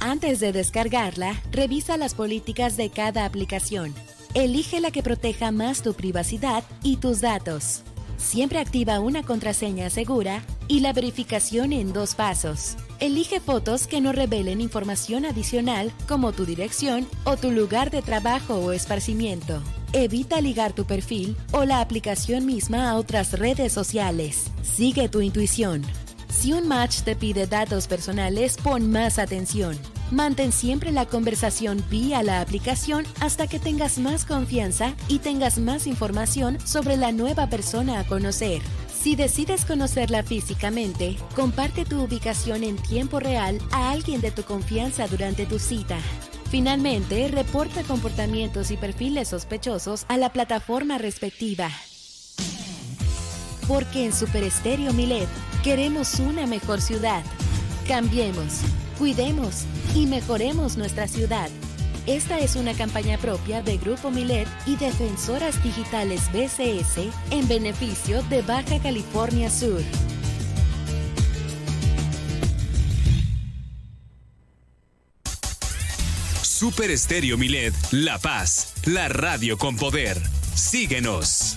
Antes de descargarla, revisa las políticas de cada aplicación. Elige la que proteja más tu privacidad y tus datos. Siempre activa una contraseña segura y la verificación en dos pasos. Elige fotos que no revelen información adicional como tu dirección o tu lugar de trabajo o esparcimiento. Evita ligar tu perfil o la aplicación misma a otras redes sociales. Sigue tu intuición. Si un match te pide datos personales, pon más atención. Mantén siempre la conversación vía la aplicación hasta que tengas más confianza y tengas más información sobre la nueva persona a conocer. Si decides conocerla físicamente, comparte tu ubicación en tiempo real a alguien de tu confianza durante tu cita. Finalmente, reporta comportamientos y perfiles sospechosos a la plataforma respectiva. Porque en Super Estéreo Milet queremos una mejor ciudad. Cambiemos, cuidemos y mejoremos nuestra ciudad. Esta es una campaña propia de Grupo Milet y Defensoras Digitales BCS en beneficio de Baja California Sur. Super Estéreo Milet, La Paz, la radio con poder. Síguenos.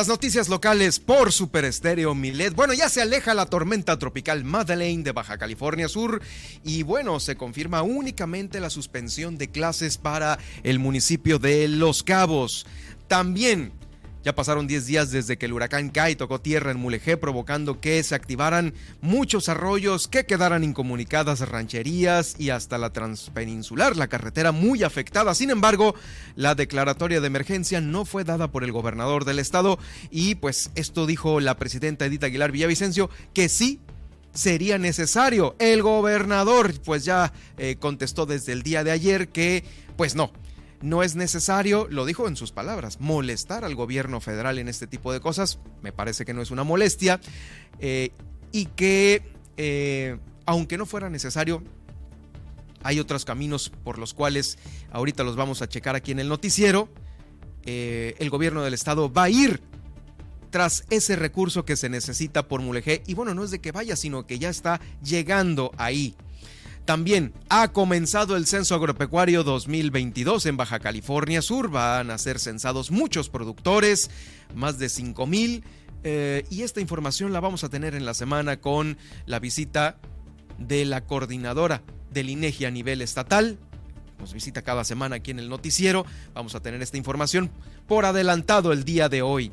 Las noticias locales por Super Estéreo Milet. Bueno, ya se aleja la tormenta tropical Madeleine de Baja California Sur y bueno, se confirma únicamente la suspensión de clases para el municipio de Los Cabos. También ya pasaron 10 días desde que el huracán Kai tocó tierra en Mulegé, provocando que se activaran muchos arroyos, que quedaran incomunicadas rancherías y hasta la transpeninsular, la carretera muy afectada. Sin embargo, la declaratoria de emergencia no fue dada por el gobernador del estado y pues esto dijo la presidenta Edith Aguilar Villavicencio, que sí sería necesario. El gobernador pues ya eh, contestó desde el día de ayer que pues no, no es necesario, lo dijo en sus palabras, molestar al gobierno federal en este tipo de cosas. Me parece que no es una molestia. Eh, y que, eh, aunque no fuera necesario, hay otros caminos por los cuales ahorita los vamos a checar aquí en el noticiero. Eh, el gobierno del estado va a ir tras ese recurso que se necesita por Mulegé. Y bueno, no es de que vaya, sino que ya está llegando ahí. También ha comenzado el Censo Agropecuario 2022 en Baja California Sur. Van a ser censados muchos productores, más de 5 mil. Eh, y esta información la vamos a tener en la semana con la visita de la coordinadora del INEGI a nivel estatal. Nos visita cada semana aquí en el noticiero. Vamos a tener esta información por adelantado el día de hoy.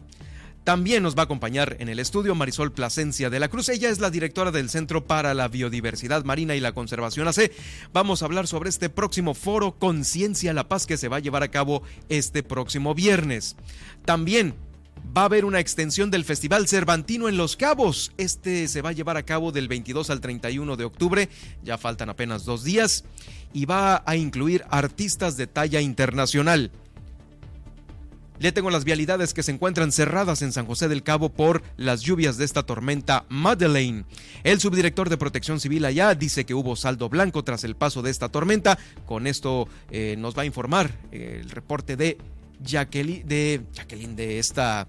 También nos va a acompañar en el estudio Marisol Plasencia de la Cruz. Ella es la directora del Centro para la Biodiversidad Marina y la Conservación AC. Vamos a hablar sobre este próximo foro Conciencia La Paz que se va a llevar a cabo este próximo viernes. También va a haber una extensión del Festival Cervantino en Los Cabos. Este se va a llevar a cabo del 22 al 31 de octubre. Ya faltan apenas dos días. Y va a incluir artistas de talla internacional. Le tengo las vialidades que se encuentran cerradas en San José del Cabo por las lluvias de esta tormenta Madeleine. El subdirector de Protección Civil allá dice que hubo saldo blanco tras el paso de esta tormenta. Con esto eh, nos va a informar eh, el reporte de Jacqueline, de Jacqueline, de esta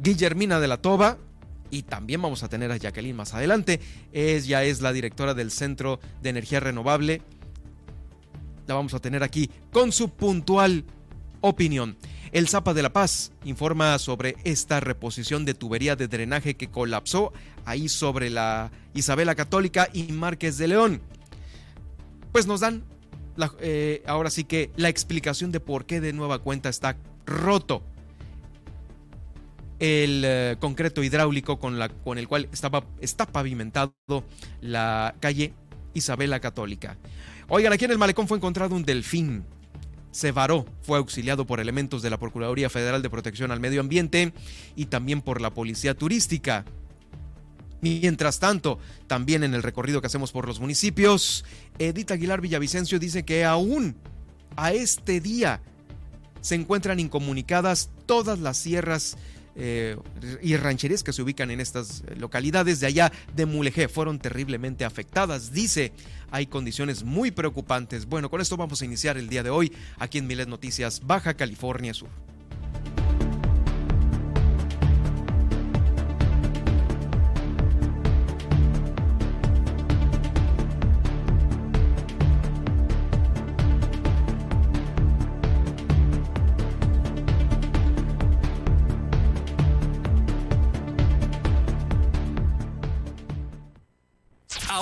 Guillermina de la Toba. Y también vamos a tener a Jacqueline más adelante. Ella es la directora del Centro de Energía Renovable. La vamos a tener aquí con su puntual opinión. El Zapa de la Paz informa sobre esta reposición de tubería de drenaje que colapsó ahí sobre la Isabela Católica y Márquez de León. Pues nos dan eh, ahora sí que la explicación de por qué de nueva cuenta está roto el eh, concreto hidráulico con, la, con el cual estaba, está pavimentado la calle Isabela Católica. Oigan, aquí en el malecón fue encontrado un delfín se varó, fue auxiliado por elementos de la Procuraduría Federal de Protección al Medio Ambiente y también por la Policía Turística. Mientras tanto, también en el recorrido que hacemos por los municipios, Edith Aguilar Villavicencio dice que aún a este día se encuentran incomunicadas todas las sierras eh, y rancherías que se ubican en estas localidades de allá de Mulegé fueron terriblemente afectadas. Dice, hay condiciones muy preocupantes. Bueno, con esto vamos a iniciar el día de hoy aquí en Miles Noticias, Baja California Sur.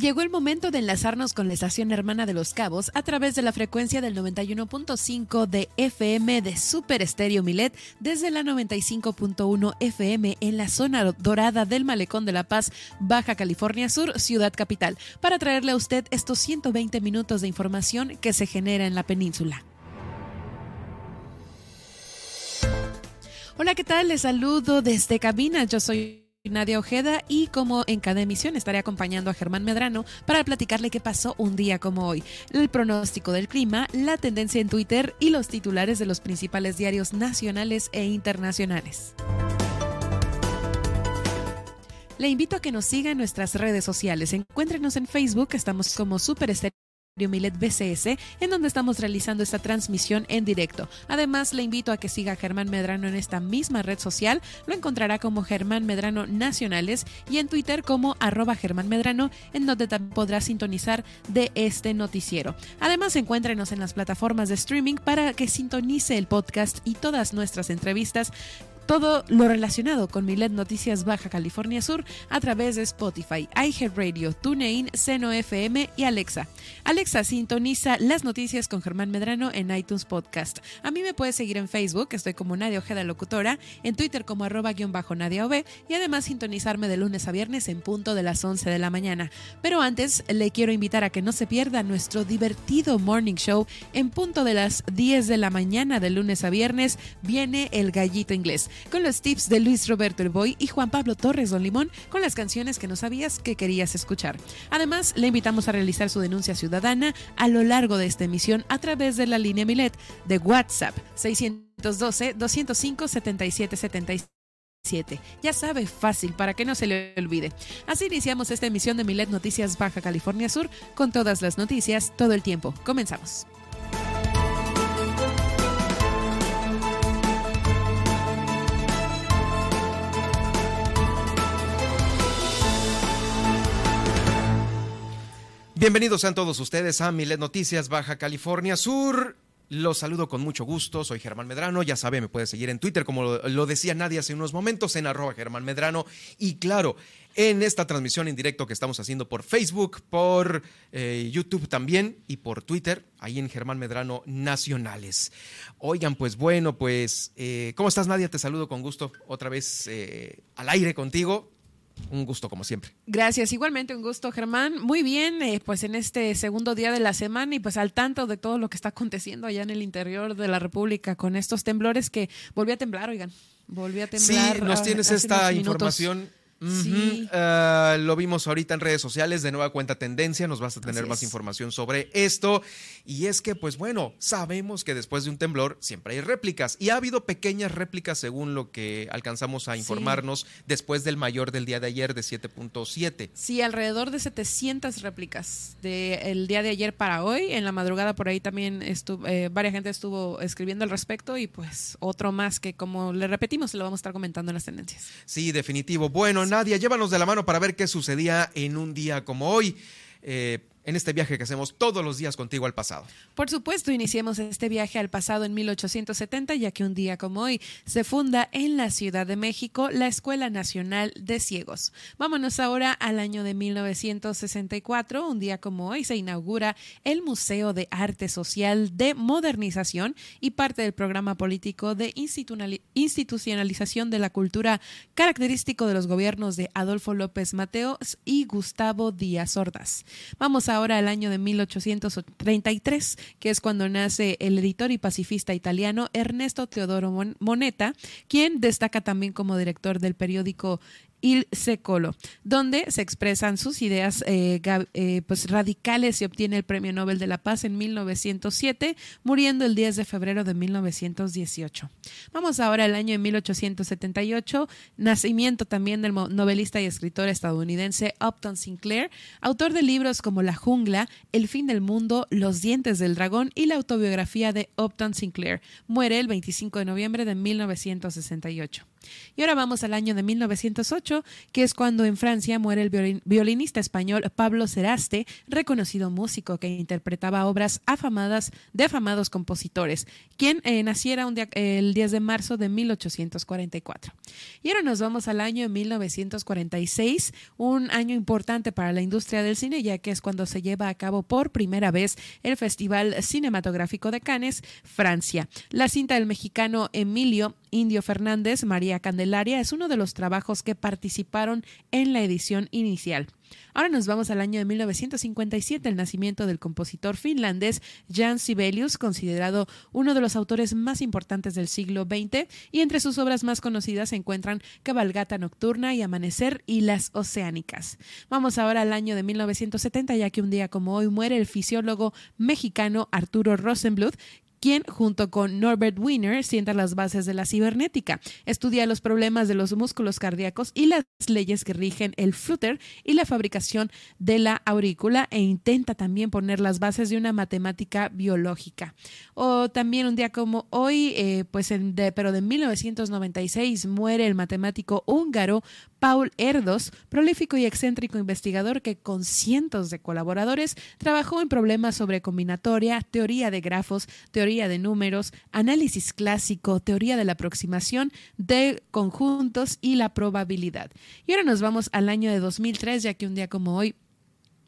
Llegó el momento de enlazarnos con la estación hermana de Los Cabos a través de la frecuencia del 91.5 de FM de Super Estéreo Milet desde la 95.1 FM en la zona dorada del Malecón de la Paz, Baja California Sur, Ciudad Capital, para traerle a usted estos 120 minutos de información que se genera en la península. Hola, ¿qué tal? Les saludo desde cabina. Yo soy Nadia Ojeda y como en cada emisión estaré acompañando a Germán Medrano para platicarle qué pasó un día como hoy, el pronóstico del clima, la tendencia en Twitter y los titulares de los principales diarios nacionales e internacionales. Le invito a que nos siga en nuestras redes sociales. Encuéntrenos en Facebook, estamos como Super Milet BCS, en donde estamos realizando esta transmisión en directo. Además, le invito a que siga a Germán Medrano en esta misma red social. Lo encontrará como Germán Medrano Nacionales y en Twitter como arroba Germán Medrano, en donde también podrá sintonizar de este noticiero. Además, encuéntrenos en las plataformas de streaming para que sintonice el podcast y todas nuestras entrevistas todo lo relacionado con Milet Noticias Baja California Sur a través de Spotify, iHeartRadio, TuneIn, Seno FM y Alexa. Alexa sintoniza las noticias con Germán Medrano en iTunes Podcast. A mí me puedes seguir en Facebook, estoy como Nadia Ojeda Locutora, en Twitter como arroba guion bajo Nadia OB y además sintonizarme de lunes a viernes en punto de las 11 de la mañana. Pero antes le quiero invitar a que no se pierda nuestro divertido morning show en punto de las 10 de la mañana de lunes a viernes. Viene el gallito inglés con los tips de Luis Roberto El Boy y Juan Pablo Torres Don Limón con las canciones que no sabías que querías escuchar. Además, le invitamos a realizar su denuncia ciudadana a lo largo de esta emisión a través de la línea Milet de WhatsApp 612 205 7777. Ya sabe, fácil, para que no se le olvide. Así iniciamos esta emisión de Milet Noticias Baja California Sur con todas las noticias todo el tiempo. Comenzamos. Bienvenidos sean todos ustedes a Milet Noticias Baja California Sur. Los saludo con mucho gusto, soy Germán Medrano, ya sabe, me puede seguir en Twitter, como lo, decía nadie hace unos momentos, en arroba Germán Medrano. Y claro, en esta transmisión en directo que estamos haciendo por Facebook, por eh, YouTube también y por Twitter, ahí en Germán Medrano Nacionales. Oigan, pues bueno, pues, eh, ¿cómo estás Nadia? Te saludo con gusto otra vez eh, al aire contigo un gusto como siempre. Gracias, igualmente un gusto Germán. Muy bien, eh, pues en este segundo día de la semana y pues al tanto de todo lo que está aconteciendo allá en el interior de la República con estos temblores que volvió a temblar, oigan, volvió a temblar. Sí, nos tienes esta información Sí. Ah, lo vimos ahorita en redes sociales, de nueva cuenta tendencia, nos vas a tener más información sobre esto. Y es que, pues bueno, sabemos que después de un temblor siempre hay réplicas y ha habido pequeñas réplicas según lo que alcanzamos a informarnos después del mayor del día de ayer de 7.7. Sí, alrededor de 700 réplicas del día de ayer para hoy. En la madrugada por ahí también estuvo, eh, varias gente estuvo escribiendo al respecto y pues otro más que como le repetimos, lo vamos a estar comentando en las tendencias. Sí, definitivo. Bueno, Nadia, llévanos de la mano para ver qué sucedía en un día como hoy. Eh, en este viaje que hacemos todos los días contigo al pasado. Por supuesto, iniciemos este viaje al pasado en 1870, ya que un día como hoy se funda en la Ciudad de México la Escuela Nacional de Ciegos. Vámonos ahora al año de 1964, un día como hoy se inaugura el Museo de Arte Social de Modernización y parte del programa político de institucionalización de la cultura característico de los gobiernos de Adolfo López Mateos y Gustavo Díaz Ordaz. Vamos ahora al año de 1833, que es cuando nace el editor y pacifista italiano Ernesto Teodoro Moneta, quien destaca también como director del periódico Il Secolo, donde se expresan sus ideas eh, eh, pues radicales y obtiene el Premio Nobel de la Paz en 1907, muriendo el 10 de febrero de 1918. Vamos ahora al año de 1878, nacimiento también del novelista y escritor estadounidense Upton Sinclair, autor de libros como La jungla, El fin del mundo, Los dientes del dragón y la autobiografía de Upton Sinclair. Muere el 25 de noviembre de 1968. Y ahora vamos al año de 1908, que es cuando en Francia muere el violinista español Pablo Ceraste, reconocido músico que interpretaba obras afamadas de afamados compositores, quien eh, naciera el 10 de marzo de 1844. Y ahora nos vamos al año de 1946, un año importante para la industria del cine, ya que es cuando se lleva a cabo por primera vez el Festival Cinematográfico de Cannes, Francia. La cinta del mexicano Emilio Indio Fernández, María Candelaria, es uno de los trabajos que participaron en la edición inicial. Ahora nos vamos al año de 1957, el nacimiento del compositor finlandés Jan Sibelius, considerado uno de los autores más importantes del siglo XX, y entre sus obras más conocidas se encuentran Cabalgata Nocturna y Amanecer y Las Oceánicas. Vamos ahora al año de 1970, ya que un día como hoy muere el fisiólogo mexicano Arturo Rosenbluth, quien junto con Norbert Wiener sienta las bases de la cibernética, estudia los problemas de los músculos cardíacos y las leyes que rigen el flutter y la fabricación de la aurícula e intenta también poner las bases de una matemática biológica. O también un día como hoy, eh, pues en pero de 1996 muere el matemático húngaro Paul Erdos, prolífico y excéntrico investigador que con cientos de colaboradores trabajó en problemas sobre combinatoria, teoría de grafos, teoría de números, análisis clásico, teoría de la aproximación de conjuntos y la probabilidad. Y ahora nos vamos al año de 2003, ya que un día como hoy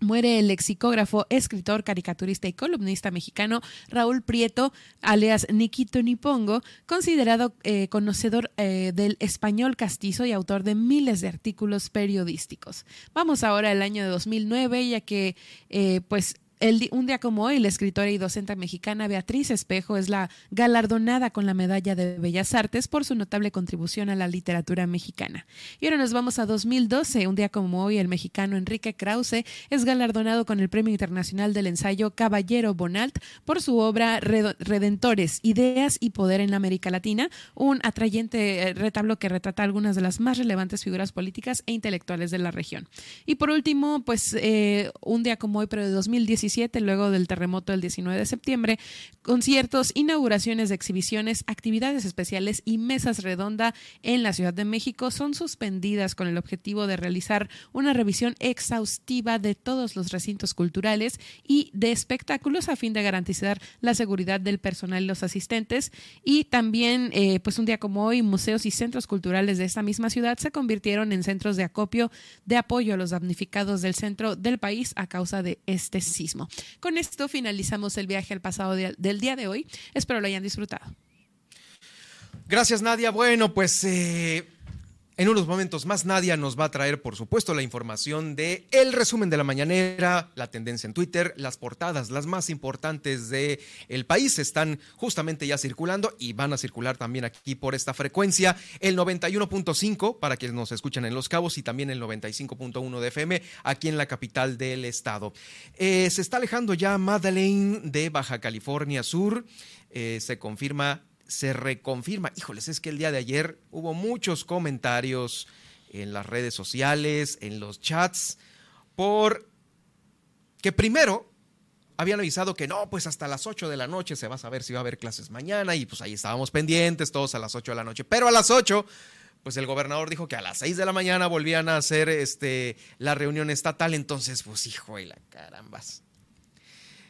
Muere el lexicógrafo, escritor, caricaturista y columnista mexicano Raúl Prieto, alias Nikito Nipongo, considerado eh, conocedor eh, del español castizo y autor de miles de artículos periodísticos. Vamos ahora al año de 2009, ya que eh, pues un día como hoy, la escritora y docente mexicana Beatriz Espejo es la galardonada con la Medalla de Bellas Artes por su notable contribución a la literatura mexicana. Y ahora nos vamos a 2012. Un día como hoy, el mexicano Enrique Krause es galardonado con el Premio Internacional del Ensayo Caballero Bonalt por su obra Redentores, Ideas y Poder en América Latina, un atrayente eh, retablo que retrata algunas de las más relevantes figuras políticas e intelectuales de la región. Y por último, pues eh, un día como hoy, pero de 2017, 2017, luego del terremoto del 19 de septiembre, conciertos, inauguraciones de exhibiciones, actividades especiales y mesas redonda en la Ciudad de México son suspendidas con el objetivo de realizar una revisión exhaustiva de todos los recintos culturales y de espectáculos a fin de garantizar la seguridad del personal y los asistentes. Y también, eh, pues un día como hoy, museos y centros culturales de esta misma ciudad se convirtieron en centros de acopio de apoyo a los damnificados del centro del país a causa de este sismo. Con esto finalizamos el viaje al pasado del día de hoy. Espero lo hayan disfrutado. Gracias, Nadia. Bueno, pues eh, en unos momentos más, Nadia nos va a traer, por supuesto, la información de el resumen de la mañanera, la tendencia en Twitter, las portadas, las más importantes de el país están justamente ya circulando y van a circular también aquí por esta frecuencia, el 91.5 para quienes nos escuchan en Los Cabos y también el 95.1 de FM aquí en la capital del estado. Eh, se está alejando ya Madeleine de Baja California Sur. Eh, se confirma se reconfirma. Híjoles, es que el día de ayer hubo muchos comentarios en las redes sociales, en los chats, por que primero habían avisado que no, pues hasta las 8 de la noche se va a saber si va a haber clases mañana y pues ahí estábamos pendientes todos a las 8 de la noche, pero a las 8 pues el gobernador dijo que a las 6 de la mañana volvían a hacer este la reunión estatal, entonces pues hijo de la carambas.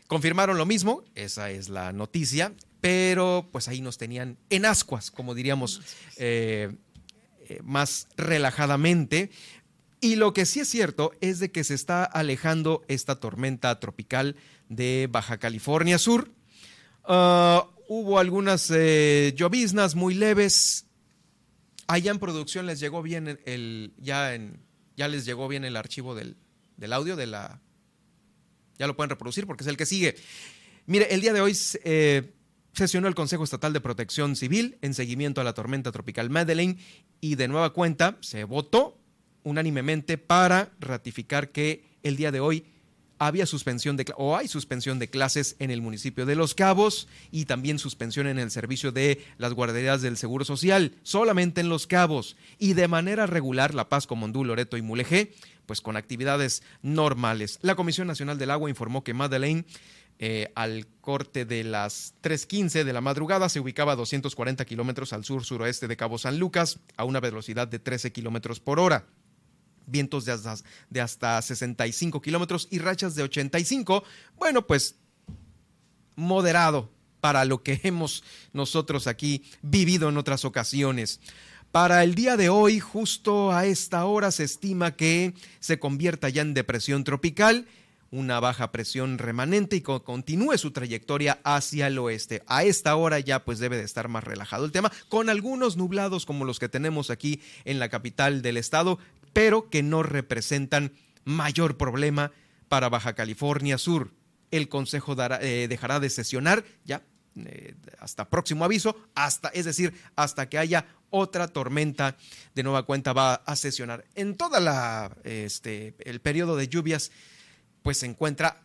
Confirmaron lo mismo, esa es la noticia pero pues ahí nos tenían en ascuas, como diríamos eh, eh, más relajadamente. Y lo que sí es cierto es de que se está alejando esta tormenta tropical de Baja California Sur. Ah, hubo algunas eh, lloviznas muy leves. Allá en producción les llegó bien el, ya en, ya les llegó bien el archivo del, del audio de la, ya lo pueden reproducir porque es el que sigue. Mire, el día de hoy sesionó el Consejo Estatal de Protección Civil en seguimiento a la tormenta tropical Madeleine y de nueva cuenta se votó unánimemente para ratificar que el día de hoy había suspensión de o hay suspensión de clases en el municipio de Los Cabos y también suspensión en el servicio de las guarderías del Seguro Social, solamente en Los Cabos y de manera regular La Paz, Comondú, Loreto y Mulegé, pues con actividades normales. La Comisión Nacional del Agua informó que Madeleine eh, al corte de las 3.15 de la madrugada se ubicaba a 240 kilómetros al sur-suroeste de Cabo San Lucas a una velocidad de 13 kilómetros por hora. Vientos de hasta, de hasta 65 kilómetros y rachas de 85. Bueno, pues moderado para lo que hemos nosotros aquí vivido en otras ocasiones. Para el día de hoy, justo a esta hora, se estima que se convierta ya en depresión tropical una baja presión remanente y continúe su trayectoria hacia el oeste. A esta hora ya pues debe de estar más relajado el tema, con algunos nublados como los que tenemos aquí en la capital del estado, pero que no representan mayor problema para Baja California Sur. El Consejo eh, dejará de sesionar ya eh, hasta próximo aviso, hasta, es decir, hasta que haya otra tormenta de nueva cuenta va a sesionar. En toda la este el periodo de lluvias pues se encuentra,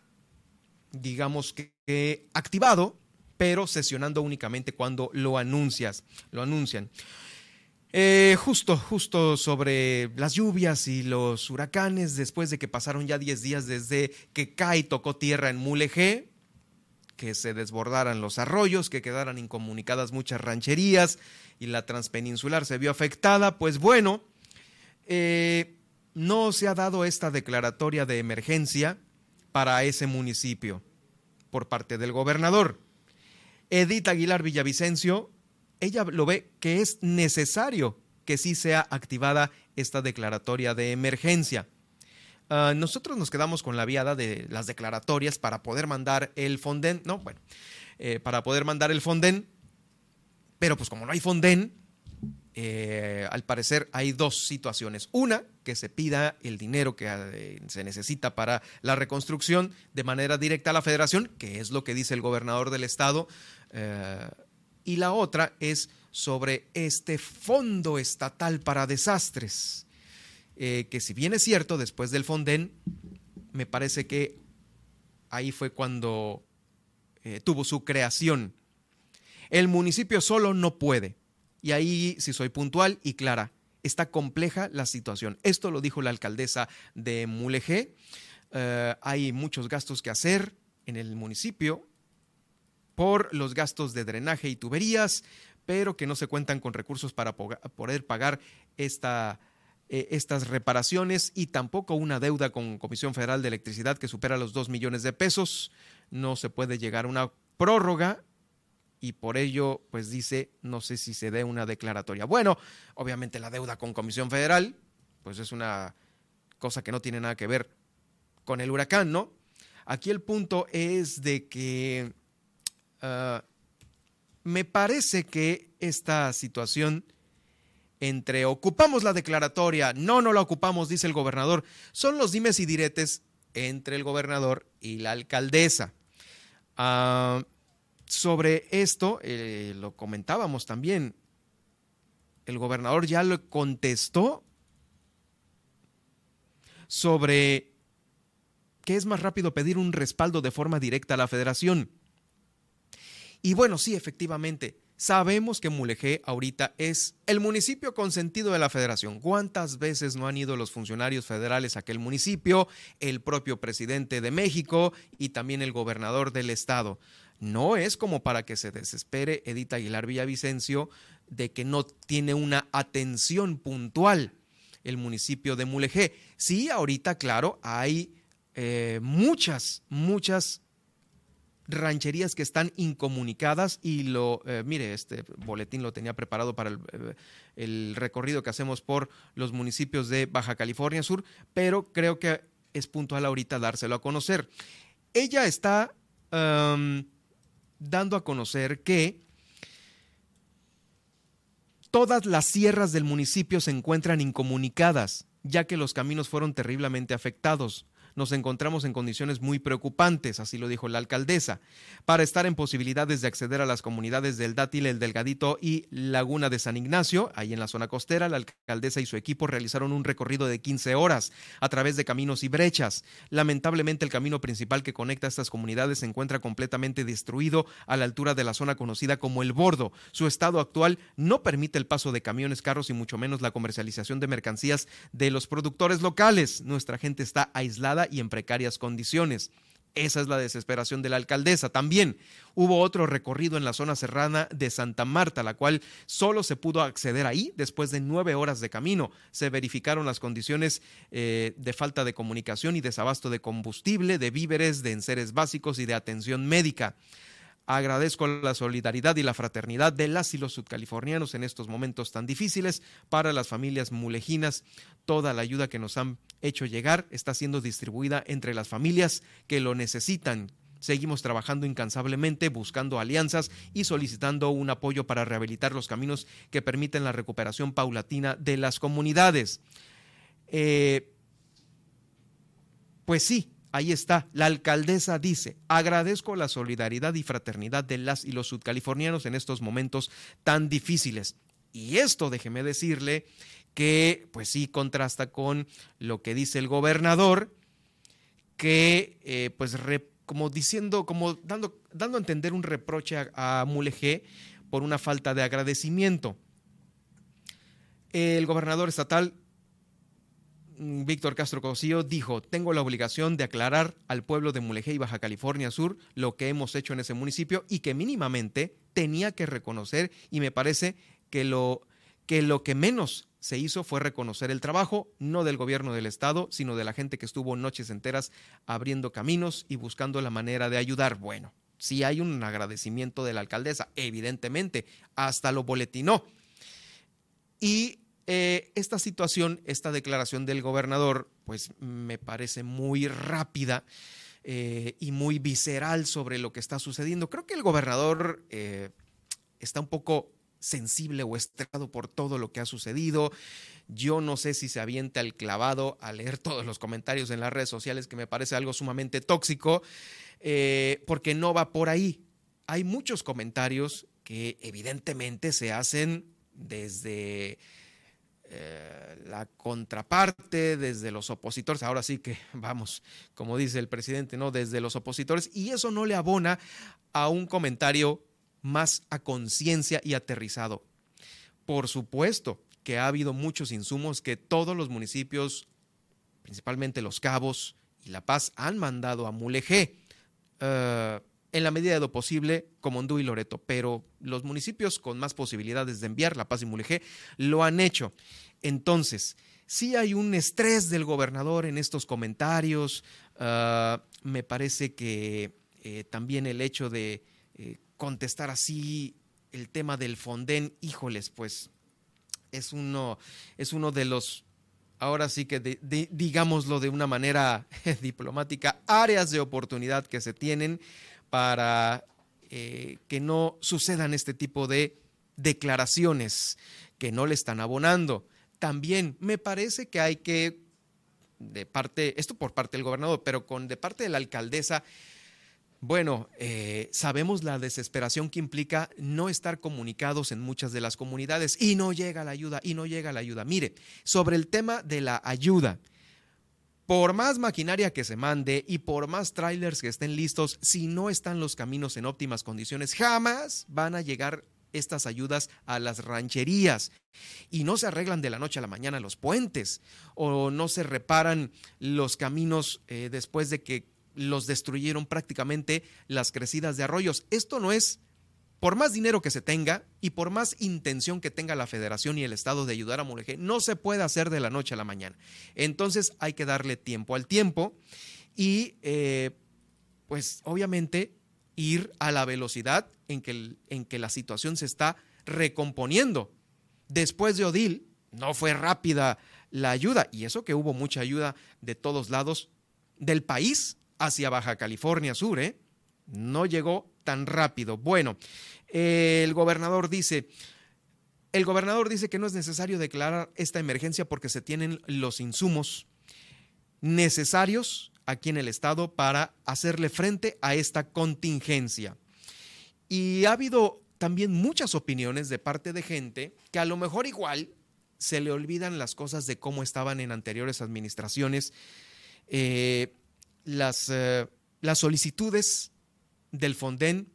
digamos que, activado, pero sesionando únicamente cuando lo anuncias, lo anuncian. Eh, justo, justo sobre las lluvias y los huracanes, después de que pasaron ya 10 días desde que cae tocó tierra en Mulegé, que se desbordaran los arroyos, que quedaran incomunicadas muchas rancherías y la transpeninsular se vio afectada, pues bueno, eh, no se ha dado esta declaratoria de emergencia para ese municipio por parte del gobernador. Edith Aguilar Villavicencio, ella lo ve que es necesario que sí sea activada esta declaratoria de emergencia. Ah, nosotros nos quedamos con la viada de las declaratorias para poder mandar el Fonden, no, bueno, eh, para poder mandar el Fonden, pero pues como no hay Fonden, eh, al parecer hay dos situaciones. Una, que se pida el dinero que eh, se necesita para la reconstrucción de manera directa a la federación, que es lo que dice el gobernador del estado. Eh, y la otra es sobre este fondo estatal para desastres, que si bien es cierto, después del Fonden, me parece que ahí fue cuando tuvo su creación. El municipio solo no puede y ahí, si soy puntual y clara, está compleja la situación. Esto lo dijo la alcaldesa de Mulegé. Eh, hay muchos gastos que hacer, en el municipio por los gastos de drenaje y tuberías, pero que no se cuentan con recursos para poder pagar eh, estas reparaciones y tampoco una deuda con Comisión Federal de Electricidad que supera los 2 millones de pesos. No se puede llegar a una prórroga y por ello, pues dice, no sé si se dé una declaratoria. Bueno, obviamente la deuda con Comisión Federal, pues es una cosa que no tiene nada que ver con el huracán, ¿no? Aquí el punto es de que ah, me parece que esta situación entre ocupamos la declaratoria, no, no la ocupamos, dice el gobernador, son los dimes y diretes entre el gobernador y la alcaldesa. Ah, sobre esto, eh, lo comentábamos también, el gobernador ya lo contestó sobre que es más rápido pedir un respaldo de forma directa a la federación. Y bueno, sí, efectivamente, sabemos que Mulegé ahorita es el municipio consentido de la federación. ¿Cuántas veces no han ido los funcionarios federales a aquel municipio, el propio presidente de México y también el gobernador del estado? No es como para que se desespere Edith Aguilar Villavicencio de que no tiene una atención puntual el municipio de Mulegé. Sí, ahorita, claro, hay eh, muchas, muchas rancherías que están incomunicadas y lo, eh, mire, este boletín lo tenía preparado para eh, el, recorrido que hacemos por los municipios de Baja California Sur, pero creo que es puntual ahorita dárselo a conocer. Ella está dando a conocer que todas las sierras del municipio se encuentran incomunicadas, ya que los caminos fueron terriblemente afectados nos encontramos en condiciones muy preocupantes, así lo dijo la alcaldesa, para estar en posibilidades de acceder a las comunidades del Dátil, el Delgadito y Laguna de San Ignacio, ahí en la zona costera, la alcaldesa y su equipo realizaron un recorrido de 15 horas a través de caminos y brechas. Lamentablemente el camino principal que conecta estas comunidades se encuentra completamente destruido a la altura de la zona conocida como El Bordo. Su estado actual no permite el paso de camiones, carros y mucho menos la comercialización de mercancías de los productores locales. Nuestra gente está aislada y en precarias condiciones. Esa es la desesperación de la alcaldesa. También hubo otro recorrido en la zona serrana de Santa Marta, la cual solo se pudo acceder ahí después de nueve horas de camino. Se verificaron las condiciones eh, de falta de comunicación y desabasto de combustible, de víveres, de enseres básicos y de atención médica. Agradezco la solidaridad y la fraternidad de las y los sudcalifornianos en estos momentos tan difíciles para las familias mulejinas. Toda la ayuda que nos han hecho llegar está siendo distribuida entre las familias que lo necesitan. Seguimos trabajando incansablemente, buscando alianzas y solicitando un apoyo para rehabilitar los caminos que permiten la recuperación paulatina de las comunidades. Eh, pues sí, Ahí está, la alcaldesa dice, agradezco la solidaridad y fraternidad de las y los sudcalifornianos en estos momentos tan difíciles. Y esto, déjeme decirle, que pues sí contrasta con lo que dice el gobernador, que eh, pues como diciendo, como dando, dando a entender un reproche a, a Mulegé por una falta de agradecimiento. El gobernador estatal Mm, Víctor Castro Cosío dijo, tengo la obligación de aclarar al pueblo de Mulegé y Baja California Sur lo que hemos hecho en ese municipio y que mínimamente tenía que reconocer y me parece que lo que, lo que menos se hizo fue reconocer el trabajo, no del gobierno del estado, sino de la gente que estuvo noches enteras abriendo caminos y buscando la manera de ayudar. Bueno, sí hay un agradecimiento de la alcaldesa, evidentemente, hasta lo boletinó. Y eh, esta situación, esta declaración del gobernador, pues me parece muy rápida eh, y muy visceral sobre lo que está sucediendo. Creo que el gobernador eh, está un poco sensible o estresado por todo lo que ha sucedido. Yo no sé si se avienta el clavado a leer todos los comentarios en las redes sociales, que me parece algo sumamente tóxico, porque no va por ahí. Hay muchos comentarios que evidentemente se hacen desde eh, la contraparte, desde los opositores, ahora sí que vamos, como dice el presidente, ¿no? Desde los opositores, y eso no le abona a un comentario más a conciencia y aterrizado. Por supuesto que ha habido muchos insumos que todos los municipios, principalmente Los Cabos y La Paz, han mandado a Mulegé. eh, en la medida de lo posible como Ondú y Loreto, pero los municipios con más posibilidades de enviar, La Paz y Mulegé, lo han hecho. Entonces, sí hay un estrés del gobernador en estos comentarios. Ah, me parece que eh, también el hecho de eh, contestar así el tema del Fonden, híjoles, pues es uno, es uno de los, ahora sí que digámoslo de una manera diplomática, áreas de oportunidad que se tienen para eh, que no sucedan este tipo de declaraciones que no le están abonando. También me parece que hay que, de parte, esto por parte del gobernador, pero con de parte de la alcaldesa, bueno, eh, sabemos la desesperación que implica no estar comunicados en muchas de las comunidades y no llega la ayuda, y no llega la ayuda. Mire, sobre el tema de la ayuda, por más maquinaria que se mande y por más trailers que estén listos, si no están los caminos en óptimas condiciones, jamás van a llegar estas ayudas a las rancherías y no se arreglan de la noche a la mañana los puentes o no se reparan los caminos eh, después de que los destruyeron prácticamente las crecidas de arroyos. Esto no es, por más dinero que se tenga y por más intención que tenga la federación y el Estado de ayudar a Mulegé, no se puede hacer de la noche a la mañana. Entonces hay que darle tiempo al tiempo y eh, pues obviamente ir a la velocidad en que, en que la situación se está recomponiendo. Después de Odil, no fue rápida la ayuda, y eso que hubo mucha ayuda de todos lados del país hacia Baja California Sur, ¿eh? No llegó tan rápido. Bueno, el gobernador dice, el gobernador dice que no es necesario declarar esta emergencia porque se tienen los insumos necesarios aquí en el estado para hacerle frente a esta contingencia. Y ha habido también muchas opiniones de parte de gente que a lo mejor igual se le olvidan las cosas de cómo estaban en anteriores administraciones, eh, las, eh, las solicitudes del Fonden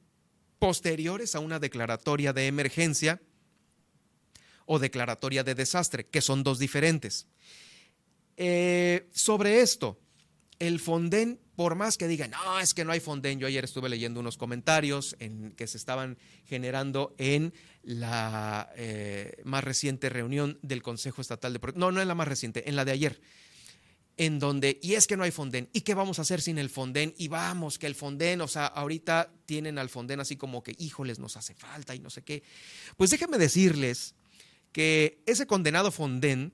posteriores a una declaratoria de emergencia o declaratoria de desastre, que son dos diferentes. Eh, sobre esto, el Fonden, por más que digan, no, es que no hay Fonden, yo ayer estuve leyendo unos comentarios en, que se estaban generando en la eh, más reciente reunión del Consejo Estatal de No, no en la más reciente, en la de ayer, en donde, y es que no hay Fonden, ¿y qué vamos a hacer sin el Fonden? Y vamos, que el Fonden, o sea, ahorita tienen al Fonden así como que, híjoles, nos hace falta y no sé qué. Pues déjenme decirles que ese condenado Fonden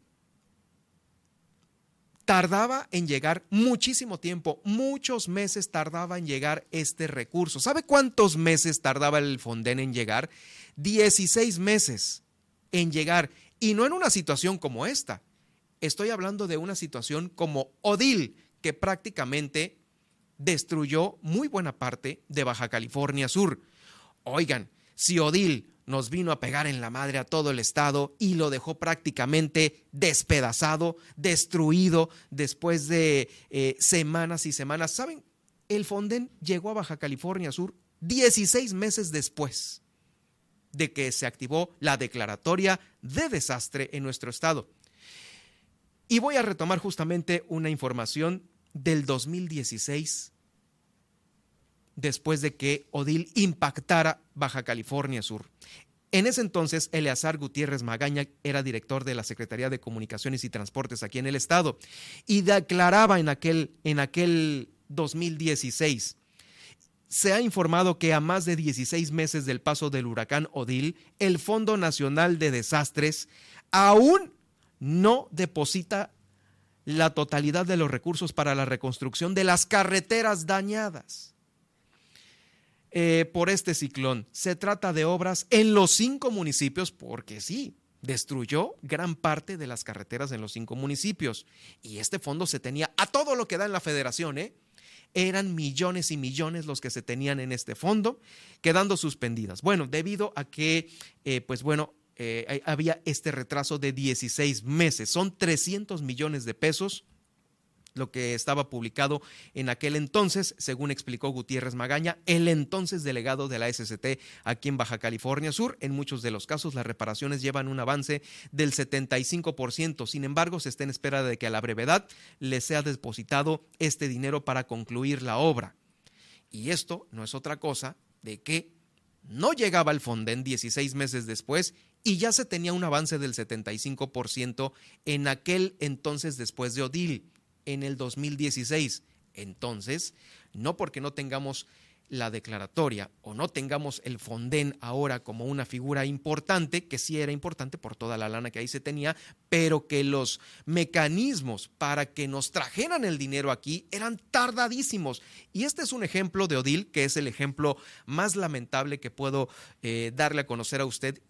tardaba en llegar muchísimo tiempo, muchos meses tardaba en llegar este recurso. ¿Sabe cuántos meses tardaba el Fonden en llegar? 16 meses en llegar. Y no en una situación como esta. Estoy hablando de una situación como Odil, que prácticamente destruyó muy buena parte de Baja California Sur. Oigan, si Odil nos vino a pegar en la madre a todo el estado y lo dejó prácticamente despedazado, destruido después de eh, semanas y semanas. ¿Saben? El Fonden llegó a Baja California Sur 16 meses después de que se activó la declaratoria de desastre en nuestro estado. Y voy a retomar justamente una información del 2016 después de que Odil impactara Baja California Sur. En ese entonces, Eleazar Gutiérrez Magaña era director de la Secretaría de Comunicaciones y Transportes aquí en el estado y declaraba en aquel, en aquel 2016 se ha informado que a más de 16 meses del paso del huracán Odil, el Fondo Nacional de Desastres aún no deposita la totalidad de los recursos para la reconstrucción de las carreteras dañadas. Eh, por este ciclón. Se trata de obras en los cinco municipios, porque sí, destruyó gran parte de las carreteras en los cinco municipios. Y este fondo se tenía a todo lo que da en la federación, ¿eh? Eran millones y millones los que se tenían en este fondo, quedando suspendidas. Bueno, debido a que, eh, pues bueno, eh, había este retraso de 16 meses. Son 300 millones de pesos lo que estaba publicado en aquel entonces, según explicó Gutiérrez Magaña, el entonces delegado de la SCT aquí en Baja California Sur. En muchos de los casos las reparaciones llevan un avance del 75%, sin embargo se está en espera de que a la brevedad le sea depositado este dinero para concluir la obra. Y esto no es otra cosa de que no llegaba el Fonden 16 meses después y ya se tenía un avance del 75% en aquel entonces después de Odil, en el 2016. Entonces, no porque no tengamos la declaratoria o no tengamos el Fonden ahora como una figura importante, que sí era importante por toda la lana que ahí se tenía, pero que los mecanismos para que nos trajeran el dinero aquí eran tardadísimos. Y este es un ejemplo de Odil, que es el ejemplo más lamentable que puedo eh, darle a conocer a usted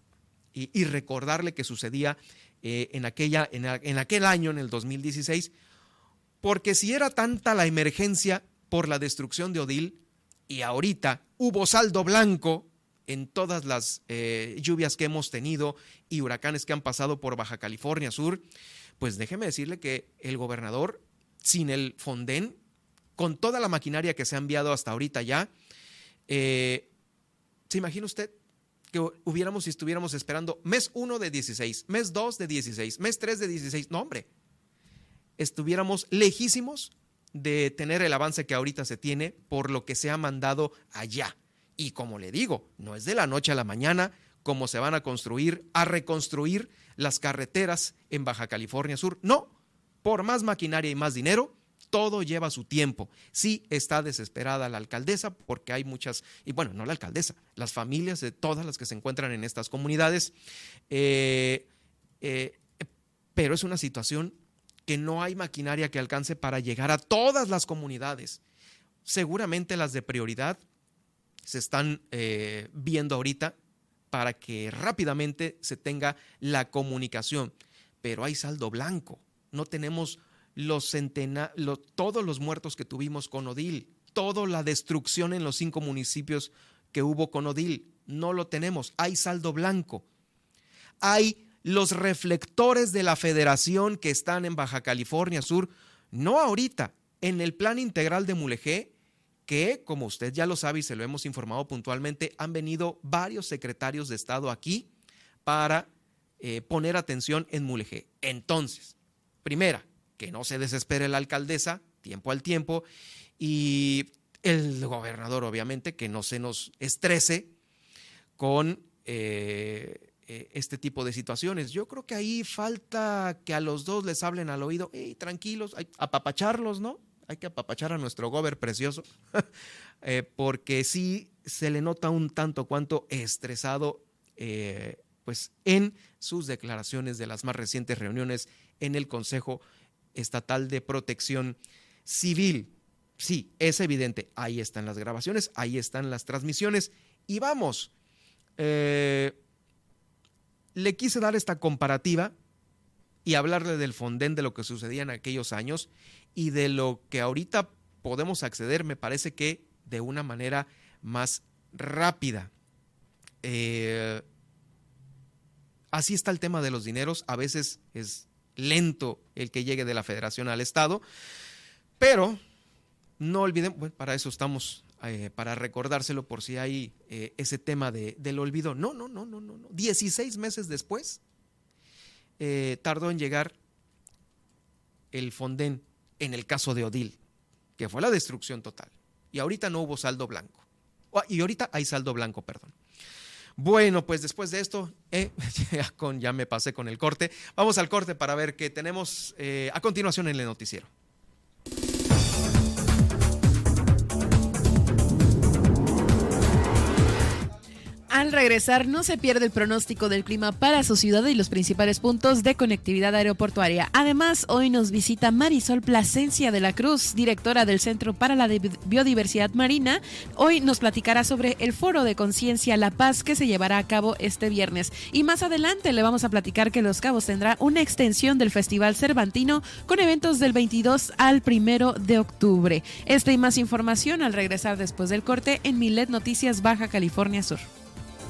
y, recordarle que sucedía eh, en, aquella, en, en aquel año, en el 2016, porque si era tanta la emergencia por la destrucción de Odil, y ahorita hubo saldo blanco en todas las eh, lluvias que hemos tenido y huracanes que han pasado por Baja California Sur, pues déjeme decirle que el gobernador, sin el Fonden, con toda la maquinaria que se ha enviado hasta ahorita ya, eh, ¿se imagina usted que hubiéramos y estuviéramos esperando mes 1 de 16, mes 2 de 16, mes 3 de 16? No, hombre, estuviéramos lejísimos de tener el avance que ahorita se tiene por lo que se ha mandado allá. Y como le digo, no es de la noche a la mañana como se van a construir, a reconstruir las carreteras en Baja California Sur. No, por más maquinaria y más dinero, todo lleva su tiempo. Sí está desesperada la alcaldesa porque hay muchas, y bueno, no la alcaldesa, las familias de todas las que se encuentran en estas comunidades, eh, eh, pero es una situación que no hay maquinaria que alcance para llegar a todas las comunidades. Seguramente las de prioridad se están eh, viendo ahorita para que rápidamente se tenga la comunicación, pero hay saldo blanco. No tenemos los centena todos los muertos que tuvimos con Odil, toda la destrucción en los cinco municipios que hubo con Odil. No lo tenemos. Hay saldo blanco. Hay los reflectores de la federación que están en Baja California Sur, no ahorita, en el plan integral de Mulegé, que, como usted ya lo sabe y se lo hemos informado puntualmente, han venido varios secretarios de Estado aquí para eh, poner atención en Mulegé. Entonces, primera, que no se desespere la alcaldesa, tiempo al tiempo, y el gobernador, obviamente, que no se nos estrese con eh, eh, este tipo de situaciones. Yo creo que ahí falta que a los dos les hablen al oído, hey, tranquilos, hay, apapacharlos, ¿no? Hay que apapachar a nuestro gober precioso, eh, porque sí se le nota un tanto cuanto estresado, pues en sus declaraciones de las más recientes reuniones en el Consejo Estatal de Protección Civil. Sí, es evidente, ahí están las grabaciones, ahí están las transmisiones y vamos. Eh, le quise dar esta comparativa y hablarle del Fonden, de lo que sucedía en aquellos años y de lo que ahorita podemos acceder, me parece que de una manera más rápida. Eh, así está el tema de los dineros, a veces es lento el que llegue de la federación al Estado, pero no olviden, bueno, para eso estamos eh, para recordárselo por si hay eh, ese tema de, del olvido. No, no, no, no, no, no. 16 meses después eh, tardó en llegar el Fonden en el caso de Odil, que fue la destrucción total. Y ahorita no hubo saldo blanco. Ah, y ahorita hay saldo blanco, perdón. Bueno, pues después de esto, ya, con, ya me pasé con el corte. Vamos al corte para ver qué tenemos a continuación en el noticiero. Al regresar, no se pierde el pronóstico del clima para su ciudad y los principales puntos de conectividad aeroportuaria. Además, hoy nos visita Marisol Plasencia de la Cruz, directora del Centro para la Biodiversidad Marina. Hoy nos platicará sobre el Foro de Conciencia La Paz que se llevará a cabo este viernes. Y más adelante le vamos a platicar que Los Cabos tendrá una extensión del Festival Cervantino con eventos del 22 al 1 de octubre. Esta y más información al regresar después del corte en Milet Noticias Baja California Sur.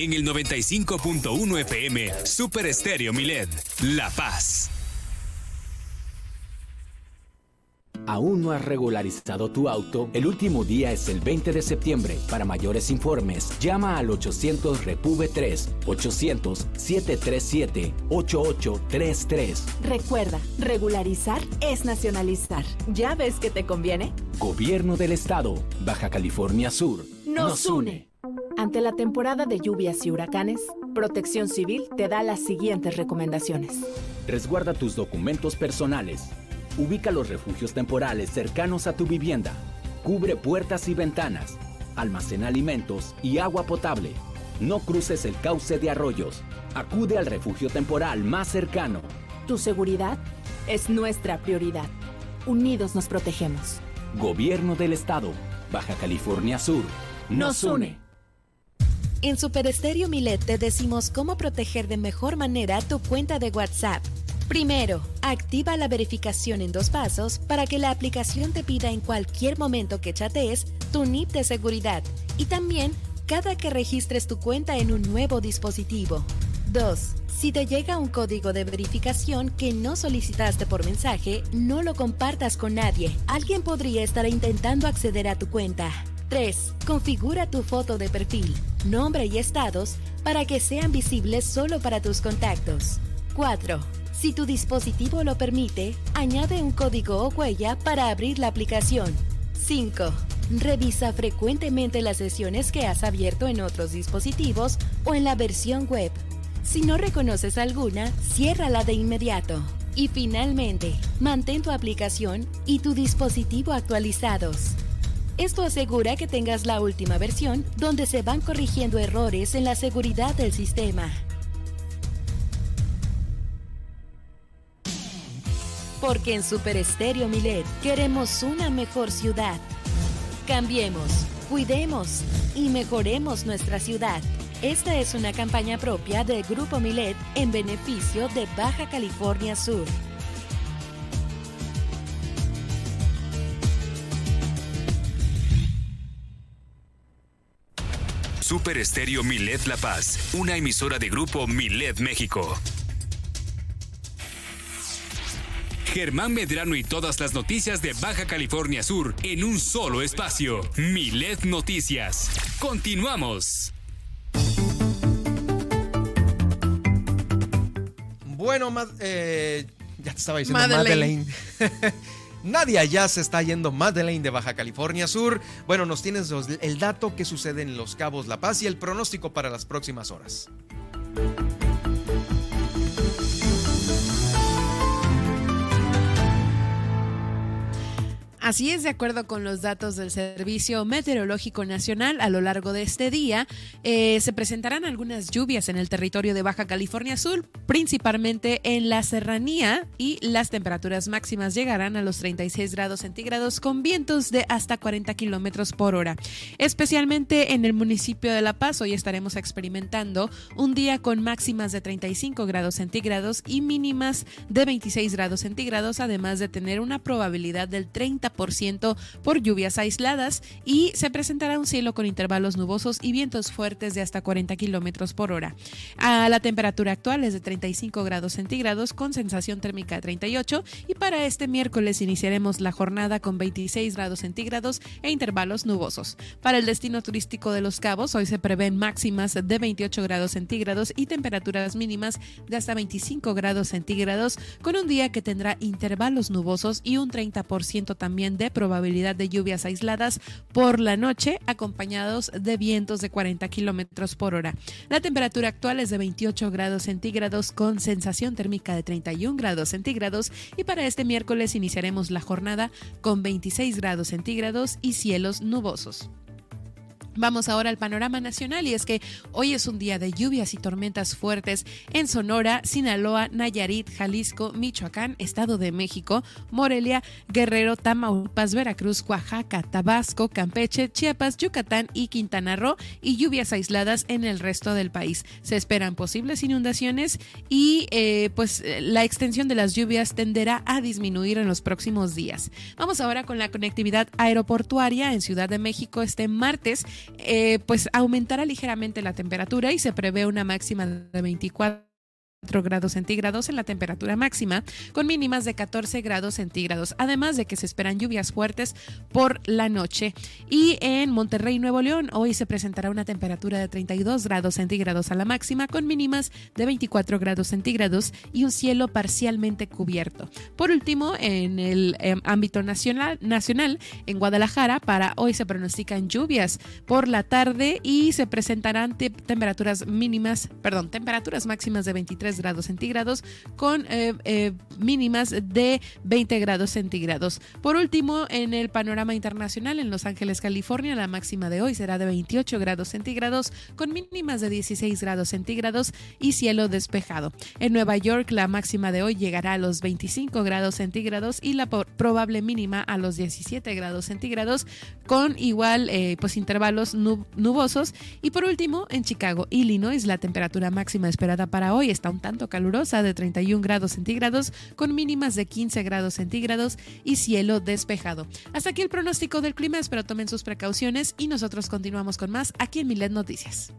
En el 95.1 FM, Super Estéreo Milet, La Paz. ¿Aún no has regularizado tu auto? El último día es el 20 de septiembre. Para mayores informes, llama al 800 Repube 3 800 737 8833. Recuerda, regularizar es nacionalizar. ¿Ya ves que te conviene? Gobierno del Estado, Baja California Sur. Nos, une. Ante la temporada de lluvias y huracanes, Protección Civil te da las siguientes recomendaciones. Resguarda tus documentos personales Ubica los refugios temporales cercanos a tu vivienda. Cubre puertas y ventanas. Almacena alimentos y agua potable. No cruces el cauce de arroyos. Acude al refugio temporal más cercano. Tu seguridad es nuestra prioridad. Unidos nos protegemos. Gobierno del Estado. Baja California Sur. Nos, une. En Super Estéreo Milet te decimos cómo proteger de mejor manera tu cuenta de WhatsApp. Primero, activa la verificación en dos pasos para que la aplicación te pida en cualquier momento que chatees tu NIP de seguridad y también cada que registres tu cuenta en un nuevo dispositivo. 2. Si te llega un código de verificación que no solicitaste por mensaje, no lo compartas con nadie. Alguien podría estar intentando acceder a tu cuenta. 3. Configura tu foto de perfil, nombre y estados para que sean visibles solo para tus contactos. 4. Si tu dispositivo lo permite, añade un código o huella para abrir la aplicación. 5. Revisa frecuentemente las sesiones que has abierto en otros dispositivos o en la versión web. Si no reconoces alguna, ciérrala de inmediato. Y finalmente, mantén tu aplicación y tu dispositivo actualizados. Esto asegura que tengas la última versión donde se van corrigiendo errores en la seguridad del sistema. Porque en Super Estéreo Milet queremos una mejor ciudad. Cambiemos, cuidemos y mejoremos nuestra ciudad. Esta es una campaña propia del Grupo Milet en beneficio de Baja California Sur. Super Estéreo Milet La Paz, una emisora de Grupo Milet México. Germán Medrano y todas las noticias de Baja California Sur en un solo espacio. Milet Noticias. Continuamos. Bueno, eh, ya te estaba diciendo Madeleine. Nadia ya se está yendo Madeleine de Baja California Sur. Bueno, nos tienes el dato que sucede en Los Cabos La Paz y el pronóstico para las próximas horas. Así es, de acuerdo con los datos del Servicio Meteorológico Nacional, a lo largo de este día eh, se presentarán algunas lluvias en el territorio de Baja California Sur, principalmente en la serranía, y las temperaturas máximas llegarán a los 36 grados centígrados con vientos de hasta 40 kilómetros por hora. Especialmente en el municipio de La Paz, hoy estaremos experimentando un día con máximas de 35 grados centígrados y mínimas de 26 grados centígrados, además de tener una probabilidad del 30 por lluvias aisladas y se presentará un cielo con intervalos nubosos y vientos fuertes de hasta 40 kilómetros por hora. La temperatura actual es de 35 grados centígrados con sensación térmica de 38 y para este miércoles iniciaremos la jornada con 26 grados centígrados e intervalos nubosos. Para el destino turístico de Los Cabos hoy se prevén máximas de 28 grados centígrados y temperaturas mínimas de hasta 25 grados centígrados con un día que tendrá intervalos nubosos y un 30% también de probabilidad de lluvias aisladas por la noche, acompañados de vientos de 40 kilómetros por hora. La temperatura actual es de 28 grados centígrados con sensación térmica de 31 grados centígrados y para este miércoles iniciaremos la jornada con 26 grados centígrados y cielos nubosos. Vamos ahora al panorama nacional y es que hoy es un día de lluvias y tormentas fuertes en Sonora, Sinaloa, Nayarit, Jalisco, Michoacán, Estado de México, Morelia, Guerrero, Tamaulipas, Veracruz, Oaxaca, Tabasco, Campeche, Chiapas, Yucatán y Quintana Roo y lluvias aisladas en el resto del país. Se esperan posibles inundaciones y eh, pues la extensión de las lluvias tenderá a disminuir en los próximos días. Vamos ahora con la conectividad aeroportuaria en Ciudad de México este martes eh, pues aumentará ligeramente la temperatura y se prevé una máxima de 24 grados centígrados en la temperatura máxima, con mínimas de 14 grados centígrados, además de que se esperan lluvias fuertes por la noche. Y en Monterrey, Nuevo León, hoy se presentará una temperatura de 32 grados centígrados a la máxima, con mínimas de 24 grados centígrados y un cielo parcialmente cubierto. Por último, en el em, ámbito nacional, nacional, en Guadalajara, para hoy se pronostican lluvias por la tarde y se presentarán temperaturas mínimas, perdón, temperaturas máximas de 23 grados centígrados con eh, eh, mínimas de 20 grados centígrados. Por último, en el panorama internacional, en Los Ángeles, California, la máxima de hoy será de 28 grados centígrados con mínimas de 16 grados centígrados y cielo despejado. En Nueva York, la máxima de hoy llegará a los 25 grados centígrados y la probable mínima a los 17 grados centígrados con igual eh, pues intervalos nubosos. Y por último, en Chicago, Illinois, la temperatura máxima esperada para hoy está un tanto calurosa de 31 grados centígrados con mínimas de 15 grados centígrados y cielo despejado. Hasta aquí el pronóstico del clima, espero tomen sus precauciones y nosotros continuamos con más aquí en Milet Noticias.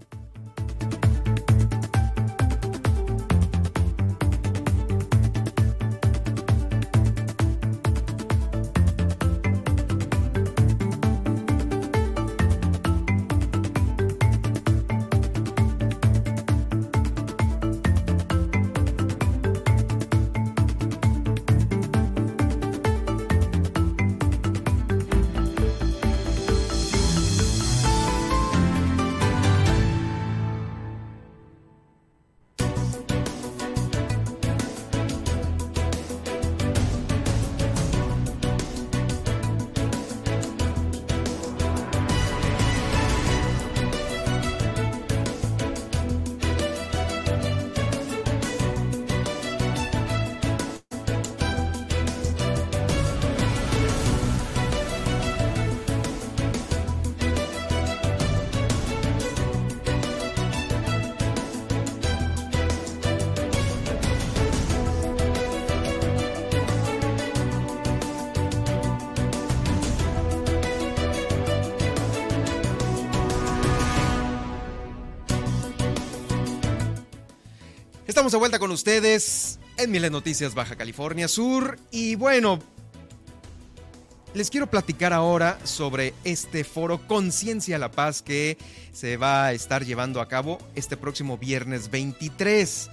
Estamos de vuelta con ustedes en Miles Noticias Baja California Sur. Y bueno, les quiero platicar ahora sobre este foro Conciencia la Paz que se va a estar llevando a cabo este próximo viernes 23.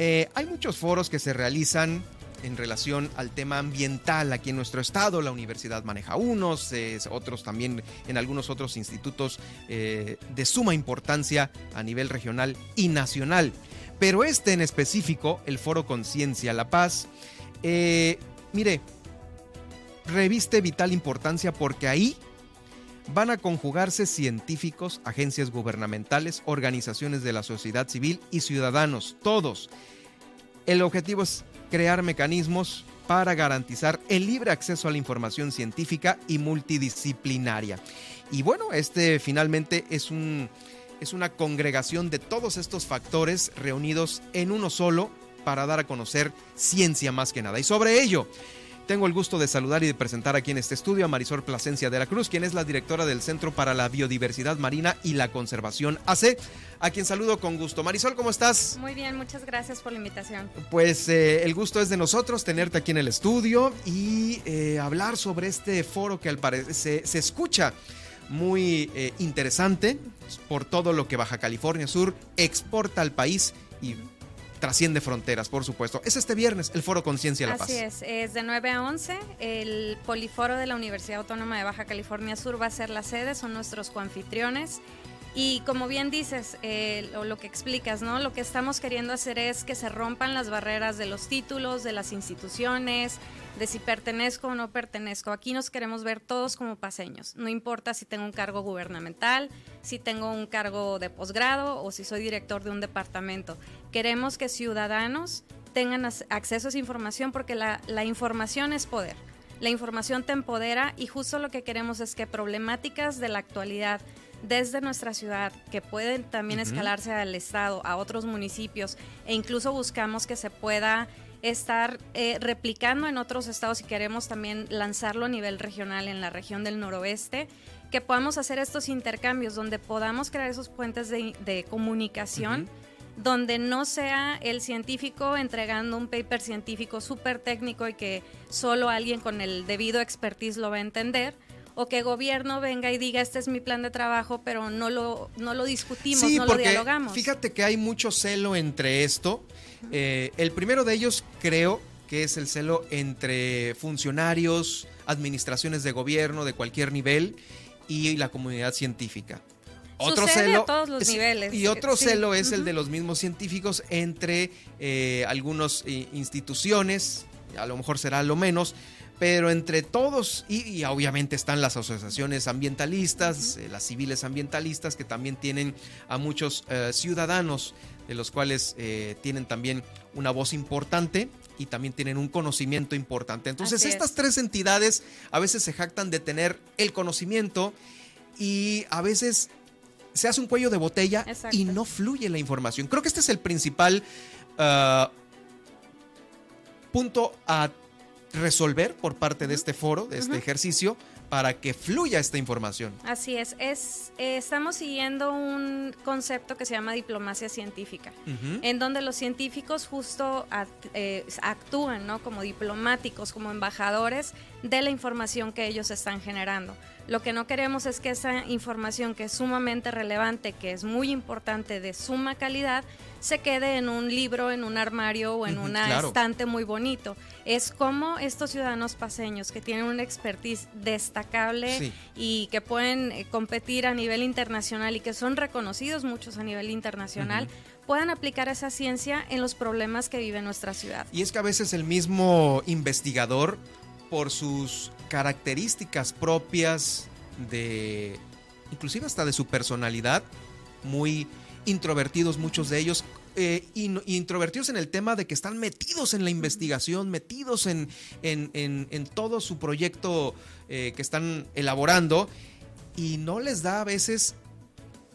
Eh, hay muchos foros que se realizan en relación al tema ambiental aquí en nuestro estado. La universidad maneja unos, otros también en algunos otros institutos eh, de suma importancia a nivel regional y nacional. Pero este en específico, el Foro Conciencia La Paz, eh, mire, reviste vital importancia porque ahí van a conjugarse científicos, agencias gubernamentales, organizaciones de la sociedad civil y ciudadanos, todos. El objetivo es crear mecanismos para garantizar el libre acceso a la información científica y multidisciplinaria. Y bueno, este finalmente es un es una congregación de todos estos factores reunidos en uno solo para dar a conocer ciencia más que nada. Y sobre ello, tengo el gusto de saludar y de presentar aquí en este estudio a Marisol Plasencia de la Cruz, quien es la directora del Centro para la Biodiversidad Marina y la Conservación AC, a quien saludo con gusto. Marisol, ¿cómo estás? Muy bien, muchas gracias por la invitación. Pues eh, el gusto es de nosotros tenerte aquí en el estudio y eh, hablar sobre este foro que al parecer se, se escucha muy eh, interesante por todo lo que Baja California Sur exporta al país y trasciende fronteras, por supuesto. Es este viernes el Foro Conciencia La Paz. Así es, es de 9 a 11. El Poliforo de la Universidad Autónoma de Baja California Sur va a ser la sede, son nuestros coanfitriones. Y como bien dices, eh, o lo que explicas, ¿no? Lo que estamos queriendo hacer es que se rompan las barreras de los títulos, de las instituciones, de si pertenezco o no pertenezco. Aquí nos queremos ver todos como paseños. No importa si tengo un cargo gubernamental, si tengo un cargo de posgrado o si soy director de un departamento. Queremos que ciudadanos tengan acceso a esa información porque la, la información es poder. La información te empodera y justo lo que queremos es que problemáticas de la actualidad desde nuestra ciudad, que pueden también escalarse al estado, a otros municipios, e incluso buscamos que se pueda estar eh, replicando en otros estados y queremos también lanzarlo a nivel regional en la región del noroeste, que podamos hacer estos intercambios donde podamos crear esos puentes de, comunicación. donde no sea el científico entregando un paper científico súper técnico y que solo alguien con el debido expertise lo va a entender, o que gobierno venga y diga este es mi plan de trabajo, pero no lo, no lo discutimos, no lo dialogamos. Fíjate que hay mucho celo entre esto. Eh, el primero de ellos creo que es el celo entre funcionarios, administraciones de gobierno de cualquier nivel y la comunidad científica. Otro celo, a todos los niveles. Y otro celo es el de los mismos científicos entre eh, algunas eh, instituciones, a lo mejor será lo menos, pero entre todos, y, obviamente están las asociaciones ambientalistas, eh, las civiles ambientalistas, que también tienen a muchos eh, ciudadanos, de los cuales eh, tienen también una voz importante y también tienen un conocimiento importante. Entonces, estas tres entidades a veces se jactan de tener el conocimiento y a veces se hace un cuello de botella y no fluye la información. Creo que este es el principal punto a resolver por parte de este foro, de este ejercicio, para que fluya esta información. Así es, es eh, estamos siguiendo un concepto que se llama diplomacia científica, en donde los científicos justo eh, actúan ¿no? como diplomáticos, como embajadores de la información que ellos están generando. Lo que no queremos es que esa información que es sumamente relevante, que es muy importante, de suma calidad, se quede en un libro, en un armario o en un estante muy bonito. Es como estos ciudadanos paseños que tienen una expertise destacable y que pueden eh, competir a nivel internacional y que son reconocidos muchos a nivel internacional. puedan aplicar esa ciencia en los problemas que vive nuestra ciudad. Y es que a veces el mismo investigador, por sus características propias de, inclusive hasta de su personalidad, muy introvertidos muchos de ellos, eh, introvertidos en el tema de que están metidos en la investigación, metidos en, en, todo su proyecto eh, que están elaborando y no les da a veces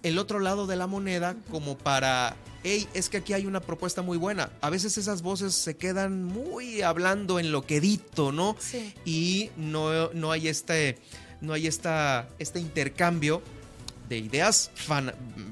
el otro lado de la moneda como para, hey, es que aquí hay una propuesta muy buena. A veces esas voces se quedan muy hablando en lo quedito, ¿no? Sí. Y no, no hay este, no hay esta, este intercambio de ideas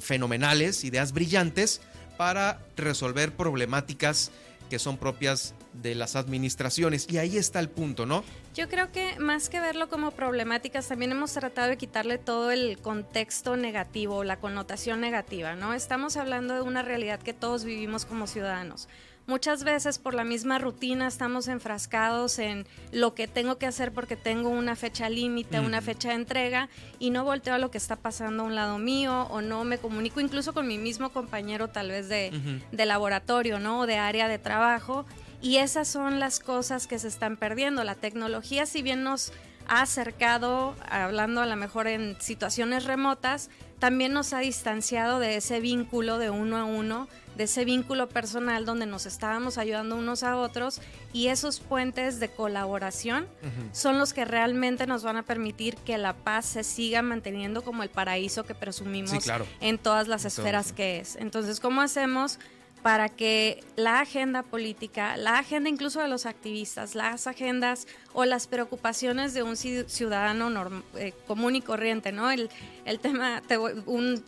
fenomenales, ideas brillantes para resolver problemáticas que son propias de las administraciones. Y ahí está el punto, ¿no? Yo creo que más que verlo como problemáticas, también hemos tratado de quitarle todo el contexto negativo, la connotación negativa, ¿no? Estamos hablando de una realidad que todos vivimos como ciudadanos. Muchas veces por la misma rutina estamos enfrascados en lo que tengo que hacer porque tengo una fecha límite, una fecha de entrega y no volteo a lo que está pasando a un lado mío o no me comunico incluso con mi mismo compañero tal vez de, de laboratorio, ¿no? O de área de trabajo. Y esas son las cosas que se están perdiendo. La tecnología, si bien nos ha acercado, hablando a lo mejor en situaciones remotas, también nos ha distanciado de ese vínculo de uno a uno de ese vínculo personal donde nos estábamos ayudando unos a otros y esos puentes de colaboración son los que realmente nos van a permitir que la paz se siga manteniendo como el paraíso que presumimos en todas las esferas que es. Entonces, ¿cómo hacemos? Para que la agenda política, la agenda incluso de los activistas, las agendas o las preocupaciones de un ciudadano eh, común y corriente, ¿no? El, el tema, un,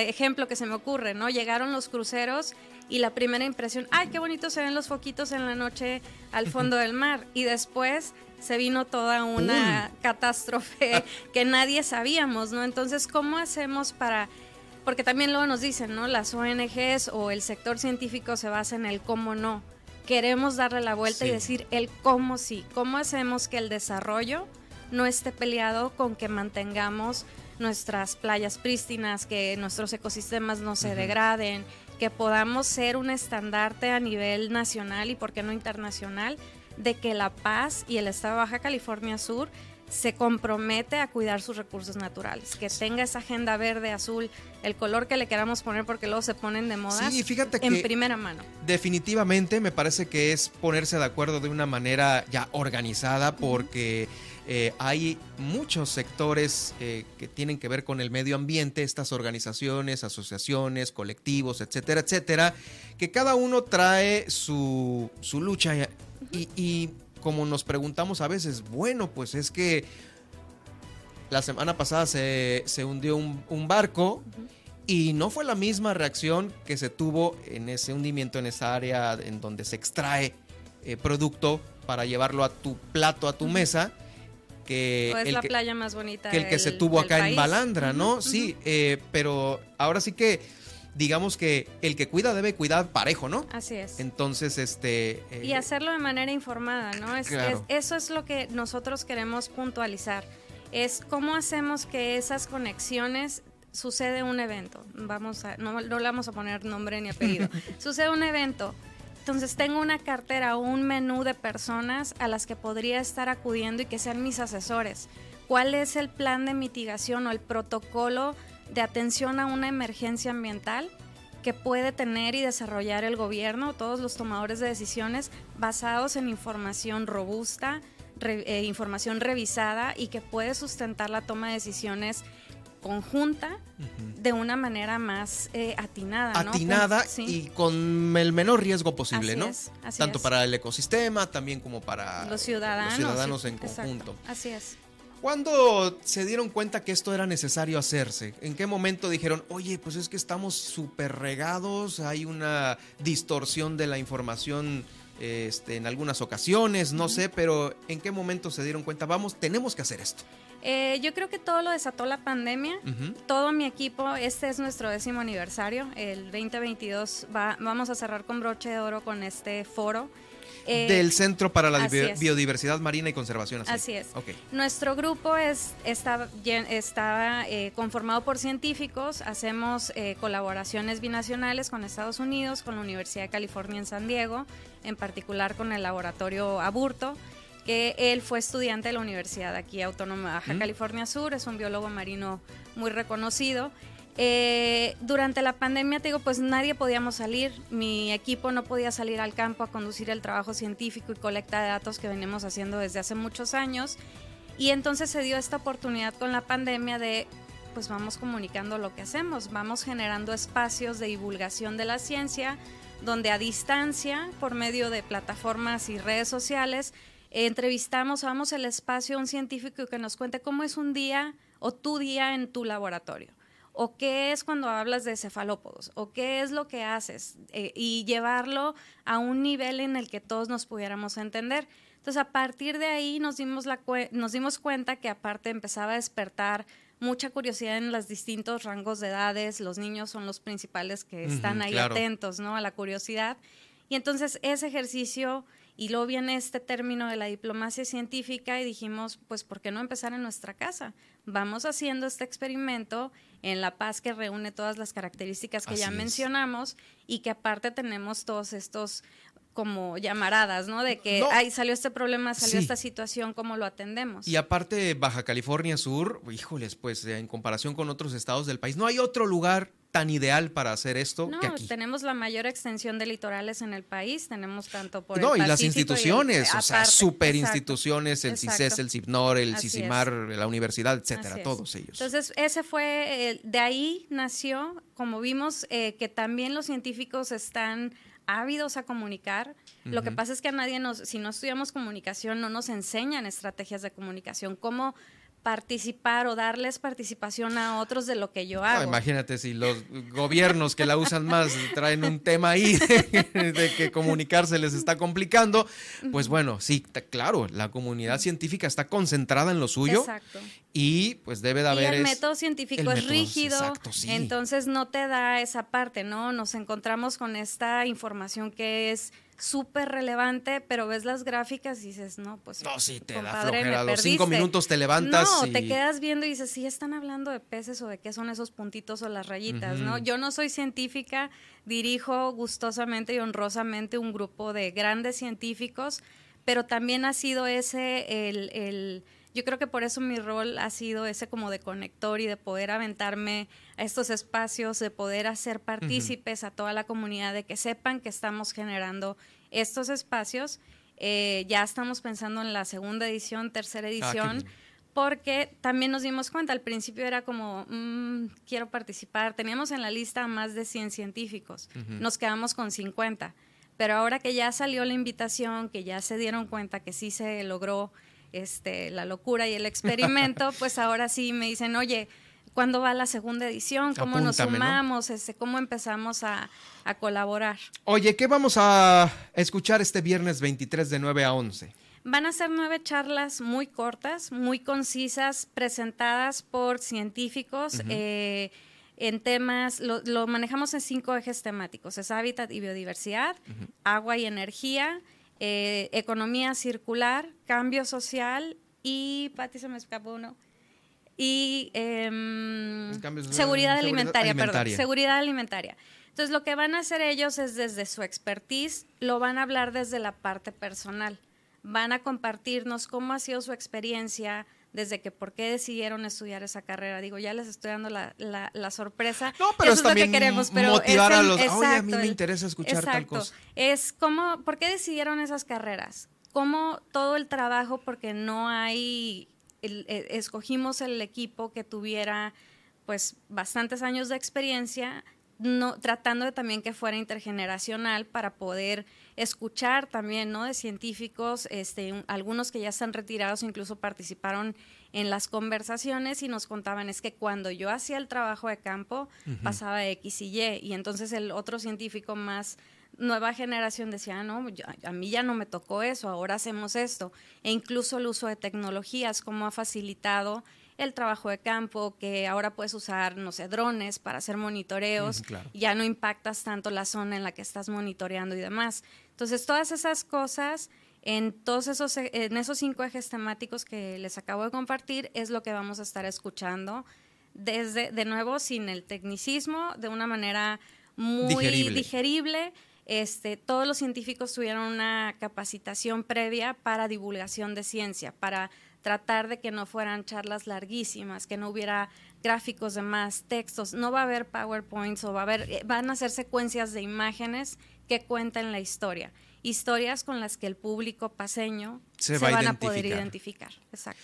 ejemplo que se me ocurre, ¿no? Llegaron los cruceros y la primera impresión, ay, qué bonito se ven los foquitos en la noche al fondo del mar. Y después se vino toda una catástrofe que nadie sabíamos, ¿no? Entonces, ¿cómo hacemos para porque también luego nos dicen, ¿no? Las ONGs o el sector científico se basa en el cómo no. Queremos darle la vuelta y decir el cómo sí. ¿Cómo hacemos que el desarrollo no esté peleado con que mantengamos nuestras playas prístinas, que nuestros ecosistemas no se degraden, que podamos ser un estandarte a nivel nacional y, por qué no internacional, de que La Paz y el estado de Baja California Sur se compromete a cuidar sus recursos naturales, que tenga esa agenda verde, azul, el color que le queramos poner porque luego se ponen de moda sí, fíjate en primera mano. Definitivamente me parece que es ponerse de acuerdo de una manera ya organizada porque eh, hay muchos sectores eh, que tienen que ver con el medio ambiente, estas organizaciones, asociaciones, colectivos, etcétera, etcétera, que cada uno trae su, su lucha y como nos preguntamos a veces, bueno, pues es que la semana pasada se, hundió un, barco y no fue la misma reacción que se tuvo en ese hundimiento, en esa área en donde se extrae eh, producto para llevarlo a tu plato, a tu mesa. Que es la playa más bonita. Que el que se tuvo acá en Balandra, ¿no? Sí, eh, pero ahora sí que digamos que el que cuida debe cuidar parejo, ¿no? Así es. Entonces, este... Eh, y hacerlo de manera informada, ¿no? Es, eso es lo que nosotros queremos puntualizar. Es cómo hacemos que esas conexiones sucede un evento. Vamos a, no, no le vamos a poner nombre ni apellido. sucede un evento. Entonces tengo una cartera o un menú de personas a las que podría estar acudiendo y que sean mis asesores. ¿Cuál es el plan de mitigación o el protocolo de atención a una emergencia ambiental que puede tener y desarrollar el gobierno, todos los tomadores de decisiones basados en información robusta, eh, información revisada y que puede sustentar la toma de decisiones conjunta de una manera más eh, atinada. Atinada y con el menor riesgo posible, ¿no? Tanto para el ecosistema, también como para los ciudadanos, los ciudadanos en conjunto. Así es. ¿Cuándo se dieron cuenta que esto era necesario hacerse? ¿En qué momento dijeron, oye, pues es que estamos súper regados, hay una distorsión de la información este, en algunas ocasiones, no sé, pero ¿en qué momento se dieron cuenta, vamos, tenemos que hacer esto? Eh, yo creo que todo lo desató la pandemia. Todo mi equipo, este es nuestro décimo aniversario. El 2022 va, vamos a cerrar con broche de oro con este foro. Eh, del Centro para la Biodiversidad Marina y Conservación. Así, es. Nuestro grupo es, está, está eh, conformado por científicos, hacemos eh, colaboraciones binacionales con Estados Unidos, con la Universidad de California en San Diego, en particular con el laboratorio Aburto que él fue estudiante de la Universidad aquí Autónoma de Baja California Sur, es un biólogo marino muy reconocido eh, durante la pandemia, te digo, pues nadie podíamos salir, mi equipo no podía salir al campo a conducir el trabajo científico y colecta de datos que venimos haciendo desde hace muchos años. Y entonces se dio esta oportunidad con la pandemia de, pues vamos comunicando lo que hacemos, vamos generando espacios de divulgación de la ciencia, donde a distancia, por medio de plataformas y redes sociales, entrevistamos, vamos al espacio a un científico que nos cuente cómo es un día o tu día en tu laboratorio o qué es cuando hablas de cefalópodos, o qué es lo que haces, eh, y llevarlo a un nivel en el que todos nos pudiéramos entender. Entonces, a partir de ahí nos dimos, la nos dimos cuenta que aparte empezaba a despertar mucha curiosidad en los distintos rangos de edades, los niños son los principales que están ahí atentos ¿no? a la curiosidad. Y entonces ese ejercicio y luego viene este término de la diplomacia científica y dijimos, pues, ¿por qué no empezar en nuestra casa? Vamos haciendo este experimento en La Paz que reúne todas las características que ya mencionamos y que aparte tenemos todos estos como llamaradas, ¿no? De que, ay, salió este problema, salió esta situación, ¿cómo lo atendemos? Y aparte, Baja California Sur, híjoles, pues en comparación con otros estados del país, no hay otro lugar tan ideal para hacer esto no, que aquí. tenemos la mayor extensión de litorales en el país, tenemos tanto por No, y las instituciones, o sea, super instituciones, el CICES, el CIPNOR, el CICIMAR, la universidad, etcétera, todos ellos. Entonces, ese fue, de ahí nació, como vimos, eh, que también los científicos están ávidos a comunicar. Lo que pasa es que a nadie nos, si no estudiamos comunicación, no nos enseñan estrategias de comunicación, cómo participar o darles participación a otros de lo que yo hago. imagínate si los gobiernos que la usan más traen un tema ahí de, que comunicarse les está complicando, pues bueno, sí, claro, la comunidad científica está concentrada en lo suyo Exacto. y pues debe de haber... Y el método científico es rígido, entonces no te da esa parte, ¿no? Nos encontramos con esta información que es súper relevante, pero ves las gráficas y dices, no, pues. No, sí, te da flojera. A los cinco minutos te levantas. No, te quedas viendo y dices, sí, están hablando de peces o de qué son esos puntitos o las rayitas, ¿no? Yo no soy científica, dirijo gustosamente y honrosamente un grupo de grandes científicos, pero también ha sido ese el, el yo creo que por eso mi rol ha sido ese como de conector y de poder aventarme a estos espacios, de poder hacer partícipes a toda la comunidad, de que sepan que estamos generando estos espacios. Eh, ya estamos pensando en la segunda edición, tercera ah, edición. porque también nos dimos cuenta, al principio era como, mm, quiero participar, teníamos en la lista más de 100 científicos, nos quedamos con 50, pero ahora que ya salió la invitación, que ya se dieron cuenta que sí se logró este, la locura y el experimento, pues ahora sí me dicen, oye, ¿cuándo va la segunda edición? ¿Cómo nos sumamos? Este, ¿Cómo empezamos a, colaborar? Oye, ¿qué vamos a escuchar este viernes 23 de 9 a 11? Van a ser nueve charlas muy cortas, muy concisas, presentadas por científicos. Eh, en temas, lo, manejamos en cinco ejes temáticos, es hábitat y biodiversidad, agua y energía, eh, economía circular, cambio social y, Pati, se me escapó uno, y em, seguridad, alimentaria, perdón, seguridad alimentaria. Entonces, lo que van a hacer ellos es desde su expertise, lo van a hablar desde la parte personal. Van a compartirnos cómo ha sido su experiencia, desde que por qué decidieron estudiar esa carrera. Digo, ya les estoy dando la, la, sorpresa. No, pero es, lo que queremos. Pero motivar a los, exacto, a mí me interesa escuchar tal cosa. Es cómo, ¿por qué decidieron esas carreras? Cómo todo el trabajo, porque no hay, e, escogimos el equipo que tuviera pues bastantes años de experiencia, no, tratando de también que fuera intergeneracional para poder escuchar también, ¿no? De científicos, este, algunos que ya están retirados incluso participaron en las conversaciones y nos contaban es que cuando yo hacía el trabajo de campo pasaba X y Y y entonces el otro científico más nueva generación decía, ah, no, a mí ya no me tocó eso, ahora hacemos esto. E incluso el uso de tecnologías, como ha facilitado el trabajo de campo, que ahora puedes usar, no sé, drones para hacer monitoreos, ya no impactas tanto la zona en la que estás monitoreando y demás. Entonces, todas esas cosas en todos esos en esos cinco ejes temáticos que les acabo de compartir es lo que vamos a estar escuchando desde de nuevo sin el tecnicismo, de una manera muy digerible. Este, todos los científicos tuvieron una capacitación previa para divulgación de ciencia, para tratar de que no fueran charlas larguísimas, que no hubiera gráficos de más, textos, no va a haber PowerPoints o va a haber, eh, van a ser secuencias de imágenes que cuentan la historia. Historias con las que el público paseño se, van a poder identificar. Exacto.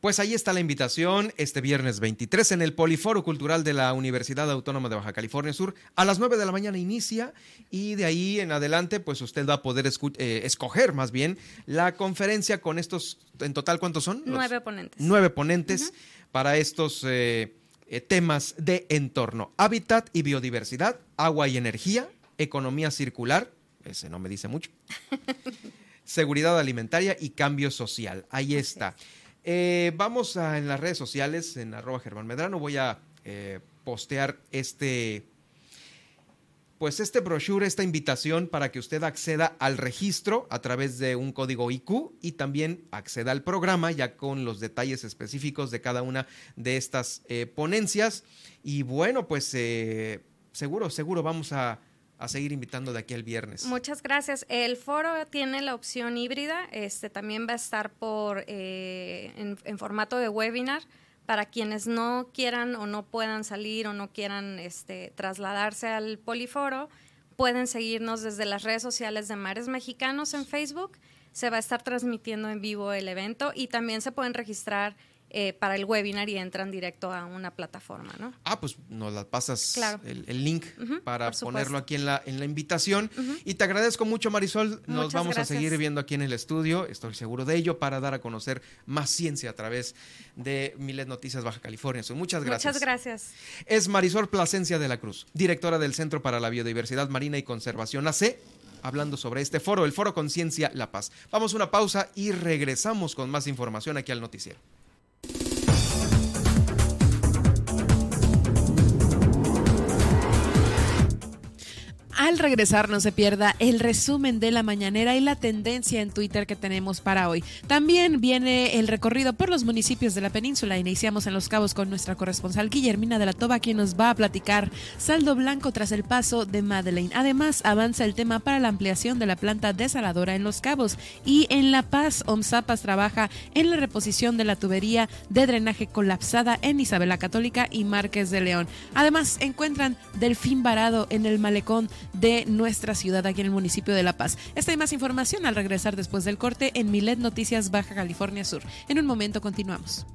Pues ahí está la invitación este viernes 23 en el Poliforo Cultural de la Universidad Autónoma de Baja California Sur. A las 9 de la mañana inicia y de ahí en adelante pues usted va a poder eh, escoger más bien la conferencia con estos, en total ¿cuántos son? Nueve ponentes. Nueve ponentes para estos eh, eh, temas de entorno, hábitat y biodiversidad, agua y energía, economía circular, ese no me dice mucho, seguridad alimentaria y cambio social. Ahí está. Eh, vamos a, en las redes sociales, en arroba Germán Medrano, voy a eh, postear este, pues este brochure, esta invitación para que usted acceda al registro a través de un código IQ y también acceda al programa ya con los detalles específicos de cada una de estas eh, ponencias. Y bueno, pues seguro, seguro vamos a a seguir invitando de aquí al viernes. Muchas gracias. El foro tiene la opción híbrida, este también va a estar por eh, en, formato de webinar para quienes no quieran o no puedan salir o no quieran este, trasladarse al poliforo, pueden seguirnos desde las redes sociales de Mares Mexicanos en Facebook. Se va a estar transmitiendo en vivo el evento y también se pueden registrar eh, para el webinar y entran directo a una plataforma, ¿no? Ah, pues nos la pasas el, link para ponerlo aquí en la, en la invitación. Y te agradezco mucho, Marisol. Nos vamos a seguir viendo aquí en el estudio, estoy seguro de ello, para dar a conocer más ciencia a través de Milet Noticias Baja California. Muchas gracias. Muchas gracias. Es Marisol Plasencia de la Cruz, directora del Centro para la Biodiversidad Marina y Conservación AC hablando sobre este foro, el Foro Conciencia La Paz. Vamos a una pausa y regresamos con más información aquí al noticiero. Al regresar no se pierda el resumen de la mañanera y la tendencia en Twitter que tenemos para hoy. También viene el recorrido por los municipios de la península. Iniciamos en Los Cabos con nuestra corresponsal Guillermina de la Toba, quien nos va a platicar saldo blanco tras el paso de Madeleine. Además, avanza el tema para la ampliación de la planta desaladora en Los Cabos y en La Paz, OMSAPAS trabaja en la reposición de la tubería de drenaje colapsada en Isabela Católica y Márquez de León. Además, encuentran delfín varado en el malecón de nuestra ciudad aquí en el municipio de La Paz. Esta y más información al regresar después del corte en Milet Noticias Baja California Sur. En un momento continuamos.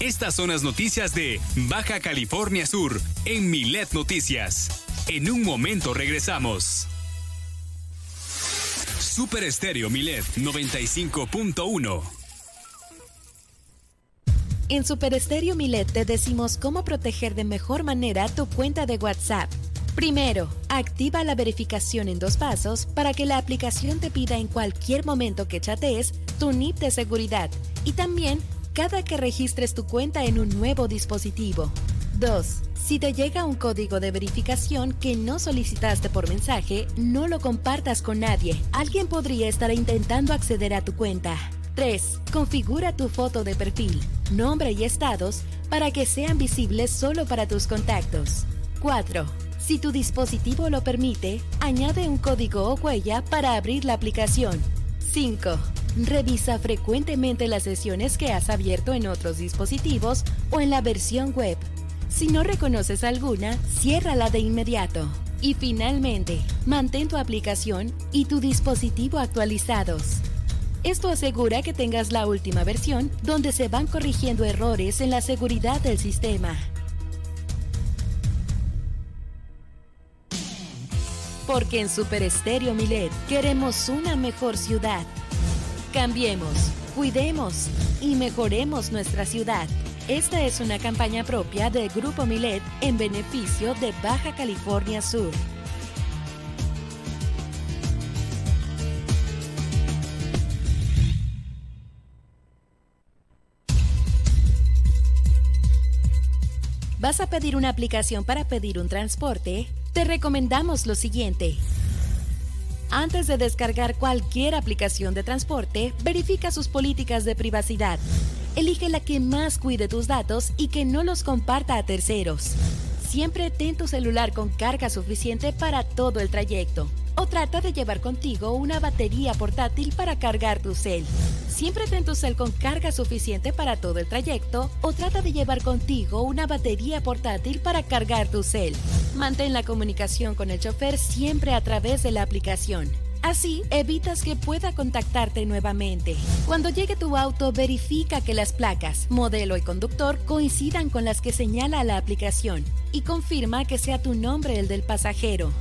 Estas son las noticias de Baja California Sur en Milet Noticias. En un momento regresamos. Super Estéreo Milet 95.1. En Super Estéreo Milet te decimos cómo proteger de mejor manera tu cuenta de WhatsApp. Primero, activa la verificación en dos pasos para que la aplicación te pida en cualquier momento que chatees tu NIP de seguridad y también cada que registres tu cuenta en un nuevo dispositivo. 2. Si te llega un código de verificación que no solicitaste por mensaje, no lo compartas con nadie. Alguien podría estar intentando acceder a tu cuenta. 3. Configura tu foto de perfil, nombre y estados para que sean visibles solo para tus contactos. 4. Si tu dispositivo lo permite, añade un código o huella para abrir la aplicación. 5. Revisa frecuentemente las sesiones que has abierto en otros dispositivos o en la versión web. Si no reconoces alguna, ciérrala de inmediato. Y finalmente, mantén tu aplicación y tu dispositivo actualizados. Esto asegura que tengas la última versión donde se van corrigiendo errores en la seguridad del sistema. Porque en Super Estéreo Milet queremos una mejor ciudad. Cambiemos, cuidemos y mejoremos nuestra ciudad. Esta es una campaña propia del Grupo Milet en beneficio de Baja California Sur. ¿Vas a pedir una aplicación para pedir un transporte? Te recomendamos lo siguiente. Antes de descargar cualquier aplicación de transporte, verifica sus políticas de privacidad. Elige la que más cuide tus datos y que no los comparta a terceros. Siempre ten tu celular con carga suficiente para todo el trayecto. O trata de llevar contigo una batería portátil para cargar tu cel. Siempre ten tu cel con carga suficiente para todo el trayecto o trata de llevar contigo una batería portátil para cargar tu cel. Mantén la comunicación con el chofer siempre a través de la aplicación. Así evitas que pueda contactarte nuevamente. Cuando llegue tu auto, verifica que las placas, modelo y conductor coincidan con las que señala la aplicación y confirma que sea tu nombre el del pasajero.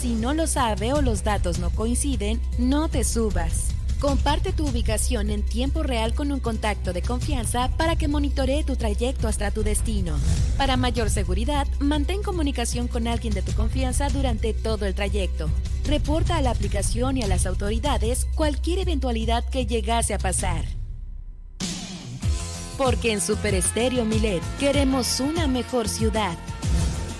Si no lo sabe o los datos no coinciden, no te subas. Comparte tu ubicación en tiempo real con un contacto de confianza para que monitoree tu trayecto hasta tu destino. Para mayor seguridad, mantén comunicación con alguien de tu confianza durante todo el trayecto. Reporta a la aplicación y a las autoridades cualquier eventualidad que llegase a pasar. Porque en Super Estéreo Milet queremos una mejor ciudad.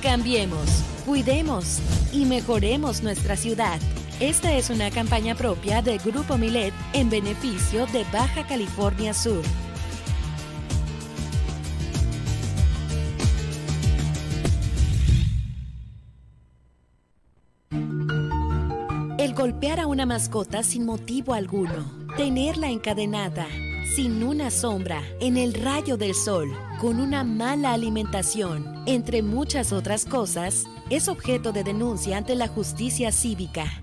Cambiemos, cuidemos y mejoremos nuestra ciudad. Esta es una campaña propia del Grupo Milet en beneficio de Baja California Sur. Golpear a una mascota sin motivo alguno, tenerla encadenada, sin una sombra, en el rayo del sol, con una mala alimentación, entre muchas otras cosas, es objeto de denuncia ante la justicia cívica.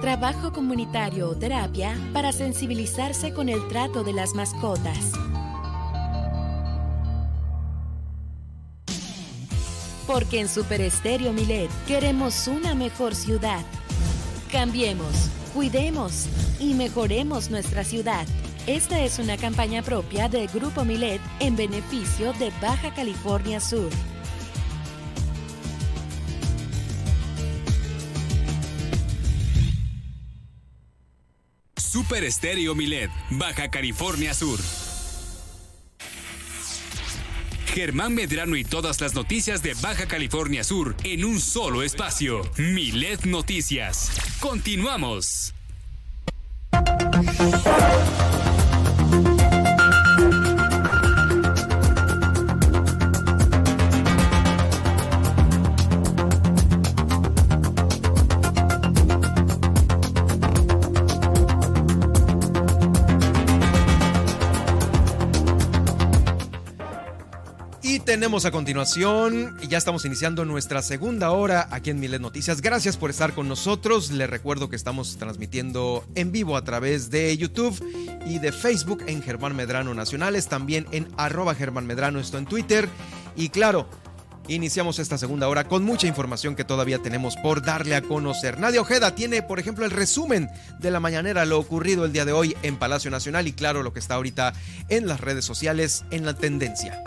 trabajo comunitario o terapia para sensibilizarse con el trato de las mascotas. Porque en Super Estéreo Milet queremos una mejor ciudad. Cambiemos, cuidemos y mejoremos nuestra ciudad. Esta es una campaña propia de Grupo Milet en beneficio de Baja California Sur. Super Estéreo Milet, Baja California Sur. Germán Medrano y todas las noticias de Baja California Sur en un solo espacio. Milet Noticias. Continuamos. Tenemos a continuación y ya estamos iniciando nuestra segunda hora aquí en Milet Noticias. Gracias por estar con nosotros. Les recuerdo que estamos transmitiendo en vivo a través de YouTube y de Facebook en Germán Medrano Nacionales, también en arroba Germán Medrano, esto en Twitter. Y claro, iniciamos esta segunda hora con mucha información que todavía tenemos por darle a conocer. Nadia Ojeda tiene, por ejemplo, el resumen de la mañanera, lo ocurrido el día de hoy en Palacio Nacional y claro, lo que está ahorita en las redes sociales en la tendencia.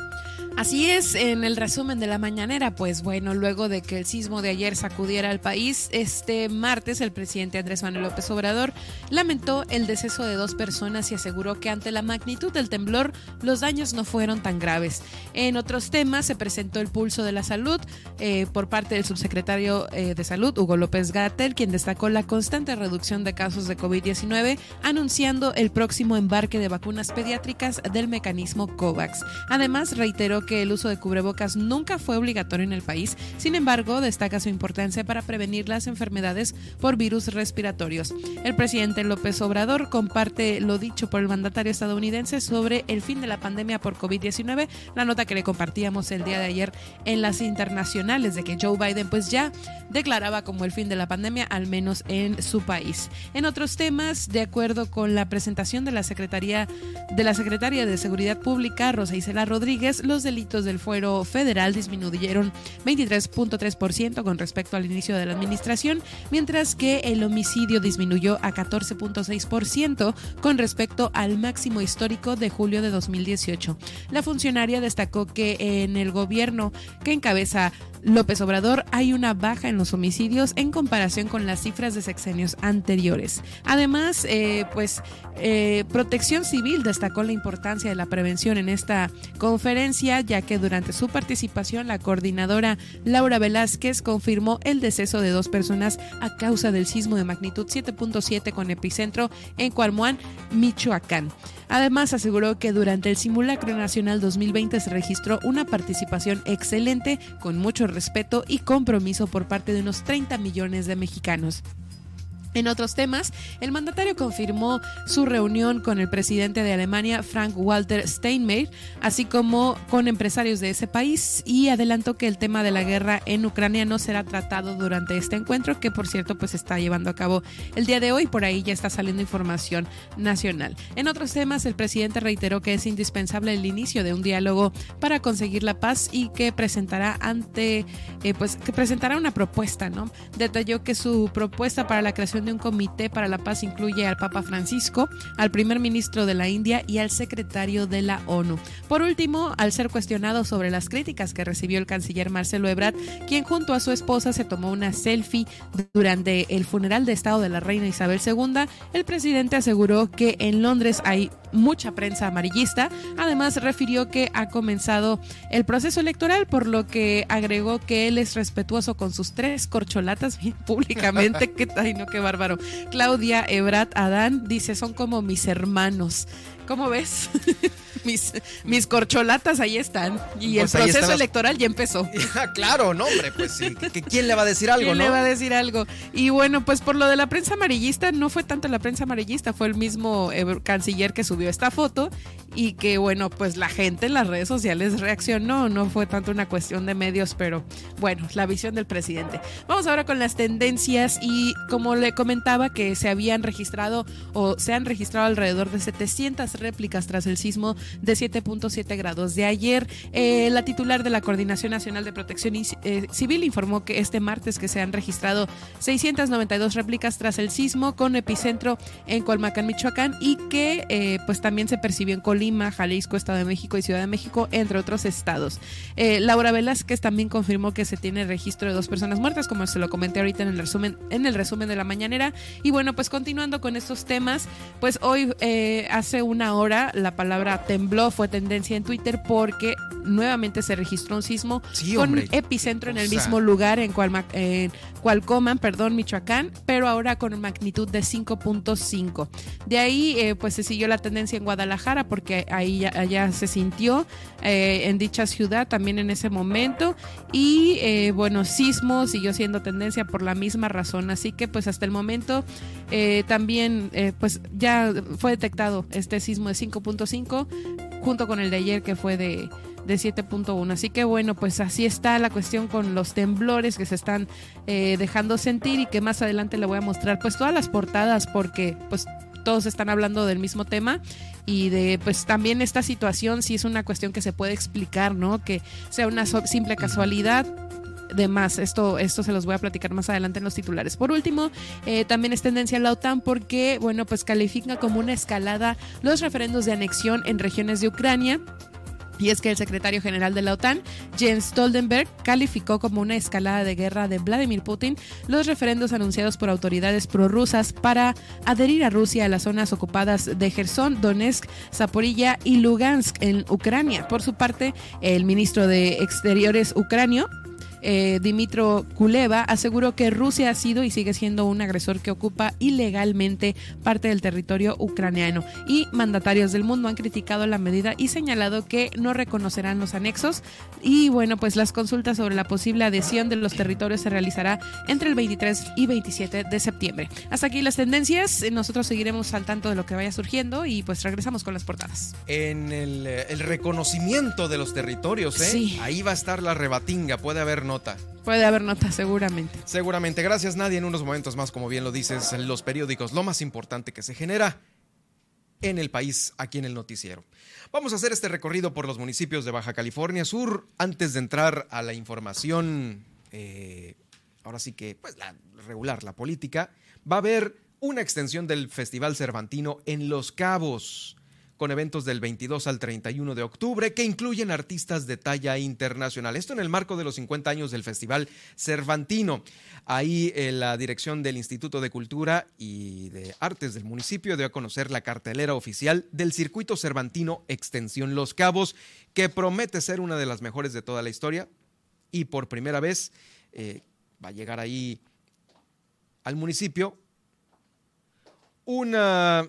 Así es, en el resumen de la mañanera, pues bueno, luego de que el sismo de ayer sacudiera al país, este martes el presidente Andrés Manuel López Obrador lamentó el deceso de dos personas y aseguró que ante la magnitud del temblor los daños no fueron tan graves. En otros temas se presentó el pulso de la salud eh, por parte del subsecretario eh, de Salud, Hugo López Gatel, quien destacó la constante reducción de casos de COVID-19, anunciando el próximo embarque de vacunas pediátricas del mecanismo COVAX. Además, reiteró que el uso de cubrebocas nunca fue obligatorio en el país, sin embargo, destaca su importancia para prevenir las enfermedades por virus respiratorios. El presidente López Obrador comparte lo dicho por el mandatario estadounidense sobre el fin de la pandemia por COVID-19, la nota que le compartíamos el día de ayer en las internacionales de que Joe Biden pues ya declaraba como el fin de la pandemia, al menos en su país. En otros temas, de acuerdo con la presentación de la Secretaría de la Secretaria de Seguridad Pública, Rosa Isela Rodríguez, los delitos del fuero federal disminuyeron 23.3% con respecto al inicio de la administración, mientras que el homicidio disminuyó a 14.6% con respecto al máximo histórico de julio de 2018. La funcionaria destacó que en el gobierno que encabeza López Obrador hay una baja en los homicidios en comparación con las cifras de sexenios anteriores. Además, eh, pues eh, Protección Civil destacó la importancia de la prevención en esta conferencia, ya que durante su participación la coordinadora Laura Velázquez confirmó el deceso de dos personas a causa del sismo de magnitud 7.7 con epicentro en Cualmuán, Michoacán. Además, aseguró que durante el Simulacro Nacional 2020 se registró una participación excelente, con mucho respeto y compromiso por parte de unos 30 millones de mexicanos. En otros temas, el mandatario confirmó su reunión con el presidente de Alemania, Frank Walter Steinmeier, así como con empresarios de ese país y adelantó que el tema de la guerra en Ucrania no será tratado durante este encuentro, que por cierto pues está llevando a cabo el día de hoy, por ahí ya está saliendo información nacional. En otros temas, el presidente reiteró que es indispensable el inicio de un diálogo para conseguir la paz y que presentará ante eh, pues que presentará una propuesta, ¿no? Detalló que su propuesta para la creación de un comité para la paz incluye al Papa Francisco, al primer ministro de la India y al secretario de la ONU. Por último, al ser cuestionado sobre las críticas que recibió el canciller Marcelo Ebrard, quien junto a su esposa se tomó una selfie durante el funeral de Estado de la reina Isabel II, el presidente aseguró que en Londres hay mucha prensa amarillista. Además, refirió que ha comenzado el proceso electoral, por lo que agregó que él es respetuoso con sus tres corcholatas públicamente. que, ay, no, qué bárbaro. Claudia Ebrat Adán dice: son como mis hermanos. ¿Cómo ves? mis, mis corcholatas ahí están. Y el pues proceso electoral ya empezó. claro, no, hombre, pues sí. ¿Quién le va a decir algo, ¿Quién no? le va a decir algo? Y bueno, pues por lo de la prensa amarillista, no fue tanto la prensa amarillista, fue el mismo eh, canciller que subió esta foto y que, bueno, pues la gente en las redes sociales reaccionó. No fue tanto una cuestión de medios, pero bueno, la visión del presidente. Vamos ahora con las tendencias y como le comentaba que se habían registrado o se han registrado alrededor de 700 réplicas tras el sismo de 7.7 grados de ayer. Eh, la titular de la Coordinación Nacional de Protección eh, Civil informó que este martes que se han registrado 692 réplicas tras el sismo con epicentro en Colmacán, Michoacán y que eh, pues también se percibió en Colima, Jalisco, Estado de México y Ciudad de México, entre otros estados. Laura Velázquez también confirmó que se tiene registro de dos personas muertas, como se lo comenté ahorita en el resumen, en el resumen de la mañanera. Y bueno, pues continuando con estos temas, pues hoy hace una hora la palabra tembló fue tendencia en Twitter porque nuevamente se registró un sismo con epicentro en el mismo lugar en, Cualcoman, perdón, Michoacán, pero ahora con magnitud de 5.5. De ahí eh, pues se siguió la tendencia en Guadalajara porque ahí ya, allá se sintió eh, en dicha ciudad también en ese momento. Y eh, bueno, sismo siguió siendo tendencia por la misma razón, así que pues hasta el momento también pues ya fue detectado este sismo de 5.5 junto con el de ayer que fue de, de 7.1. Así que bueno, pues así está la cuestión con los temblores que se están eh, dejando sentir y que más adelante le voy a mostrar pues todas las portadas porque pues todos están hablando del mismo tema y de pues también esta situación si es una cuestión que se puede explicar, ¿no? Que sea una simple casualidad de más. Esto, esto se los voy a platicar más adelante en los titulares. Por último, eh, también es tendencia la OTAN porque, bueno, pues califica como una escalada los referendos de anexión en regiones de Ucrania. Y es que el secretario general de la OTAN, Jens Stoltenberg, calificó como una escalada de guerra de Vladimir Putin los referendos anunciados por autoridades prorrusas para adherir a Rusia a las zonas ocupadas de Gerson, Donetsk, Zaporilla y Lugansk en Ucrania. Por su parte, el ministro de Exteriores ucranio, eh, Dimitro Kuleva, aseguró que Rusia ha sido y sigue siendo un agresor que ocupa ilegalmente parte del territorio ucraniano. Y mandatarios del mundo han criticado la medida y señalado que no reconocerán los anexos. Y bueno, pues las consultas sobre la posible adhesión de los territorios se realizará entre el 23 y 27 de septiembre. Hasta aquí las tendencias. Nosotros seguiremos al tanto de lo que vaya surgiendo y pues regresamos con las portadas. En el, el reconocimiento de los territorios, ¿eh? Ahí va a estar la rebatinga. Puede haber Puede haber nota, seguramente. Seguramente. Gracias, Nadia. En unos momentos más, como bien lo dices, los periódicos, lo más importante que se genera en el país, aquí en el noticiero. Vamos a hacer este recorrido por los municipios de Baja California Sur antes de entrar a la información, eh, ahora sí que, pues, la regular, la política. Va a haber una extensión del Festival Cervantino en Los Cabos con eventos del 22 al 31 de octubre que incluyen artistas de talla internacional. Esto en el marco de los 50 años del Festival Cervantino. Ahí eh, la dirección del Instituto de Cultura y de Artes del municipio dio a conocer la cartelera oficial del Circuito Cervantino Extensión Los Cabos, que promete ser una de las mejores de toda la historia y por primera vez eh, va a llegar ahí al municipio una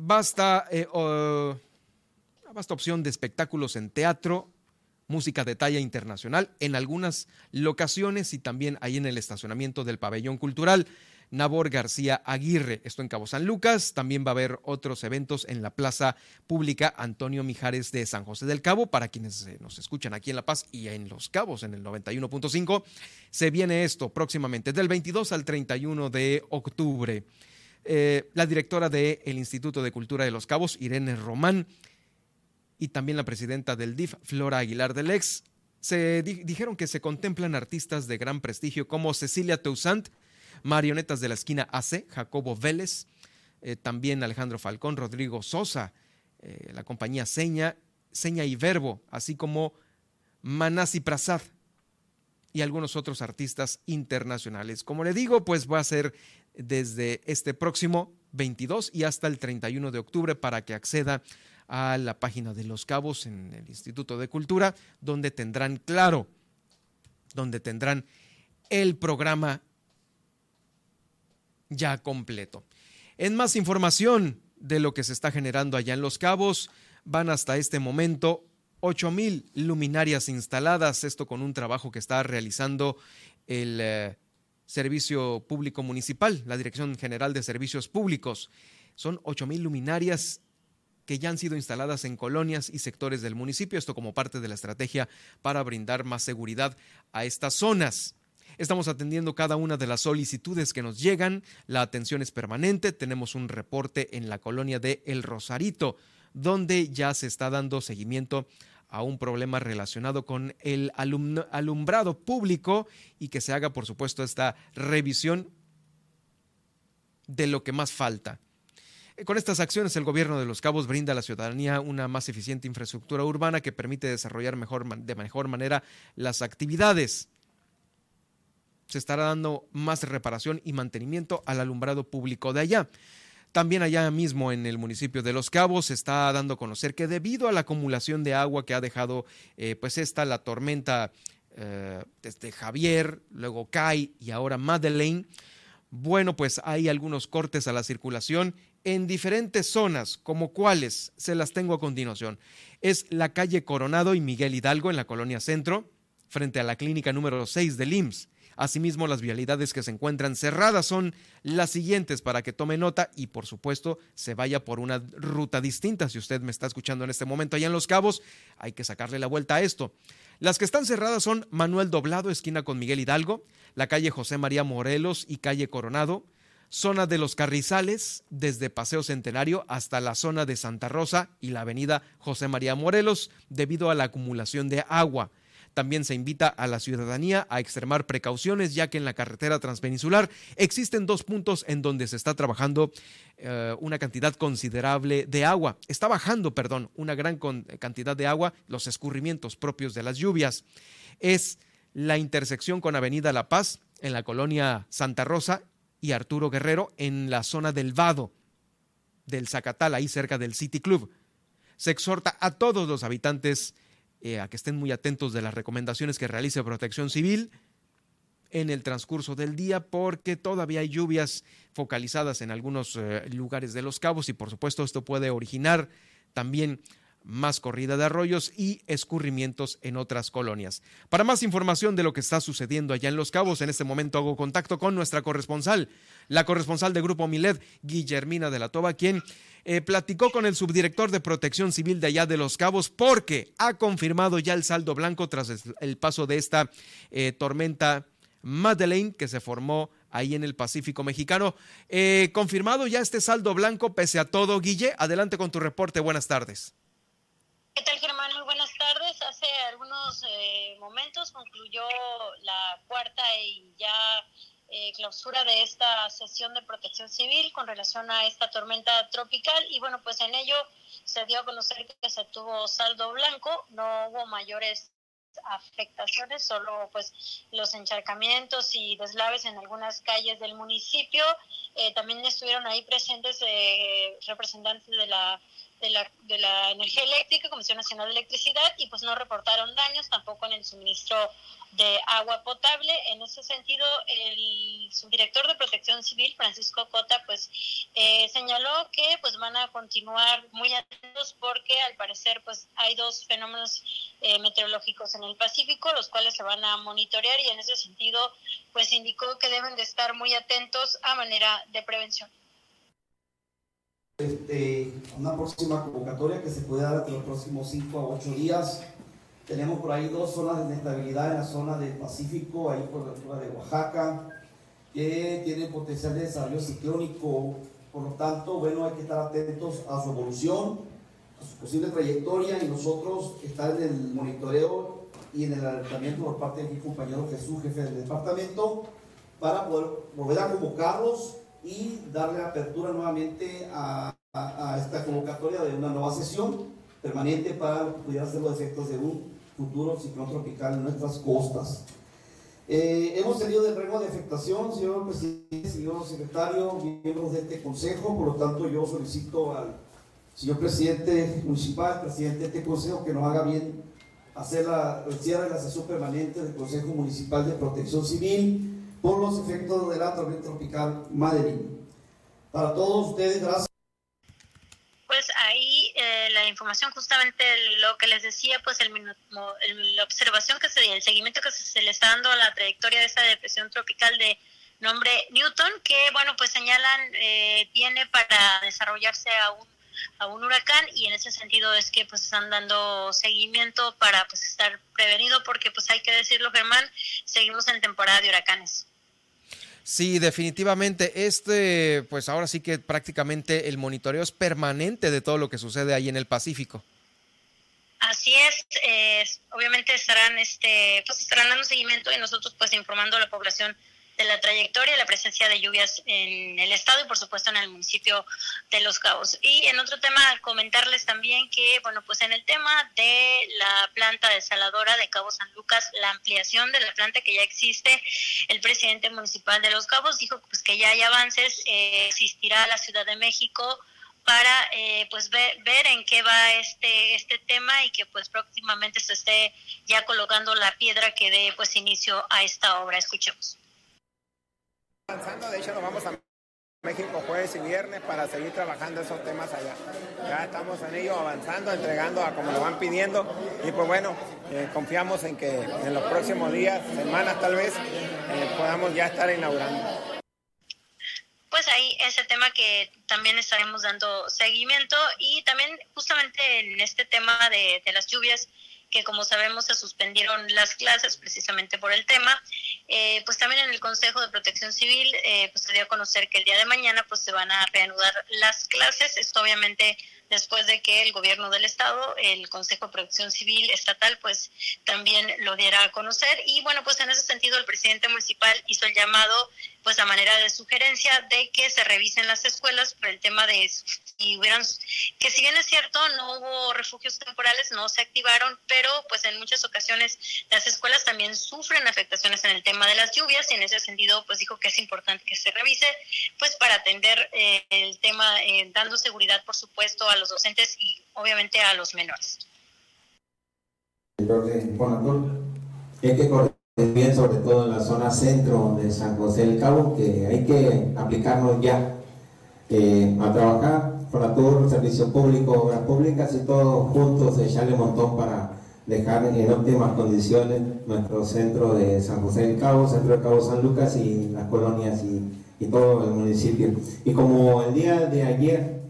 Basta, eh, opción de espectáculos en teatro, música de talla internacional en algunas locaciones y también ahí en el estacionamiento del pabellón cultural. Nabor García Aguirre, esto en Cabo San Lucas. También va a haber otros eventos en la Plaza Pública Antonio Mijares de San José del Cabo. Para quienes eh, nos escuchan aquí en La Paz y en Los Cabos en el 91.5, se viene esto próximamente del 22 al 31 de octubre. Eh, la directora del Instituto de Cultura de Los Cabos, Irene Román, y también la presidenta del DIF, Flora Aguilar del Ex, se dijeron que se contemplan artistas de gran prestigio como Cecilia Toussaint, marionetas de la esquina AC, Jacobo Vélez, eh, también Alejandro Falcón, Rodrigo Sosa, eh, la compañía Seña, Seña y Verbo, así como Manasi Prasad y algunos otros artistas internacionales. Como le digo, pues va a ser desde este próximo 22 y hasta el 31 de octubre para que acceda a la página de Los Cabos en el Instituto de Cultura, donde tendrán claro, donde tendrán el programa ya completo. En más información, de lo que se está generando allá en Los Cabos. Van hasta este momento 8 mil luminarias instaladas, esto con un trabajo que está realizando el eh, Servicio Público Municipal, la Dirección General de Servicios Públicos. Son 8 mil luminarias que ya han sido instaladas en colonias y sectores del municipio, esto como parte de la estrategia para brindar más seguridad a estas zonas. Estamos atendiendo cada una de las solicitudes que nos llegan, la atención es permanente, tenemos un reporte en la colonia de El Rosarito, donde ya se está dando seguimiento a un problema relacionado con el alumbrado público y que se haga, por supuesto, esta revisión de lo que más falta. Eh, con estas acciones, el gobierno de Los Cabos brinda a la ciudadanía una más eficiente infraestructura urbana que permite desarrollar mejor, de mejor manera las actividades. Se estará dando más reparación y mantenimiento al alumbrado público de allá. También allá mismo en el municipio de Los Cabos se está dando a conocer que debido a la acumulación de agua que ha dejado eh, pues esta la tormenta eh, desde Javier, luego Kai y ahora Madeleine, bueno pues hay algunos cortes a la circulación en diferentes zonas, como cuáles se las tengo a continuación. Es la calle Coronado y Miguel Hidalgo en la colonia Centro, frente a la clínica número 6 del IMSS. Asimismo, las vialidades que se encuentran cerradas son las siguientes para que tome nota y, por supuesto, se vaya por una ruta distinta. Si usted me está escuchando en este momento allá en Los Cabos, hay que sacarle la vuelta a esto. Las que están cerradas son Manuel Doblado, esquina con Miguel Hidalgo, la calle José María Morelos y calle Coronado, zona de los Carrizales, desde Paseo Centenario hasta la zona de Santa Rosa y la avenida José María Morelos, debido a la acumulación de agua. También se invita a la ciudadanía a extremar precauciones, ya que en la carretera transpeninsular existen dos puntos en donde se está trabajando eh, una cantidad considerable de agua. Está bajando, perdón, una gran cantidad de agua, los escurrimientos propios de las lluvias. Es la intersección con Avenida La Paz en la colonia Santa Rosa y Arturo Guerrero en la zona del Vado, del Zacatal, ahí cerca del City Club. Se exhorta a todos los habitantes eh, a que estén muy atentos de las recomendaciones que realice Protección Civil en el transcurso del día porque todavía hay lluvias focalizadas en algunos eh, lugares de los cabos y por supuesto esto puede originar también más corrida de arroyos y escurrimientos en otras colonias. Para más información de lo que está sucediendo allá en Los Cabos, en este momento hago contacto con nuestra corresponsal, la corresponsal de Grupo Milet, Guillermina de la Toba, quien eh, platicó con el subdirector de Protección Civil de allá de Los Cabos porque ha confirmado ya el saldo blanco tras el paso de esta eh, tormenta Madeleine que se formó ahí en el Pacífico mexicano. Eh, confirmado ya este saldo blanco pese a todo. Guille, adelante con tu reporte. Buenas tardes. ¿Qué tal, Germán? Muy buenas tardes. Hace algunos momentos concluyó la cuarta y ya eh, clausura de esta sesión de protección civil con relación a esta tormenta tropical y bueno, pues en ello se dio a conocer que se tuvo saldo blanco, no hubo mayores afectaciones, solo pues los encharcamientos y deslaves en algunas calles del municipio. Eh, también estuvieron ahí presentes eh, representantes de la de la, de la Energía Eléctrica, Comisión Nacional de Electricidad, y pues no reportaron daños tampoco en el suministro de agua potable. En ese sentido, el subdirector de Protección Civil, Francisco Cota, pues eh, señaló que pues van a continuar muy atentos porque al parecer pues hay dos fenómenos eh, meteorológicos en el Pacífico, los cuales se van a monitorear y en ese sentido pues indicó que deben de estar muy atentos a manera de prevención este, una próxima convocatoria que se puede dar en los próximos 5 a 8 días. Tenemos por ahí dos zonas de inestabilidad en la zona del Pacífico, ahí por la altura de Oaxaca, que tienen potencial de desarrollo ciclónico. Por lo tanto, bueno, hay que estar atentos a su evolución, a su posible trayectoria y nosotros estar en el monitoreo y en el alertamiento por parte de mi compañero Jesús, jefe del departamento, para poder volver a convocarlos y darle apertura nuevamente a, esta convocatoria de una nueva sesión permanente para ser los efectos de un futuro ciclón tropical en nuestras costas. Eh, hemos tenido de rango de afectación, señor presidente, señor secretario, miembros de este consejo, por lo tanto yo solicito al señor presidente municipal, presidente de este consejo, que nos haga bien hacer la, el cierre de la sesión permanente del Consejo Municipal de Protección Civil por los efectos de la tormenta tropical Madeline. Para todos ustedes, gracias. de la información, justamente lo que les decía, pues el, la observación que se el seguimiento que se, le está dando a la trayectoria de esta depresión tropical de nombre Newton, que bueno, pues señalan eh, tiene para desarrollarse a un, a un huracán y en ese sentido es que pues están dando seguimiento para pues estar prevenido porque pues hay que decirlo Germán, seguimos en temporada de huracanes. Sí, definitivamente. Este, pues ahora sí que prácticamente el monitoreo es permanente de todo lo que sucede ahí en el Pacífico. Así es, obviamente estarán, este, pues estarán dando seguimiento y nosotros pues informando a la población de la trayectoria la presencia de lluvias en el estado y por supuesto en el municipio de Los Cabos. Y en otro tema, comentarles también que, bueno, pues en el tema de la planta desaladora de Cabo San Lucas, la ampliación de la planta que ya existe, el presidente municipal de Los Cabos dijo pues que ya hay avances, eh, existirá la Ciudad de México para eh, pues ver, ver, en qué va este este tema y que pues próximamente se esté ya colocando la piedra que dé pues inicio a esta obra. Escuchemos. Avanzando, de hecho nos vamos a México jueves y viernes para seguir trabajando esos temas allá. Ya estamos en ello avanzando, entregando a como lo van pidiendo y pues bueno, eh, confiamos en que en los próximos días, semanas tal vez, eh, podamos ya estar inaugurando. Pues ahí ese tema que también estaremos dando seguimiento y también justamente en este tema de, de las lluvias que como sabemos se suspendieron las clases precisamente por el tema. Eh, pues también en el Consejo de Protección Civil eh, pues se dio a conocer que el día de mañana pues se van a reanudar las clases. Esto obviamente después de que el gobierno del estado, el Consejo de Protección Civil estatal, pues también lo diera a conocer. Y bueno, pues en ese sentido el presidente municipal hizo el llamado, pues a manera de sugerencia, de que se revisen las escuelas por el tema de si hubieran, que si bien es cierto, no hubo refugios temporales, no se activaron, pero pues en muchas ocasiones las escuelas también sufren afectaciones en el tema de las lluvias y en ese sentido pues dijo que es importante que se revise, pues para atender eh, el tema, eh, dando seguridad por supuesto a los docentes y obviamente a los menores. Que hay que bien, sobre todo en la zona centro de San José del Cabo, que hay que aplicarnos ya eh, a trabajar, Fonatur, servicio público, obras públicas y todos juntos echarle un montón para dejar en óptimas condiciones nuestro centro de San José del Cabo, centro de Cabo San Lucas y las colonias y, y todo el municipio. Y como el día de ayer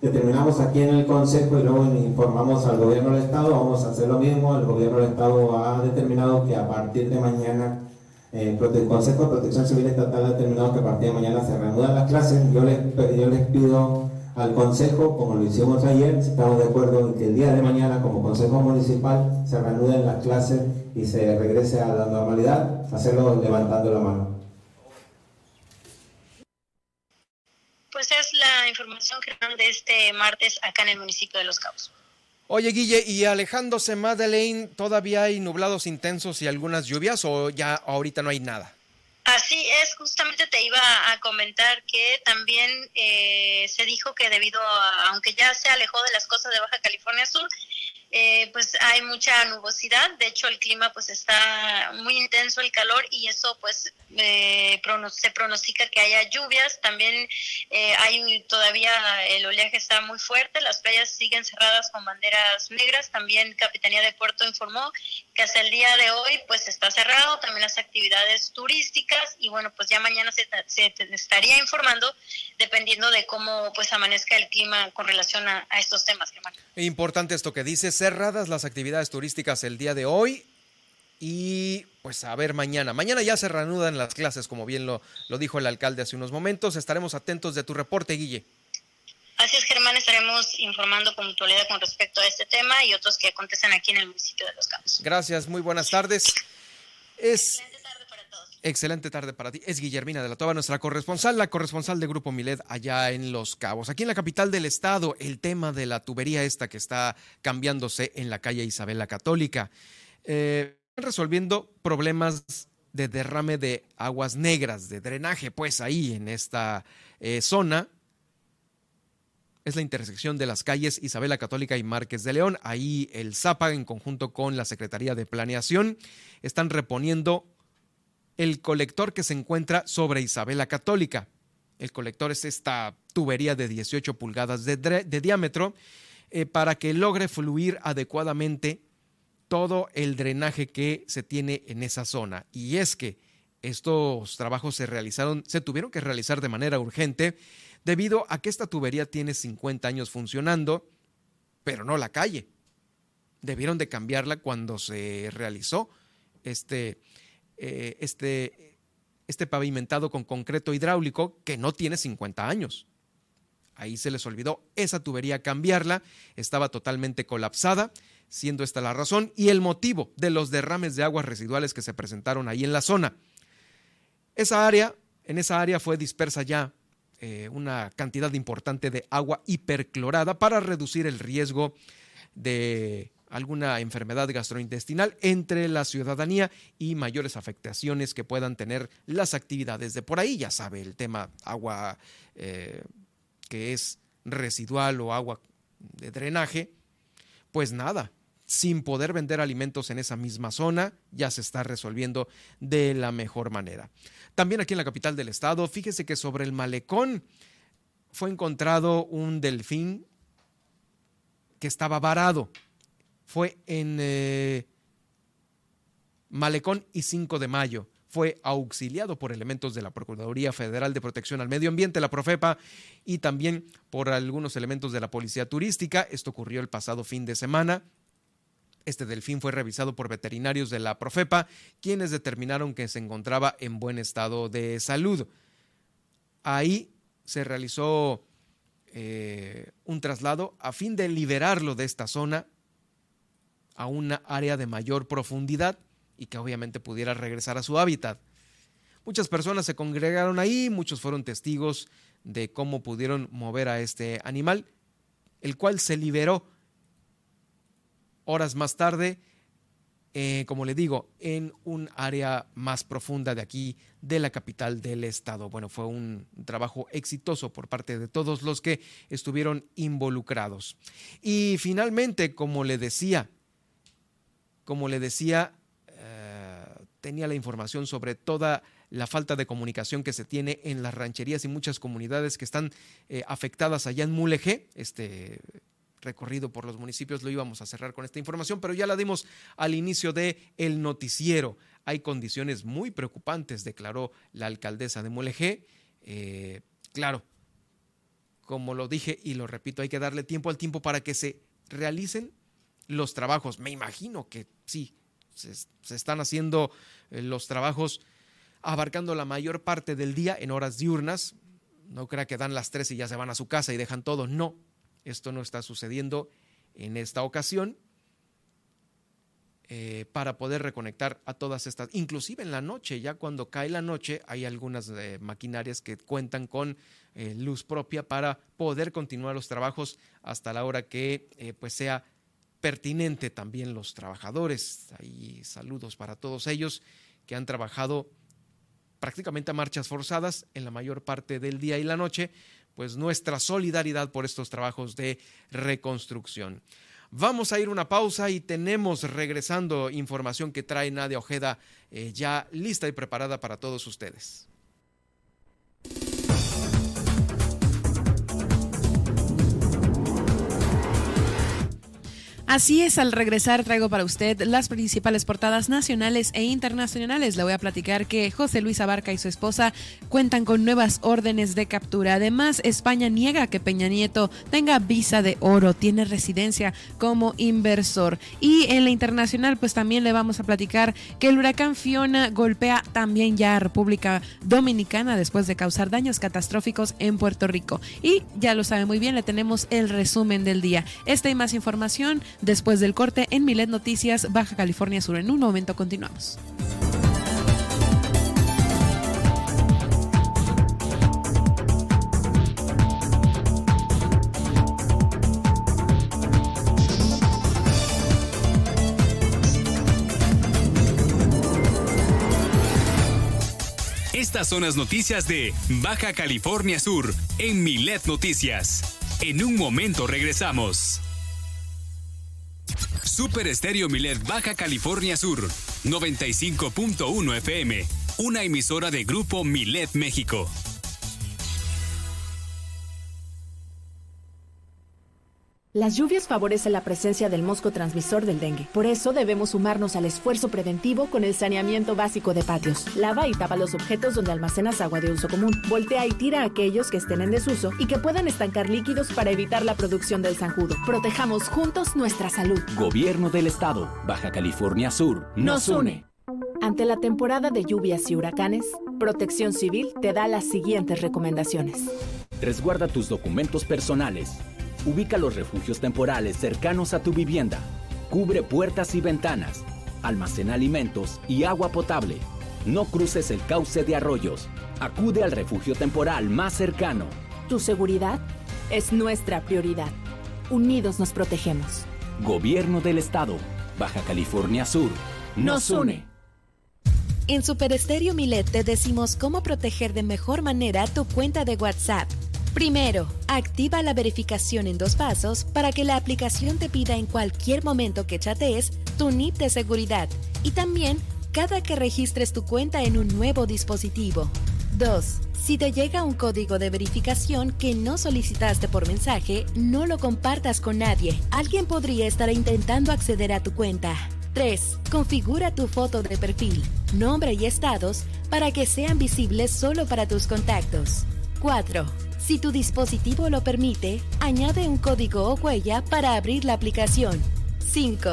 determinamos aquí en el Consejo y luego informamos al Gobierno del Estado, vamos a hacer lo mismo. El Gobierno del Estado ha determinado que a partir de mañana, eh, el Consejo de Protección Civil Estatal ha determinado que a partir de mañana se reanudan las clases. Yo les, yo les pido al Consejo, como lo hicimos ayer, si estamos de acuerdo en que el día de mañana, como Consejo Municipal, se reanuden las clases y se regrese a la normalidad, hacerlo levantando la mano. Pues es la información general de este martes acá en el municipio de Los Cabos. Oye, Guille, y alejándose Madeleine, ¿todavía hay nublados intensos y algunas lluvias o ya ahorita no hay nada? Así es, justamente te iba a comentar que también eh, se dijo que debido a, aunque ya se alejó de las costas de Baja California Sur, eh, pues hay mucha nubosidad, de hecho el clima pues está muy intenso el calor y eso pues eh, se pronostica que haya lluvias, también eh, hay todavía el oleaje está muy fuerte, las playas siguen cerradas con banderas negras, también Capitanía de Puerto informó que hasta el día de hoy pues está cerrado, también las actividades turísticas y bueno pues ya mañana se, se estaría informando dependiendo de cómo pues amanezca el clima con relación a, estos temas. Importante esto que dices cerradas las actividades turísticas el día de hoy y pues a ver mañana. Mañana ya se reanudan las clases, como bien lo, lo dijo el alcalde hace unos momentos. Estaremos atentos de tu reporte, Guille. Así es, Germán, estaremos informando con puntualidad con respecto a este tema y otros que acontecen aquí en el municipio de Los Cabos. Gracias, muy buenas tardes. Es... Excelente tarde para ti. Es Guillermina de la Toba, nuestra corresponsal, la corresponsal de Grupo Milet allá en Los Cabos. Aquí en la capital del estado, el tema de la tubería esta que está cambiándose en la calle Isabel la Católica. Eh, resolviendo problemas de derrame de aguas negras, de drenaje, pues ahí en esta eh, zona. Es la intersección de las calles Isabel la Católica y Márquez de León. Ahí el ZAPA, en conjunto con la Secretaría de Planeación, están reponiendo el colector que se encuentra sobre Isabela Católica. El colector es esta tubería de 18 pulgadas de, diámetro. eh, para que logre fluir adecuadamente todo el drenaje que se tiene en esa zona. Y es que estos trabajos se realizaron, se tuvieron que realizar de manera urgente debido a que esta tubería tiene 50 años funcionando, pero no la calle. Debieron de cambiarla cuando se realizó este, eh, este, este pavimentado con concreto hidráulico que no tiene 50 años. Ahí se les olvidó esa tubería cambiarla, estaba totalmente colapsada, siendo esta la razón y el motivo de los derrames de aguas residuales que se presentaron ahí en la zona. Esa área, en esa área fue dispersa ya eh, una cantidad importante de agua hiperclorada para reducir el riesgo de alguna enfermedad gastrointestinal entre la ciudadanía y mayores afectaciones que puedan tener las actividades de por ahí. Ya sabe el tema agua eh, que es residual o agua de drenaje. Pues nada, sin poder vender alimentos en esa misma zona, ya se está resolviendo de la mejor manera. También aquí en la capital del estado, fíjese que sobre el malecón fue encontrado un delfín que estaba varado fue en eh, Malecón y 5 de mayo. Fue auxiliado por elementos de la Procuraduría Federal de Protección al Medio Ambiente, la Profepa, y también por algunos elementos de la Policía Turística. Esto ocurrió el pasado fin de semana. Este delfín fue revisado por veterinarios de la Profepa, quienes determinaron que se encontraba en buen estado de salud. Ahí se realizó eh, un traslado a fin de liberarlo de esta zona a una área de mayor profundidad y que obviamente pudiera regresar a su hábitat. Muchas personas se congregaron ahí, muchos fueron testigos de cómo pudieron mover a este animal, el cual se liberó horas más tarde, eh, como le digo, en un área más profunda de aquí, de la capital del estado. Bueno, fue un trabajo exitoso por parte de todos los que estuvieron involucrados. Y finalmente, como le decía, como le decía, eh, tenía la información sobre toda la falta de comunicación que se tiene en las rancherías y muchas comunidades que están eh, afectadas allá en Mulegé. Este recorrido por los municipios lo íbamos a cerrar con esta información, pero ya la dimos al inicio de el noticiero. Hay condiciones muy preocupantes, declaró la alcaldesa de Mulegé. Eh, claro, como lo dije y lo repito, hay que darle tiempo al tiempo para que se realicen los trabajos. Me imagino que sí, se, están haciendo eh, los trabajos abarcando la mayor parte del día en horas diurnas. No crea que dan las tres y ya se van a su casa y dejan todo. No, esto no está sucediendo en esta ocasión. Eh, para poder reconectar a todas estas, inclusive en la noche, ya cuando cae la noche, hay algunas eh, maquinarias que cuentan con luz propia para poder continuar los trabajos hasta la hora que pues sea pertinente también los trabajadores. Ahí saludos para todos ellos que han trabajado prácticamente a marchas forzadas en la mayor parte del día y la noche, pues nuestra solidaridad por estos trabajos de reconstrucción. Vamos a ir una pausa y tenemos regresando información que trae Nadia Ojeda eh, ya lista y preparada para todos ustedes. Así es, al regresar traigo para usted las principales portadas nacionales e internacionales. Le voy a platicar que José Luis Abarca y su esposa cuentan con nuevas órdenes de captura. Además, España niega que Peña Nieto tenga visa de oro, tiene residencia como inversor. Y en la internacional, pues también le vamos a platicar que el huracán Fiona golpea también ya a República Dominicana después de causar daños catastróficos en Puerto Rico. Y ya lo sabe muy bien, le tenemos el resumen del día. Esta y más información Después del corte en Milet Noticias, Baja California Sur. En un momento continuamos. Estas son las noticias de Baja California Sur en Milet Noticias. En un momento regresamos. Super Estéreo Milet Baja California Sur, 95.1 FM, una emisora de Grupo Milet México. Las lluvias favorecen la presencia del mosco transmisor del dengue. Por eso debemos sumarnos al esfuerzo preventivo con el saneamiento básico de patios. Lava y tapa los objetos donde almacenas agua de uso común. Voltea y tira aquellos que estén en desuso y que puedan estancar líquidos para evitar la producción del zancudo. Protejamos juntos nuestra salud. Gobierno del Estado, Baja California Sur, nos une. Ante la temporada de lluvias y huracanes, Protección Civil te da las siguientes recomendaciones. Resguarda tus documentos personales Ubica los refugios temporales cercanos a tu vivienda. Cubre puertas y ventanas. Almacena alimentos y agua potable. No cruces el cauce de arroyos. Acude al refugio temporal más cercano. Tu seguridad es nuestra prioridad. Unidos nos protegemos. Gobierno del Estado. Baja California Sur. Nos une. En Super Estéreo Milet te decimos cómo proteger de mejor manera tu cuenta de WhatsApp. Primero, activa la verificación en dos pasos para que la aplicación te pida en cualquier momento que chatees tu NIP de seguridad y también cada que registres tu cuenta en un nuevo dispositivo. 2. Si te llega un código de verificación que no solicitaste por mensaje, no lo compartas con nadie. Alguien podría estar intentando acceder a tu cuenta. 3. Configura tu foto de perfil, nombre y estados para que sean visibles solo para tus contactos. 4. Si tu dispositivo lo permite, añade un código o huella para abrir la aplicación. 5.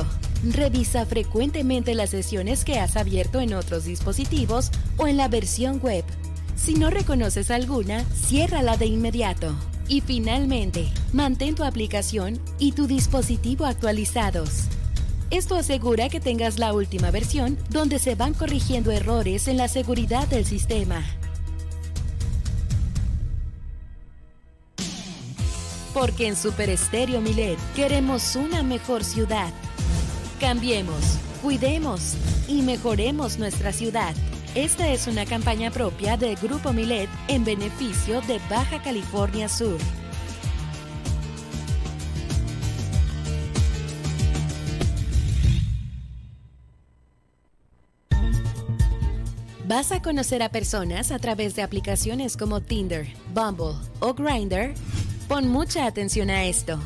Revisa frecuentemente las sesiones que has abierto en otros dispositivos o en la versión web. Si no reconoces alguna, ciérrala de inmediato. Y finalmente, mantén tu aplicación y tu dispositivo actualizados. Esto asegura que tengas la última versión donde se van corrigiendo errores en la seguridad del sistema. Porque en Super Estéreo Milet queremos una mejor ciudad. Cambiemos, cuidemos y mejoremos nuestra ciudad. Esta es una campaña propia del Grupo Milet en beneficio de Baja California Sur. ¿Vas a conocer a personas a través de aplicaciones como Tinder, Bumble o Grindr? Pon mucha atención a esto.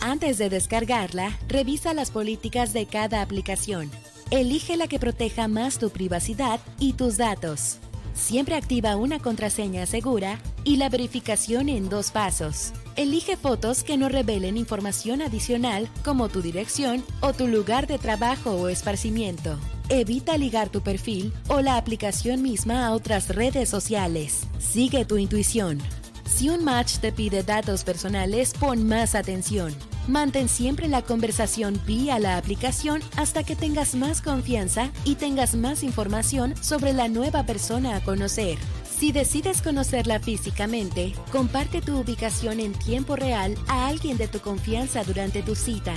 Antes de descargarla, revisa las políticas de cada aplicación. Elige la que proteja más tu privacidad y tus datos. Siempre activa una contraseña segura y la verificación en dos pasos. Elige fotos que no revelen información adicional como tu dirección o tu lugar de trabajo o esparcimiento. Evita ligar tu perfil o la aplicación misma a otras redes sociales. Sigue tu intuición. Si un match te pide datos personales, pon más atención. Mantén siempre la conversación vía la aplicación hasta que tengas más confianza y tengas más información sobre la nueva persona a conocer. Si decides conocerla físicamente, comparte tu ubicación en tiempo real a alguien de tu confianza durante tu cita.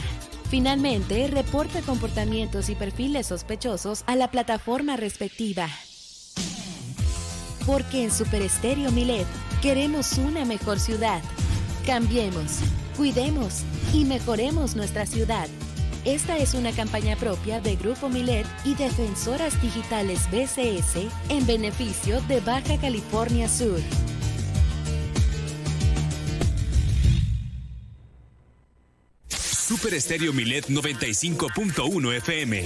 Finalmente, reporta comportamientos y perfiles sospechosos a la plataforma respectiva. Porque en Super Estéreo Milet queremos una mejor ciudad. Cambiemos, cuidemos y mejoremos nuestra ciudad. Esta es una campaña propia de Grupo Milet y Defensoras Digitales BCS en beneficio de Baja California Sur. Super Estéreo Milet 95.1 FM.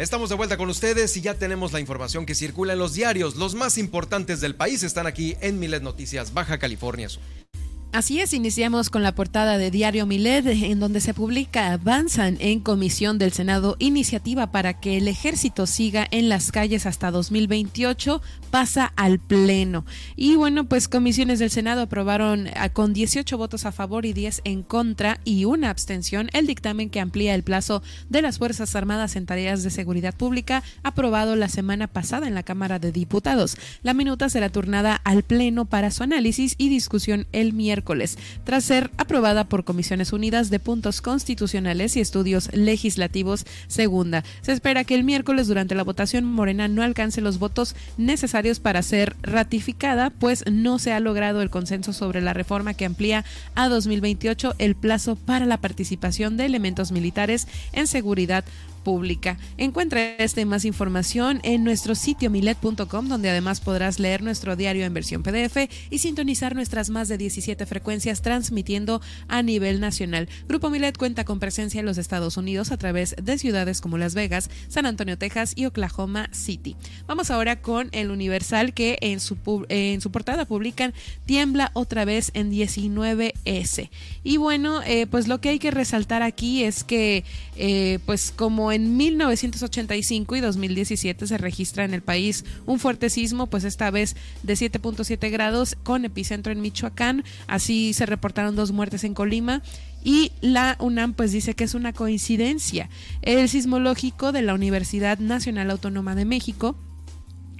Estamos de vuelta con ustedes y ya tenemos la información que circula en los diarios. Los más importantes del país están aquí en Milet Noticias, Baja California Sur. Así es, iniciamos con la portada de Diario Milet, en donde se publica avanzan en comisión del Senado iniciativa para que el ejército siga en las calles hasta 2028, pasa al Pleno. Y bueno, pues comisiones del Senado aprobaron ah, con 18 votos a favor y 10 en contra y una abstención el dictamen que amplía el plazo de las Fuerzas Armadas en tareas de seguridad pública, aprobado la semana pasada en la Cámara de Diputados. La minuta será turnada al Pleno para su análisis y discusión el miércoles miércoles, tras ser aprobada por Comisiones Unidas de Puntos Constitucionales y Estudios Legislativos Segunda. Se espera que el miércoles durante la votación Morena no alcance los votos necesarios para ser ratificada, pues no se ha logrado el consenso sobre la reforma que amplía a 2028 el plazo para la participación de elementos militares en seguridad pública. Encuentra este más información en nuestro sitio milet.com, donde además podrás leer nuestro diario en versión PDF y sintonizar nuestras más de 17 frecuencias transmitiendo a nivel nacional. Grupo Milet cuenta con presencia en los Estados Unidos a través de ciudades como Las Vegas, San Antonio, Texas y Oklahoma City. Vamos ahora con el Universal que en su, en su portada publican Tiembla otra vez en 19S. Y bueno, eh, pues lo que hay que resaltar aquí es que eh, pues como en 1985 y 2017 se registra en el país un fuerte sismo, pues esta vez de 7.7 grados con epicentro en Michoacán. Así se reportaron dos muertes en Colima y la UNAM pues dice que es una coincidencia. El sismológico de la Universidad Nacional Autónoma de México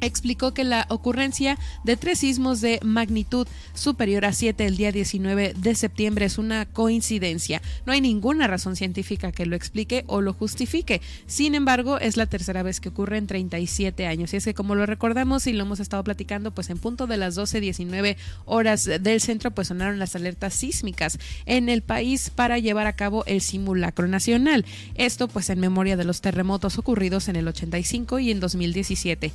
explicó que la ocurrencia de tres sismos de magnitud superior a 7 el día 19 de septiembre es una coincidencia. No hay ninguna razón científica que lo explique o lo justifique. Sin embargo, es la tercera vez que ocurre en 37 años. Y es que como lo recordamos y lo hemos estado platicando, pues en punto de las 12-19 horas del centro, pues sonaron las alertas sísmicas en el país para llevar a cabo el simulacro nacional. Esto pues en memoria de los terremotos ocurridos en el 85 y en 2017.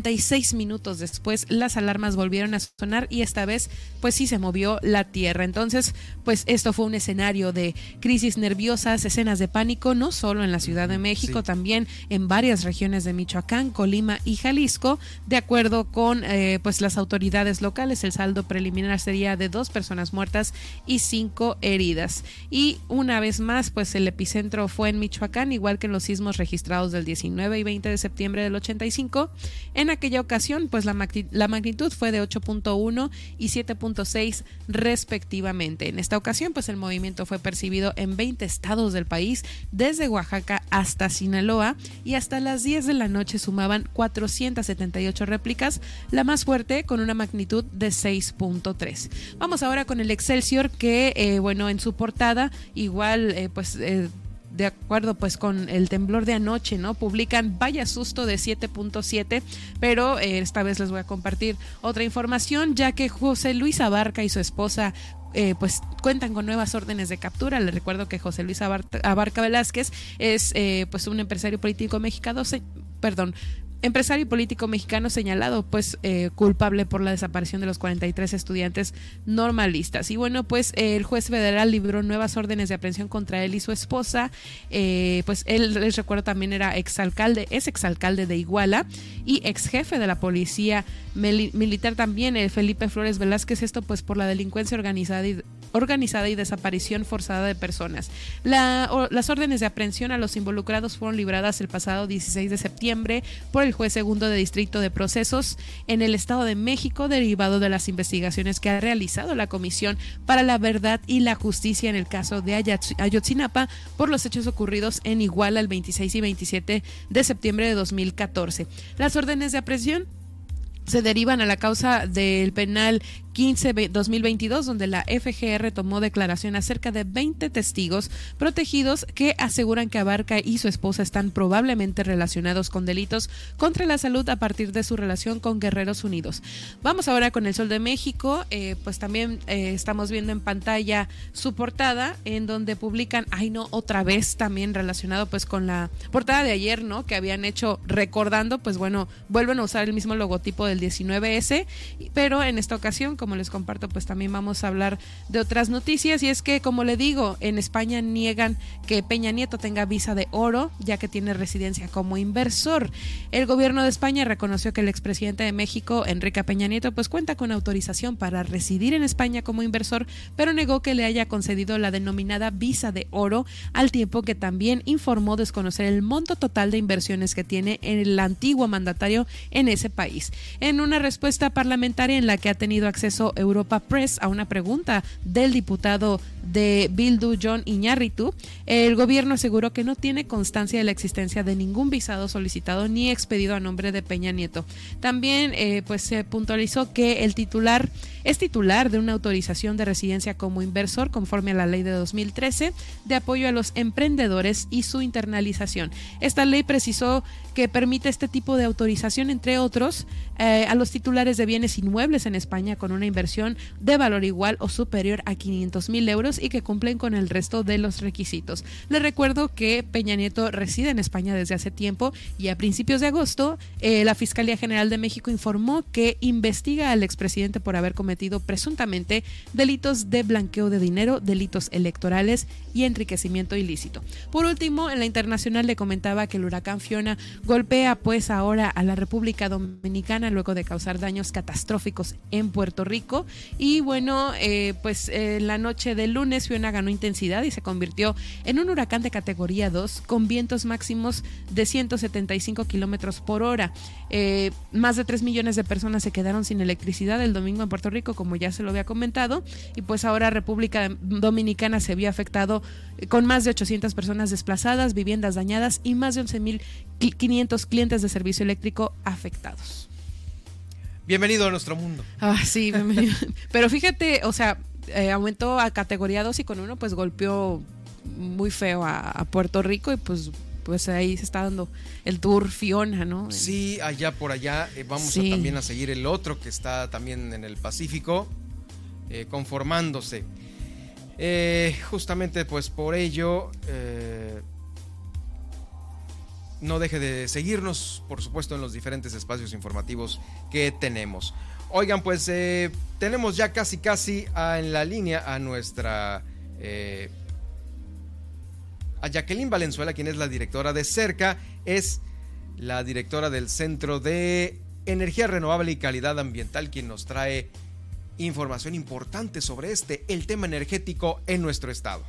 46 minutos después las alarmas volvieron a sonar y esta vez pues sí se movió la tierra. Entonces pues esto fue un escenario de crisis nerviosas, escenas de pánico, no solo en la Ciudad de México, también en varias regiones de Michoacán, Colima y Jalisco. De acuerdo con eh, pues las autoridades locales, el saldo preliminar sería de dos personas muertas y cinco heridas. Y una vez más pues el epicentro fue en Michoacán, igual que en los sismos registrados del 19 y 20 de septiembre del 85. En aquella ocasión, pues la, la magnitud fue de 8.1 y 7.6 respectivamente. En esta ocasión, pues el movimiento fue percibido en 20 estados del país, desde Oaxaca hasta Sinaloa, y hasta las 10 de la noche sumaban 478 réplicas, la más fuerte con una magnitud de 6.3. Vamos ahora con el Excelsior, que, eh, bueno, en su portada, igual, eh, pues... Eh, de acuerdo pues con el temblor de anoche, ¿no? Publican vaya susto de 7.7, pero eh, esta vez les voy a compartir otra información, ya que José Luis Abarca y su esposa eh, pues cuentan con nuevas órdenes de captura. Les recuerdo que José Luis Abarca, Velázquez es eh, pues un empresario político mexicano, perdón, empresario y político mexicano señalado pues eh, culpable por la desaparición de los 43 estudiantes normalistas. Y bueno, pues el juez federal libró nuevas órdenes de aprehensión contra él y su esposa. Eh, pues él, les recuerdo, también era exalcalde, es exalcalde de Iguala y ex jefe de la policía militar también, el Felipe Flores Velázquez, esto pues por la delincuencia organizada y organizada y desaparición forzada de personas. las órdenes de aprehensión a los involucrados fueron libradas el pasado 16 de septiembre por el juez segundo de Distrito de Procesos en el Estado de México, derivado de las investigaciones que ha realizado la Comisión para la Verdad y la Justicia en el caso de Ayotzinapa por los hechos ocurridos en Iguala el 26 y 27 de septiembre de 2014. Las órdenes de aprehensión se derivan a la causa del penal 15-2022, donde la FGR tomó declaración acerca de 20 testigos protegidos que aseguran que Abarca y su esposa están probablemente relacionados con delitos contra la salud a partir de su relación con Guerreros Unidos. Vamos ahora con el Sol de México, eh, pues también eh, estamos viendo en pantalla su portada, en donde publican, ay no, otra vez también relacionado pues con la portada de ayer, ¿no? Que habían hecho recordando, pues bueno, vuelven a usar el mismo logotipo del 19S, pero en esta ocasión, como les comparto, pues también vamos a hablar de otras noticias y es que, como le digo, en España niegan que Peña Nieto tenga visa de oro, ya que tiene residencia como inversor. El gobierno de España reconoció que el expresidente de México, Enrique Peña Nieto, pues cuenta con autorización para residir en España como inversor, pero negó que le haya concedido la denominada visa de oro, al tiempo que también informó desconocer el monto total de inversiones que tiene el antiguo mandatario en ese país. En una respuesta parlamentaria en la que ha tenido acceso Europa Press a una pregunta del diputado de Bildu John Iñárritu, el gobierno aseguró que no tiene constancia de la existencia de ningún visado solicitado ni expedido a nombre de Peña Nieto. También eh, pues se puntualizó que el titular es titular de una autorización de residencia como inversor conforme a la ley de 2013 de apoyo a los emprendedores y su internalización. Esta ley precisó que permite este tipo de autorización, entre otros, eh, a los titulares de bienes inmuebles en España con una inversión de valor igual o superior a 500 mil euros y que cumplen con el resto de los requisitos. Les recuerdo que Peña Nieto reside en España desde hace tiempo y a principios de agosto eh, la Fiscalía General de México informó que investiga al expresidente por haber cometido presuntamente delitos de blanqueo de dinero, delitos electorales y enriquecimiento ilícito. Por último, en la internacional le comentaba que el huracán Fiona golpea pues ahora a la República Dominicana luego de causar daños catastróficos en Puerto Rico y bueno, eh, pues eh, la noche del lunes Fiona ganó intensidad y se convirtió en un huracán de categoría 2 con vientos máximos de 175 kilómetros por hora. Eh, más de 3 millones de personas se quedaron sin electricidad el domingo en Puerto Rico, como ya se lo había comentado, y pues ahora República Dominicana se vio afectado con más de 800 personas desplazadas, viviendas dañadas y más de 11.500 clientes de servicio eléctrico afectados. Bienvenido a nuestro mundo. Ah, sí, bienvenido. Pero fíjate, o sea, eh, aumentó a categoría 2 y con uno pues golpeó muy feo a, Puerto Rico y pues pues ahí se está dando el tour Fiona, ¿no? Sí, allá por allá eh, vamos también a seguir el otro que está también en el Pacífico eh, conformándose. justamente pues por ello no deje de seguirnos, por supuesto, en los diferentes espacios informativos que tenemos. Oigan, pues eh, tenemos ya casi casi en la línea a nuestra... Eh, a Jacqueline Valenzuela, quien es la directora de Cerca, es la directora del Centro de Energía Renovable y Calidad Ambiental, quien nos trae información importante sobre este, el tema energético en nuestro estado.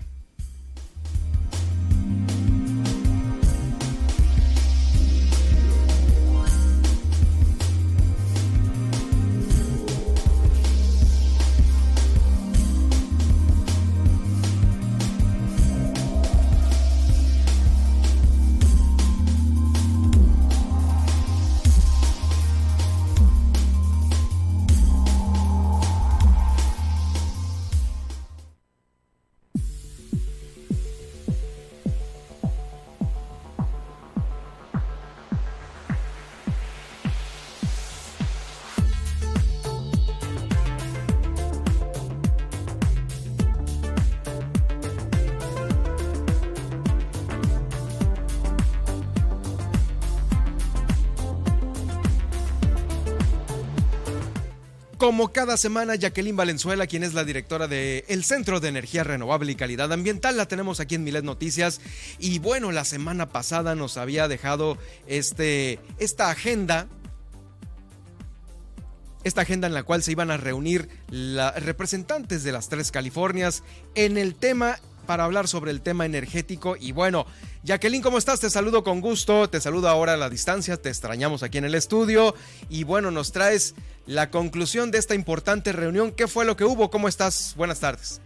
Como cada semana, Jacqueline Valenzuela, quien es la directora del el Centro de Energía Renovable y Calidad Ambiental, la tenemos aquí en Milet Noticias. Y bueno, la semana pasada nos había dejado este, esta agenda esta agenda en la cual se iban a reunir los representantes de las tres Californias en el tema para hablar sobre el tema energético. Y bueno, Jacqueline, ¿cómo estás? Te saludo con gusto, te saludo ahora a la distancia, te extrañamos aquí en el estudio. Y bueno, nos traes la conclusión de esta importante reunión. ¿Qué fue lo que hubo? ¿Cómo estás? Buenas tardes.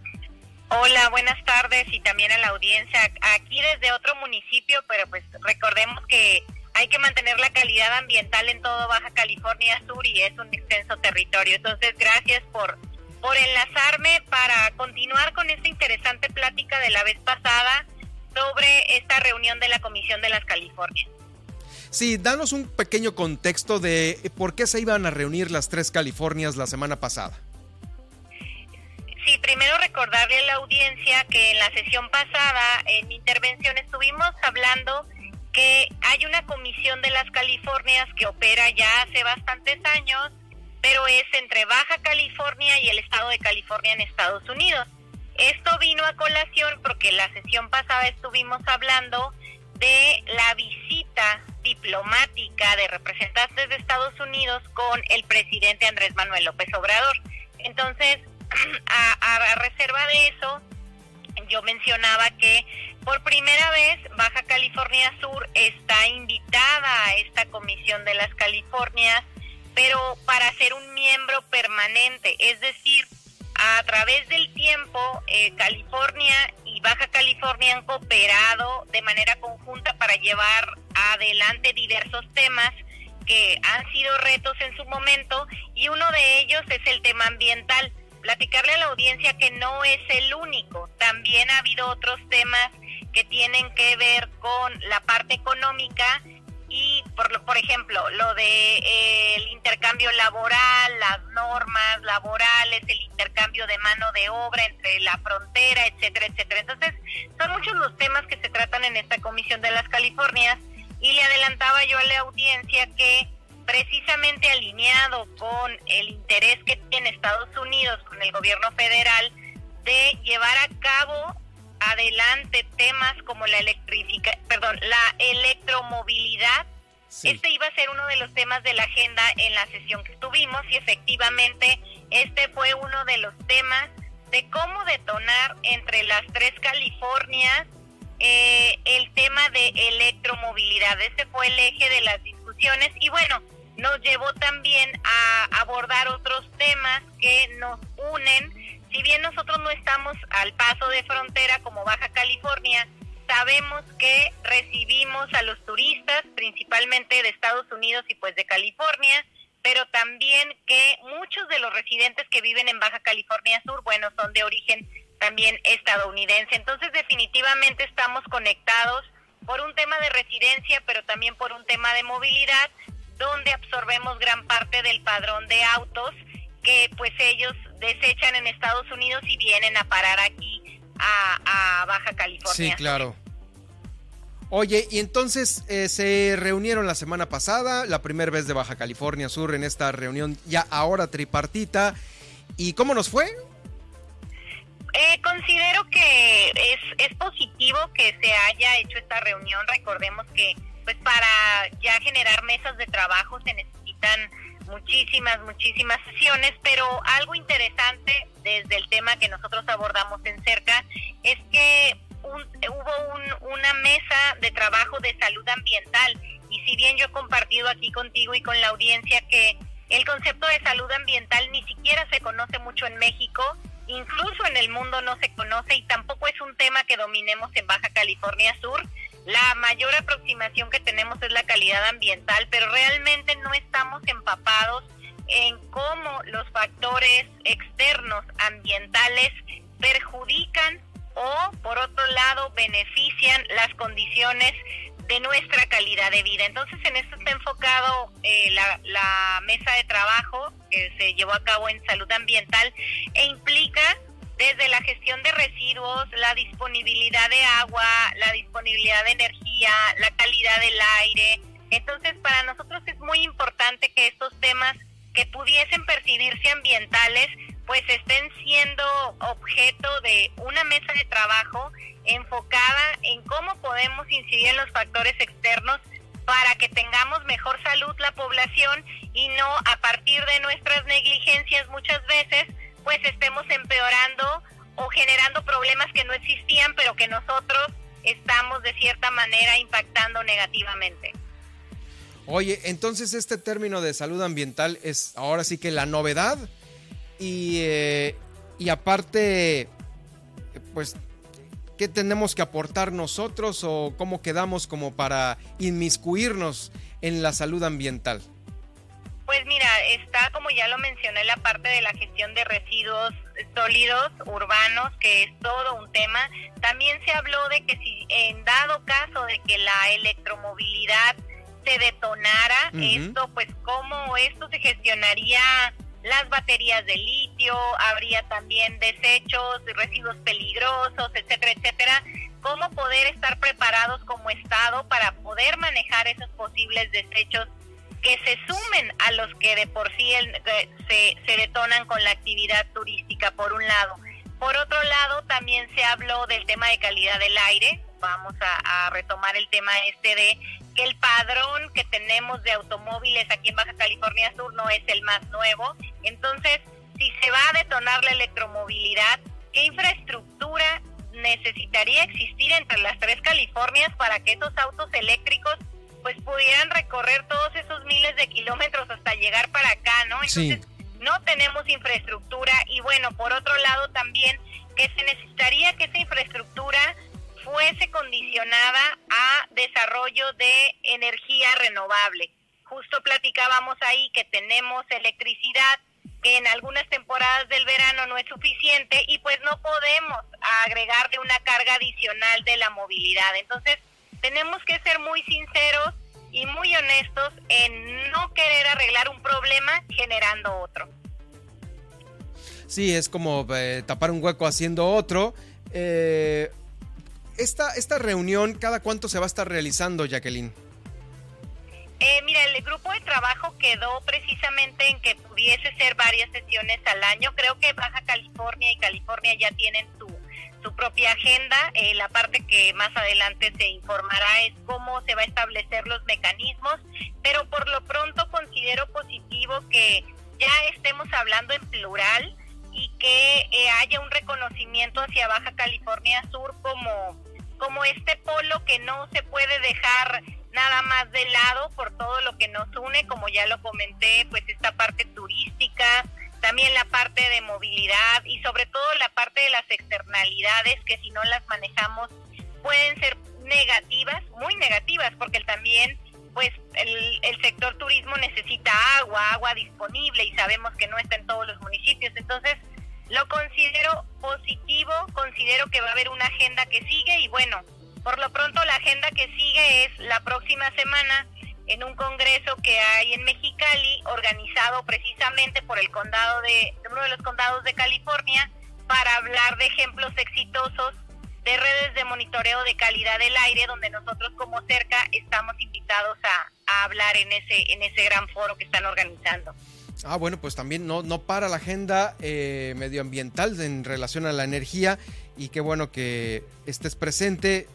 Hola, buenas tardes y también a la audiencia. Aquí desde otro municipio, pero pues recordemos que hay que mantener la calidad ambiental en todo Baja California Sur y es un extenso territorio. Entonces, gracias por por enlazarme para continuar con esta interesante plática de la vez pasada sobre esta reunión de la Comisión de las Californias. Sí, danos un pequeño contexto de por qué se iban a reunir las tres Californias la semana pasada. Sí, primero recordarle a la audiencia que en la sesión pasada, en mi intervención, estuvimos hablando que hay una comisión de las Californias que opera ya hace bastantes años pero es entre Baja California y el estado de California en Estados Unidos. Esto vino a colación porque la sesión pasada estuvimos hablando de la visita diplomática de representantes de Estados Unidos con el presidente Andrés Manuel López Obrador. Entonces, a, reserva de eso, yo mencionaba que por primera vez Baja California Sur está invitada a esta comisión de las Californias pero para ser un miembro permanente, es decir, a través del tiempo, eh, California y Baja California han cooperado de manera conjunta para llevar adelante diversos temas que han sido retos en su momento y uno de ellos es el tema ambiental. Platicarle a la audiencia que no es el único, también ha habido otros temas que tienen que ver con la parte económica y por, por ejemplo lo de eh, el intercambio laboral, las normas laborales, el intercambio de mano de obra entre la frontera, etcétera, etcétera. Entonces, son muchos los temas que se tratan en esta Comisión de las Californias y le adelantaba yo a la audiencia que precisamente alineado con el interés que tiene Estados Unidos con el gobierno federal de llevar a cabo adelante temas como la electrifica, perdón, la electromovilidad. Este iba a ser uno de los temas de la agenda en la sesión que tuvimos y efectivamente este fue uno de los temas de cómo detonar entre las tres Californias eh, el tema de electromovilidad. Ese fue el eje de las discusiones y bueno, nos llevó también a abordar otros temas que nos unen si bien nosotros no estamos al paso de frontera como Baja California, sabemos que recibimos a los turistas, principalmente de Estados Unidos y pues de California, pero también que muchos de los residentes que viven en Baja California Sur, bueno, son de origen también estadounidense. Entonces, definitivamente estamos conectados por un tema de residencia, pero también por un tema de movilidad, donde absorbemos gran parte del padrón de autos que pues ellos desechan en Estados Unidos y vienen a parar aquí a, Baja California. Sí, claro. Oye, y entonces eh, se reunieron la semana pasada, la primera vez de Baja California Sur en esta reunión ya ahora tripartita. ¿Y cómo nos fue? Eh, considero que es, es positivo que se haya hecho esta reunión. Recordemos que pues para ya generar mesas de trabajo se necesitan muchísimas, muchísimas sesiones, pero algo interesante desde el tema que nosotros abordamos en cerca es que hubo una mesa de trabajo de salud ambiental. Y si bien yo he compartido aquí contigo y con la audiencia que el concepto de salud ambiental ni siquiera se conoce mucho en México, incluso en el mundo no se conoce y tampoco es un tema que dominemos en Baja California Sur, la mayor aproximación que tenemos es la calidad ambiental, pero realmente no estamos empapados en cómo los factores externos ambientales perjudican o, por otro lado, benefician las condiciones de nuestra calidad de vida. Entonces, en esto está enfocado eh, la, la mesa de trabajo que se llevó a cabo en salud ambiental e implica desde la gestión de residuos, la disponibilidad de agua, la disponibilidad de energía, la calidad del aire. Entonces, para nosotros es muy importante que estos temas que pudiesen percibirse ambientales, pues estén siendo objeto de una mesa de trabajo enfocada en cómo podemos incidir en los factores externos para que tengamos mejor salud la población y no a partir de nuestras negligencias muchas veces pues estemos empeorando o generando problemas que no existían, pero que nosotros estamos de cierta manera impactando negativamente. Oye, entonces este término de salud ambiental es ahora sí que la novedad y, eh, y aparte, pues, ¿qué tenemos que aportar nosotros o cómo quedamos como para inmiscuirnos en la salud ambiental? Pues mira, está como ya lo mencioné la parte de la gestión de residuos sólidos urbanos, que es todo un tema. También se habló de que si en dado caso de que la electromovilidad se detonara, esto pues cómo esto se gestionaría las baterías de litio, habría también desechos, residuos peligrosos, etcétera, etcétera. Cómo poder estar preparados como Estado para poder manejar esos posibles desechos que se sumen a los que de por sí se, se detonan con la actividad turística, por un lado. Por otro lado, también se habló del tema de calidad del aire. Vamos a, retomar el tema este de que el padrón que tenemos de automóviles aquí en Baja California Sur no es el más nuevo. Entonces, si se va a detonar la electromovilidad, ¿qué infraestructura necesitaría existir entre las tres Californias para que esos autos eléctricos pues pudieran recorrer todos esos miles de kilómetros hasta llegar para acá, ¿no? Entonces, no tenemos infraestructura y bueno, por otro lado también que se necesitaría que esa infraestructura fuese condicionada a desarrollo de energía renovable. Justo platicábamos ahí que tenemos electricidad que en algunas temporadas del verano no es suficiente y pues no podemos agregarle una carga adicional de la movilidad. Entonces, tenemos que ser muy sinceros y muy honestos en no querer arreglar un problema generando otro. Sí, es como eh, tapar un hueco haciendo otro. Eh, esta, esta reunión, ¿cada cuánto se va a estar realizando, Jacqueline? Eh, mira, el grupo de trabajo quedó precisamente en que pudiese ser varias sesiones al año. Creo que Baja California y California ya tienen su, su propia agenda. Eh, la parte que más adelante se informará es cómo se va a establecer los mecanismos, pero por lo pronto considero positivo que ya estemos hablando en plural y que eh, haya un reconocimiento hacia Baja California Sur como, como este polo que no se puede dejar nada más de lado por todo lo que nos une, como ya lo comenté, pues esta parte turística, también la parte de movilidad y sobre todo la parte de las externalidades que si no las manejamos pueden ser negativas, muy negativas, porque también pues el, el sector turismo necesita agua, agua disponible y sabemos que no está en todos los municipios. Entonces, lo considero positivo, considero que va a haber una agenda que sigue y bueno, por lo pronto la agenda que sigue es la próxima semana en un congreso que hay en Mexicali, organizado precisamente por el condado de, uno de los condados de California, para hablar de ejemplos exitosos de redes de monitoreo de calidad del aire, donde nosotros como cerca estamos invitados a, hablar en ese, en ese gran foro que están organizando. Ah, bueno, pues también no, no para la agenda eh, medioambiental en relación a la energía y qué bueno que estés presente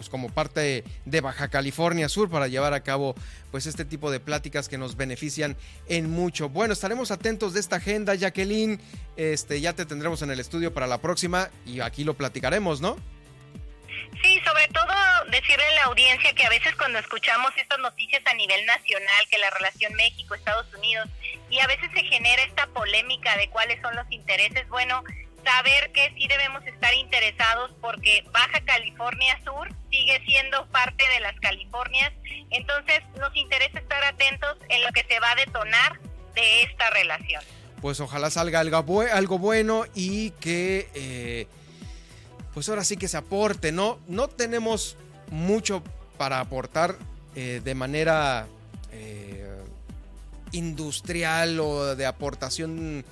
pues como parte de Baja California Sur para llevar a cabo pues este tipo de pláticas que nos benefician en mucho. Bueno, estaremos atentos de esta agenda, Jacqueline. Este, ya te tendremos en el estudio para la próxima y aquí lo platicaremos, ¿no? Sí, sobre todo decirle a la audiencia que a veces cuando escuchamos estas noticias a nivel nacional, que la relación México-Estados Unidos, y a veces se genera esta polémica de cuáles son los intereses, bueno, saber que sí debemos estar interesados porque Baja California Sur sigue siendo parte de las Californias, entonces nos interesa estar atentos en lo que se va a detonar de esta relación. Pues ojalá salga algo, bueno y que eh, pues ahora sí que se aporte, ¿no? No tenemos mucho para aportar eh, de manera eh, industrial o de aportación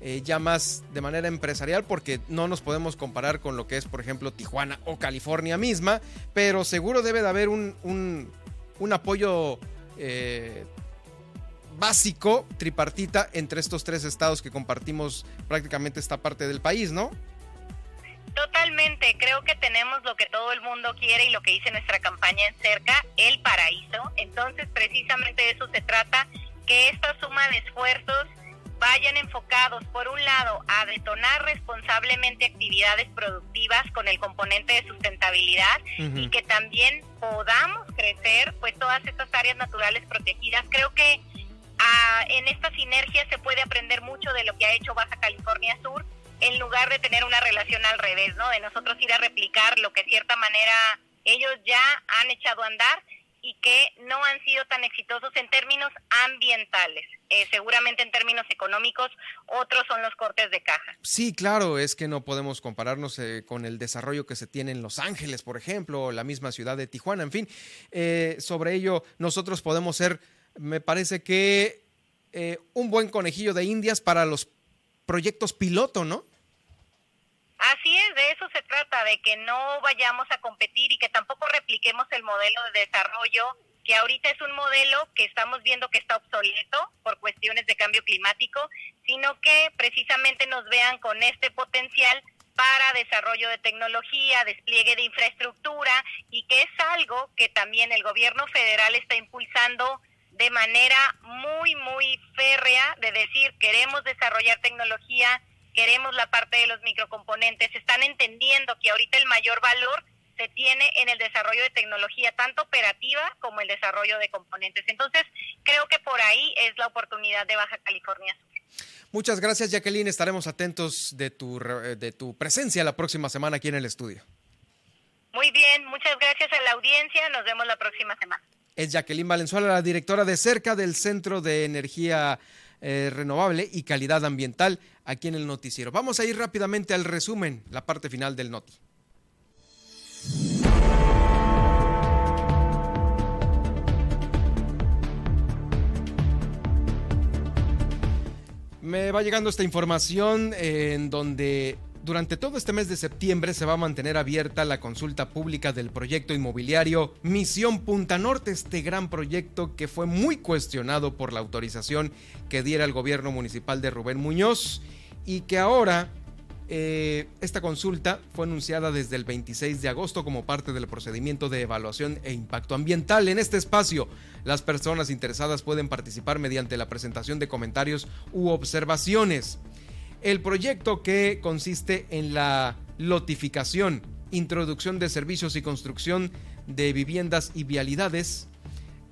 eh, ya más de manera empresarial porque no nos podemos comparar con lo que es, por ejemplo, Tijuana o California misma, pero seguro debe de haber un, un, apoyo eh, básico, tripartita, entre estos tres estados que compartimos prácticamente esta parte del país, ¿no? Totalmente, creo que tenemos lo que todo el mundo quiere y lo que dice nuestra campaña en cerca, el paraíso. Entonces, precisamente de eso se trata, que esta suma de esfuerzos vayan enfocados, por un lado, a detonar responsablemente actividades productivas con el componente de sustentabilidad y que también podamos crecer pues todas estas áreas naturales protegidas. Creo que ah, en esta sinergia se puede aprender mucho de lo que ha hecho Baja California Sur en lugar de tener una relación al revés, ¿no? De nosotros ir a replicar lo que de cierta manera ellos ya han echado a andar y que no han sido tan exitosos en términos ambientales. Eh, seguramente en términos económicos, otros son los cortes de caja. Sí, claro, es que no podemos compararnos eh, con el desarrollo que se tiene en Los Ángeles, por ejemplo, la misma ciudad de Tijuana, en fin. Eh, sobre ello, nosotros podemos ser, me parece que, un buen conejillo de indias para los proyectos piloto, ¿no? Así es, de eso se trata, de que no vayamos a competir y que tampoco repliquemos el modelo de desarrollo, que ahorita es un modelo que estamos viendo que está obsoleto por cuestiones de cambio climático, sino que precisamente nos vean con este potencial para desarrollo de tecnología, despliegue de infraestructura y que es algo que también el gobierno federal está impulsando de manera muy, muy férrea de decir queremos desarrollar tecnología, queremos la parte de los microcomponentes, están entendiendo que ahorita el mayor valor se tiene en el desarrollo de tecnología, tanto operativa como el desarrollo de componentes. Entonces, creo que por ahí es la oportunidad de Baja California Muchas gracias, Jacqueline. Estaremos atentos de tu, de tu presencia la próxima semana aquí en el estudio. Muy bien, muchas gracias a la audiencia. Nos vemos la próxima semana. Es Jacqueline Valenzuela, la directora de cerca del Centro de Energía eh, Renovable y Calidad Ambiental aquí en el noticiero. Vamos a ir rápidamente al resumen, la parte final del noti. Me va llegando esta información en donde durante todo este mes de septiembre se va a mantener abierta la consulta pública del proyecto inmobiliario Misión Punta Norte, este gran proyecto que fue muy cuestionado por la autorización que diera el gobierno municipal de Rubén Muñoz y que ahora eh, esta consulta fue anunciada desde el 26 de agosto como parte del procedimiento de evaluación e impacto ambiental. En este espacio, las personas interesadas pueden participar mediante la presentación de comentarios u observaciones. El proyecto que consiste en la lotificación, introducción de servicios y construcción de viviendas y vialidades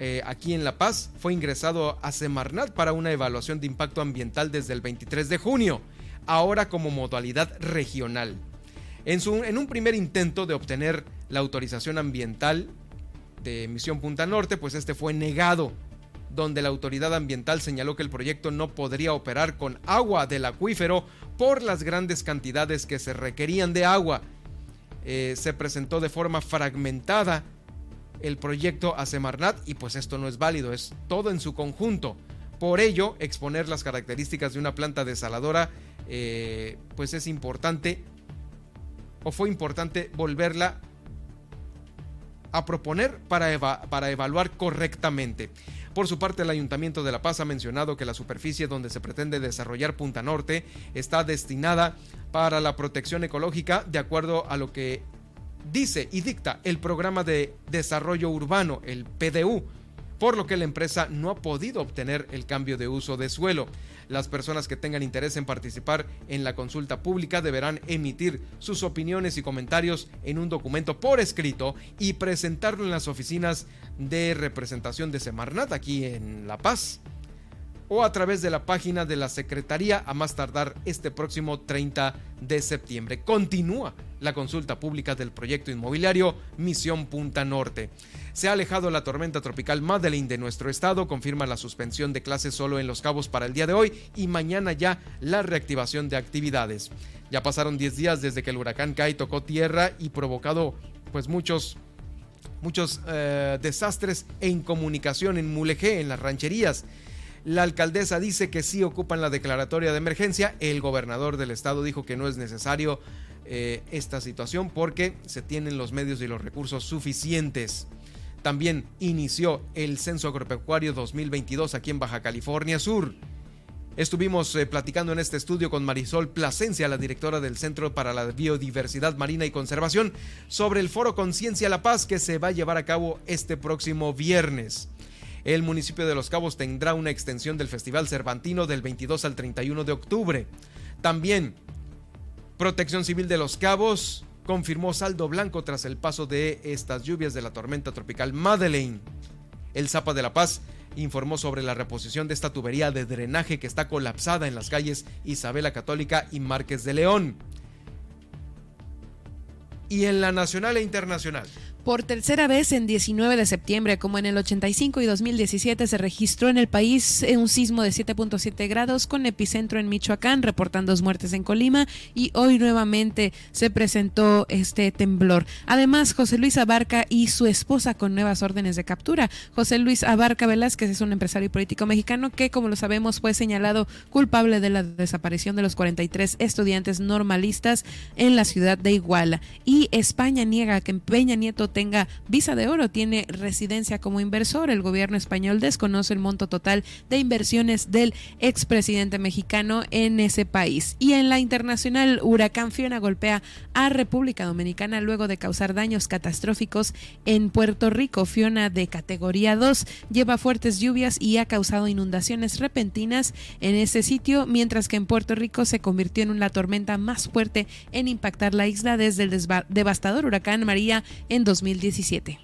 eh, aquí en La Paz fue ingresado a Semarnat para una evaluación de impacto ambiental desde el 23 de junio ahora como modalidad regional. En, su, en un primer intento de obtener la autorización ambiental de Misión Punta Norte, pues este fue negado, donde la autoridad ambiental señaló que el proyecto no podría operar con agua del acuífero por las grandes cantidades que se requerían de agua. Eh, se presentó de forma fragmentada el proyecto a Semarnat y pues esto no es válido, es todo en su conjunto. Por ello, exponer las características de una planta desaladora eh, pues es importante o fue importante volverla a proponer para, para evaluar correctamente. Por su parte, el Ayuntamiento de La Paz ha mencionado que la superficie donde se pretende desarrollar Punta Norte está destinada para la protección ecológica de acuerdo a lo que dice y dicta el Programa de Desarrollo Urbano, el PDU, por lo que la empresa no ha podido obtener el cambio de uso de suelo. Las personas que tengan interés en participar en la consulta pública deberán emitir sus opiniones y comentarios en un documento por escrito y presentarlo en las oficinas de representación de Semarnat aquí en La Paz o a través de la página de la Secretaría a más tardar este próximo 30 de septiembre. Continúa la consulta pública del proyecto inmobiliario Misión Punta Norte. Se ha alejado la tormenta tropical Madeleine de nuestro estado, confirma la suspensión de clases solo en Los Cabos para el día de hoy y mañana ya la reactivación de actividades. Ya pasaron 10 días desde que el huracán Kai tocó tierra y provocado pues muchos muchos eh, desastres en comunicación en Mulegé, en las rancherías. La alcaldesa dice que sí ocupan la declaratoria de emergencia. El gobernador del estado dijo que no es necesario eh, esta situación porque se tienen los medios y los recursos suficientes. También inició el Censo Agropecuario 2022 aquí en Baja California Sur. Estuvimos eh, platicando en este estudio con Marisol Plasencia, la directora del Centro para la Biodiversidad Marina y Conservación, sobre el Foro Conciencia La Paz que se va a llevar a cabo este próximo viernes. El municipio de Los Cabos tendrá una extensión del Festival Cervantino del 22 al 31 de octubre. También Protección Civil de Los Cabos confirmó saldo blanco tras el paso de estas lluvias de la tormenta tropical Madeleine. El Zapa de la Paz informó sobre la reposición de esta tubería de drenaje que está colapsada en las calles Isabela Católica y Márquez de León. Y en la nacional e internacional. Por tercera vez en 19 de septiembre, como en el 85 y 2017, se registró en el país un sismo de 7.7 grados con epicentro en Michoacán, reportando dos muertes en Colima y hoy nuevamente se presentó este temblor. Además, José Luis Abarca y su esposa con nuevas órdenes de captura. José Luis Abarca Velázquez es un empresario político mexicano que, como lo sabemos, fue señalado culpable de la desaparición de los 43 estudiantes normalistas en la ciudad de Iguala. Y España niega que Peña Nieto tenga visa de oro tiene residencia como inversor. El gobierno español desconoce el monto total de inversiones del expresidente mexicano en ese país. Y en la internacional, huracán Fiona golpea a República Dominicana luego de causar daños catastróficos en Puerto Rico. Fiona de categoría 2 lleva fuertes lluvias y ha causado inundaciones repentinas en ese sitio, mientras que en Puerto Rico se convirtió en la tormenta más fuerte en impactar la isla desde el devastador huracán María en 2017.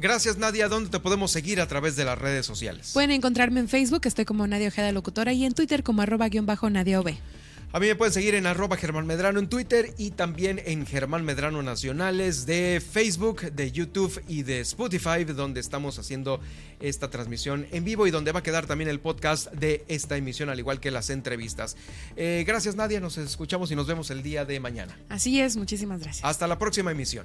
Gracias Nadia, ¿dónde te podemos seguir a través de las redes sociales? Pueden encontrarme en Facebook, estoy como Nadia Ojeda Locutora y en Twitter como arroba guion bajo Nadia OB. A mí me pueden seguir en arroba Germán Medrano en Twitter y también en Germán Medrano Nacionales de Facebook, de YouTube y de Spotify, donde estamos haciendo esta transmisión en vivo y donde va a quedar también el podcast de esta emisión, al igual que las entrevistas. Eh, gracias Nadia, nos escuchamos y nos vemos el día de mañana. Así es, muchísimas gracias. Hasta la próxima emisión.